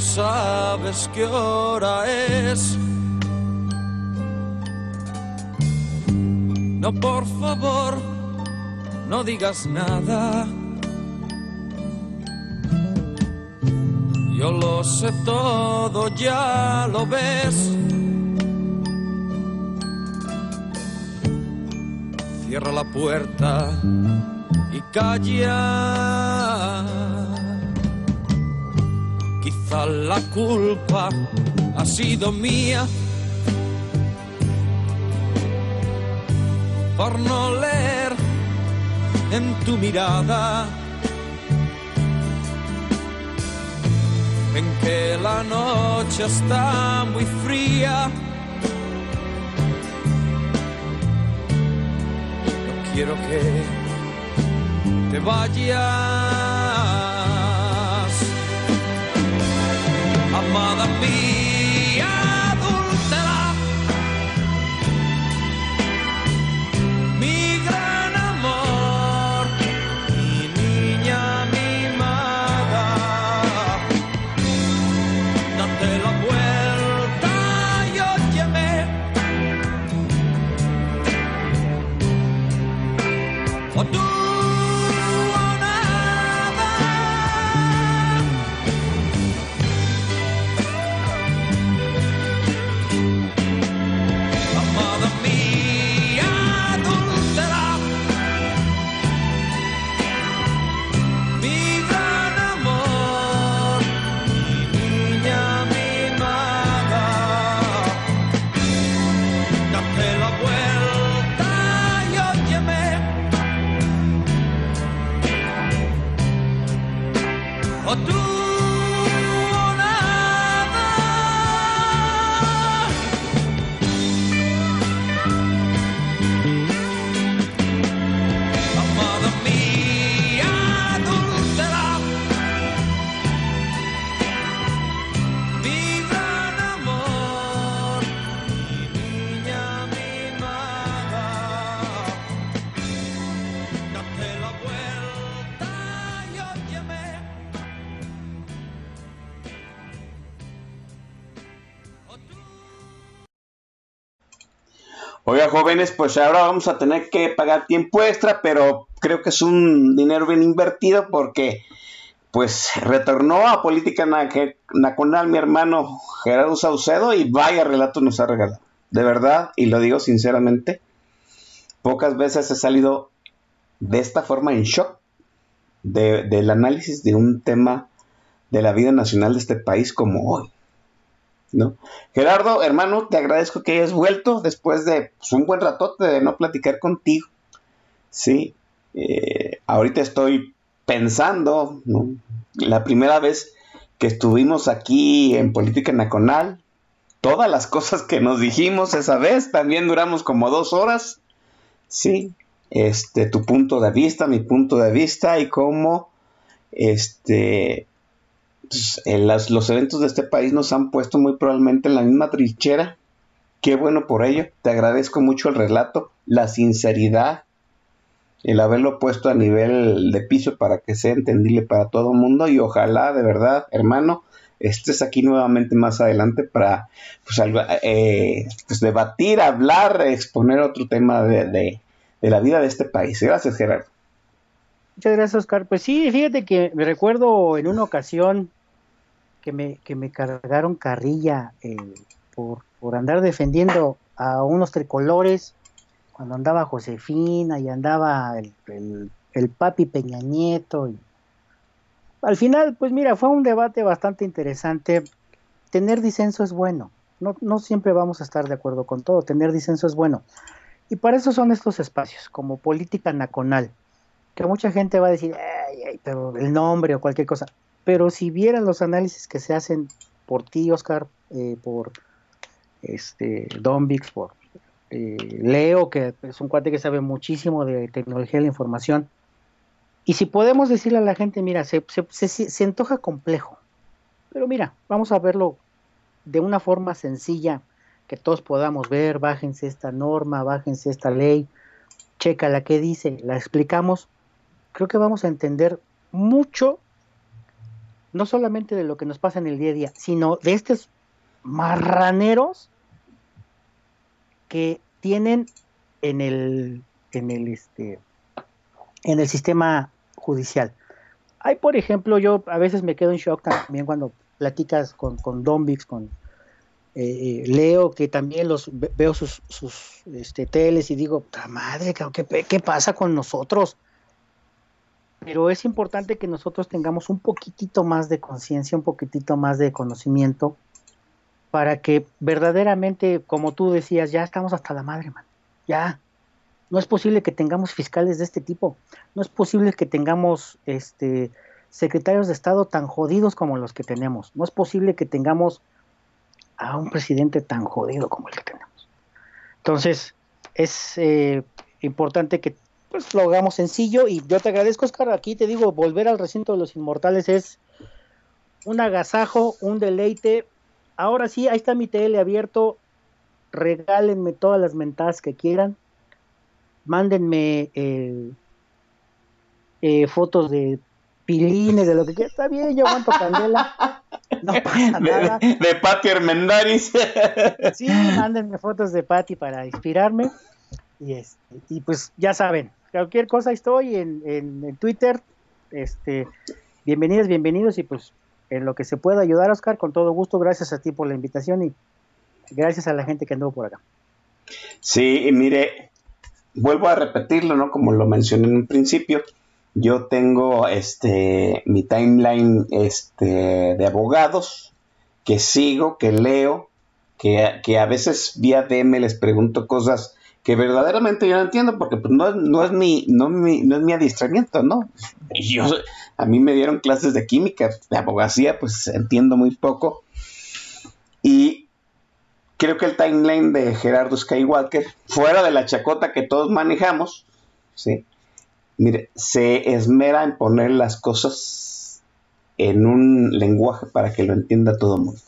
Sabes qué hora es. No, por favor, no digas nada. Yo lo sé todo, ya lo ves. Cierra la puerta y calla. La culpa ha sido mía por no leer en tu mirada en que la noche está muy fría. No quiero que te vayas. Amada mía, Jóvenes, pues ahora vamos a tener que pagar tiempo extra, pero creo que es un dinero bien invertido porque pues retornó a Política Nacional mi hermano Gerardo Saucedo y vaya relato nos ha regalado. De verdad, y lo digo sinceramente, pocas veces he salido de esta forma en shock del análisis de un tema de la vida nacional de este país como hoy. ¿No? Gerardo, hermano, te agradezco que hayas vuelto después de pues, un buen ratote de no platicar contigo. Sí, eh, ahorita estoy pensando, La primera vez que estuvimos aquí en Política Nacional, todas las cosas que nos dijimos esa vez, también duramos como dos horas. Sí, este, tu punto de vista, mi punto de vista y cómo este, pues, los eventos de este país nos han puesto muy probablemente en la misma trinchera. Qué bueno por ello. Te agradezco mucho el relato, la sinceridad, el haberlo puesto a nivel de piso para que sea entendible para todo el mundo y ojalá de verdad, hermano, estés aquí nuevamente más adelante para pues, eh, pues debatir, hablar, exponer otro tema de, de, de la vida de este país. Gracias, Gerardo. Muchas gracias, Oscar. Pues sí, fíjate que me recuerdo en una ocasión que me, que me cargaron carrilla eh, por, por andar defendiendo a unos tricolores cuando andaba Josefina y andaba el, el, papi Peña Nieto. Y... Al final, pues mira, fue un debate bastante interesante. Tener disenso es bueno. No, no siempre vamos a estar de acuerdo con todo. Tener disenso es bueno. Y para eso son estos espacios, como política nacional, que mucha gente va a decir, pero el nombre o cualquier cosa. Pero si vieran los análisis que se hacen por ti, Oscar, eh, por este Don Vix, por eh, Leo, que es un cuate que sabe muchísimo de tecnología de la información, y si podemos decirle a la gente, mira, se, se, se antoja complejo, pero mira, vamos a verlo de una forma sencilla, que todos podamos ver, bájense esta norma, bájense esta ley, checa la que dice, la explicamos, creo que vamos a entender mucho no solamente de lo que nos pasa en el día a día, sino de estos marraneros que tienen en el, en el, este, en el sistema judicial. Hay, por ejemplo, yo a veces me quedo en shock también cuando platicas con, con Don con eh, eh, Leo, que también los veo sus, sus este, teles y digo, madre, ¿qué, ¿qué pasa con nosotros? Pero es importante que nosotros tengamos un poquitito más de conciencia, un poquitito más de conocimiento, para que verdaderamente, como tú decías, ya estamos hasta la madre, man. Ya. No es posible que tengamos fiscales de este tipo. No es posible que tengamos este secretarios de Estado tan jodidos como los que tenemos. No es posible que tengamos a un presidente tan jodido como el que tenemos. Entonces, es eh, importante que pues lo hagamos sencillo y yo te agradezco Oscar, aquí te digo, volver al recinto de los inmortales es un agasajo, un deleite. Ahora sí, ahí está mi tele abierto, regálenme todas las mentadas que quieran, mándenme eh, eh, fotos de pilines, de lo que quieran, está bien, yo aguanto candela. No pasa nada. De, de Pati Hermendaris. Sí, mándenme fotos de Pati para inspirarme. Y, este, y pues ya saben, cualquier cosa estoy en, en, Twitter. Este, bienvenidos, bienvenidos y pues en lo que se pueda ayudar, Oscar, con todo gusto. Gracias a ti por la invitación y gracias a la gente que anduvo por acá. Sí, mire, vuelvo a repetirlo, ¿no? Como lo mencioné en un principio, yo tengo este mi timeline este, de abogados que sigo, que leo, que, que a veces vía DM les pregunto cosas que verdaderamente yo no entiendo porque pues, no, no, es mi, no, mi, no es mi adiestramiento, ¿no? Yo, a mí me dieron clases de química, de abogacía, pues entiendo muy poco. Y creo que el timeline de Gerardo Skywalker, fuera de la chacota que todos manejamos, ¿sí? Mire, se esmera en poner las cosas en un lenguaje para que lo entienda todo el mundo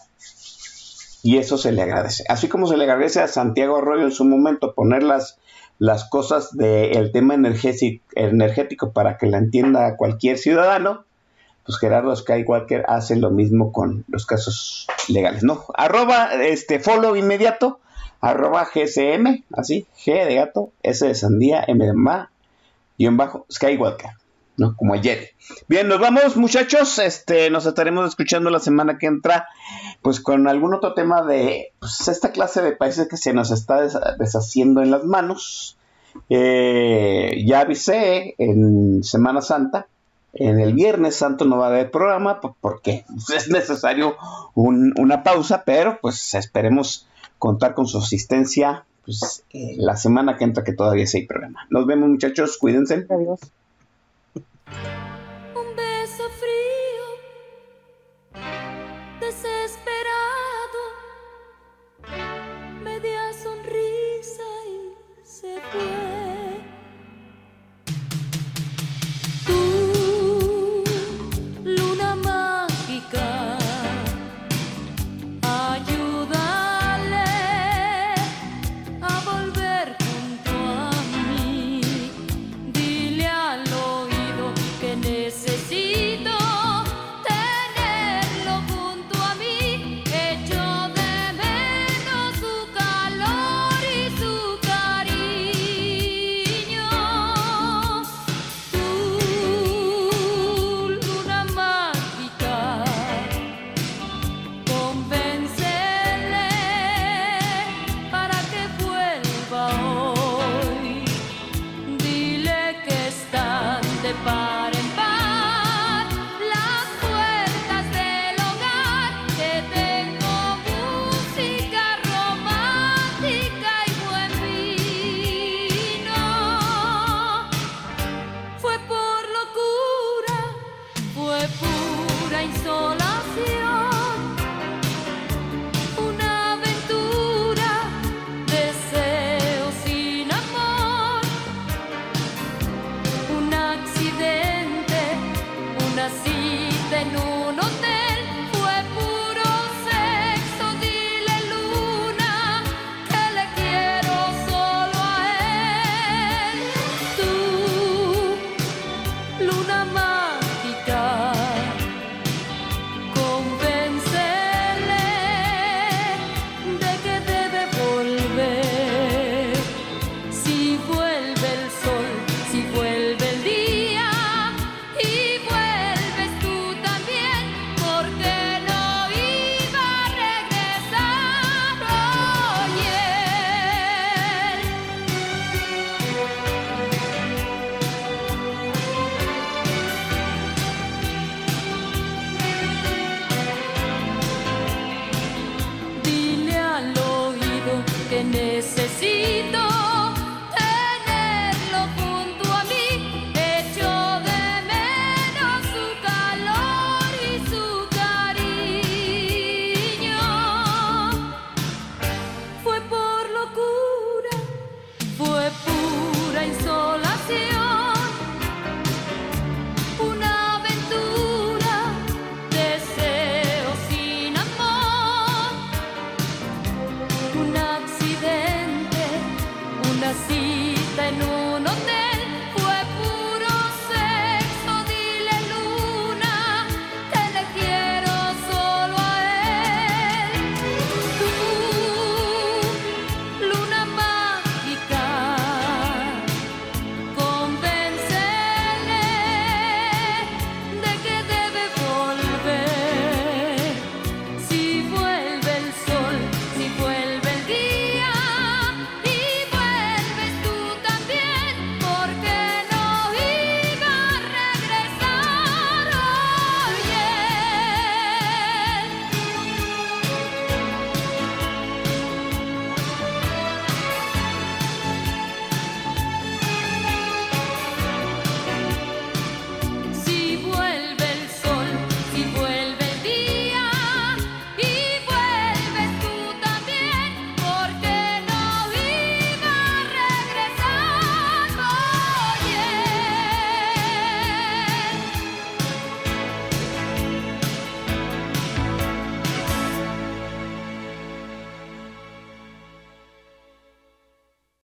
y eso se le agradece. Así como se le agradece a Santiago Arroyo en su momento poner las, las cosas del tema energético, para que la entienda cualquier ciudadano, pues Gerardo Skywalker hace lo mismo con los casos legales, ¿no? Arroba, este, follow inmediato arroba GSM, así, G de gato, S de sandía, M de ma, y en bajo, Skywalker, ¿no? Como ayer. Bien, nos vamos muchachos, este, nos estaremos escuchando la semana que entra, pues con algún otro tema de pues, esta clase de países que se nos está deshaciendo en las manos. Eh, ya avisé en Semana Santa, en el Viernes Santo no va a haber programa porque es necesario una pausa, pero pues esperemos contar con su asistencia pues, eh, la semana que entra que todavía sí hay programa. Nos vemos muchachos, cuídense. Adiós. Thank you.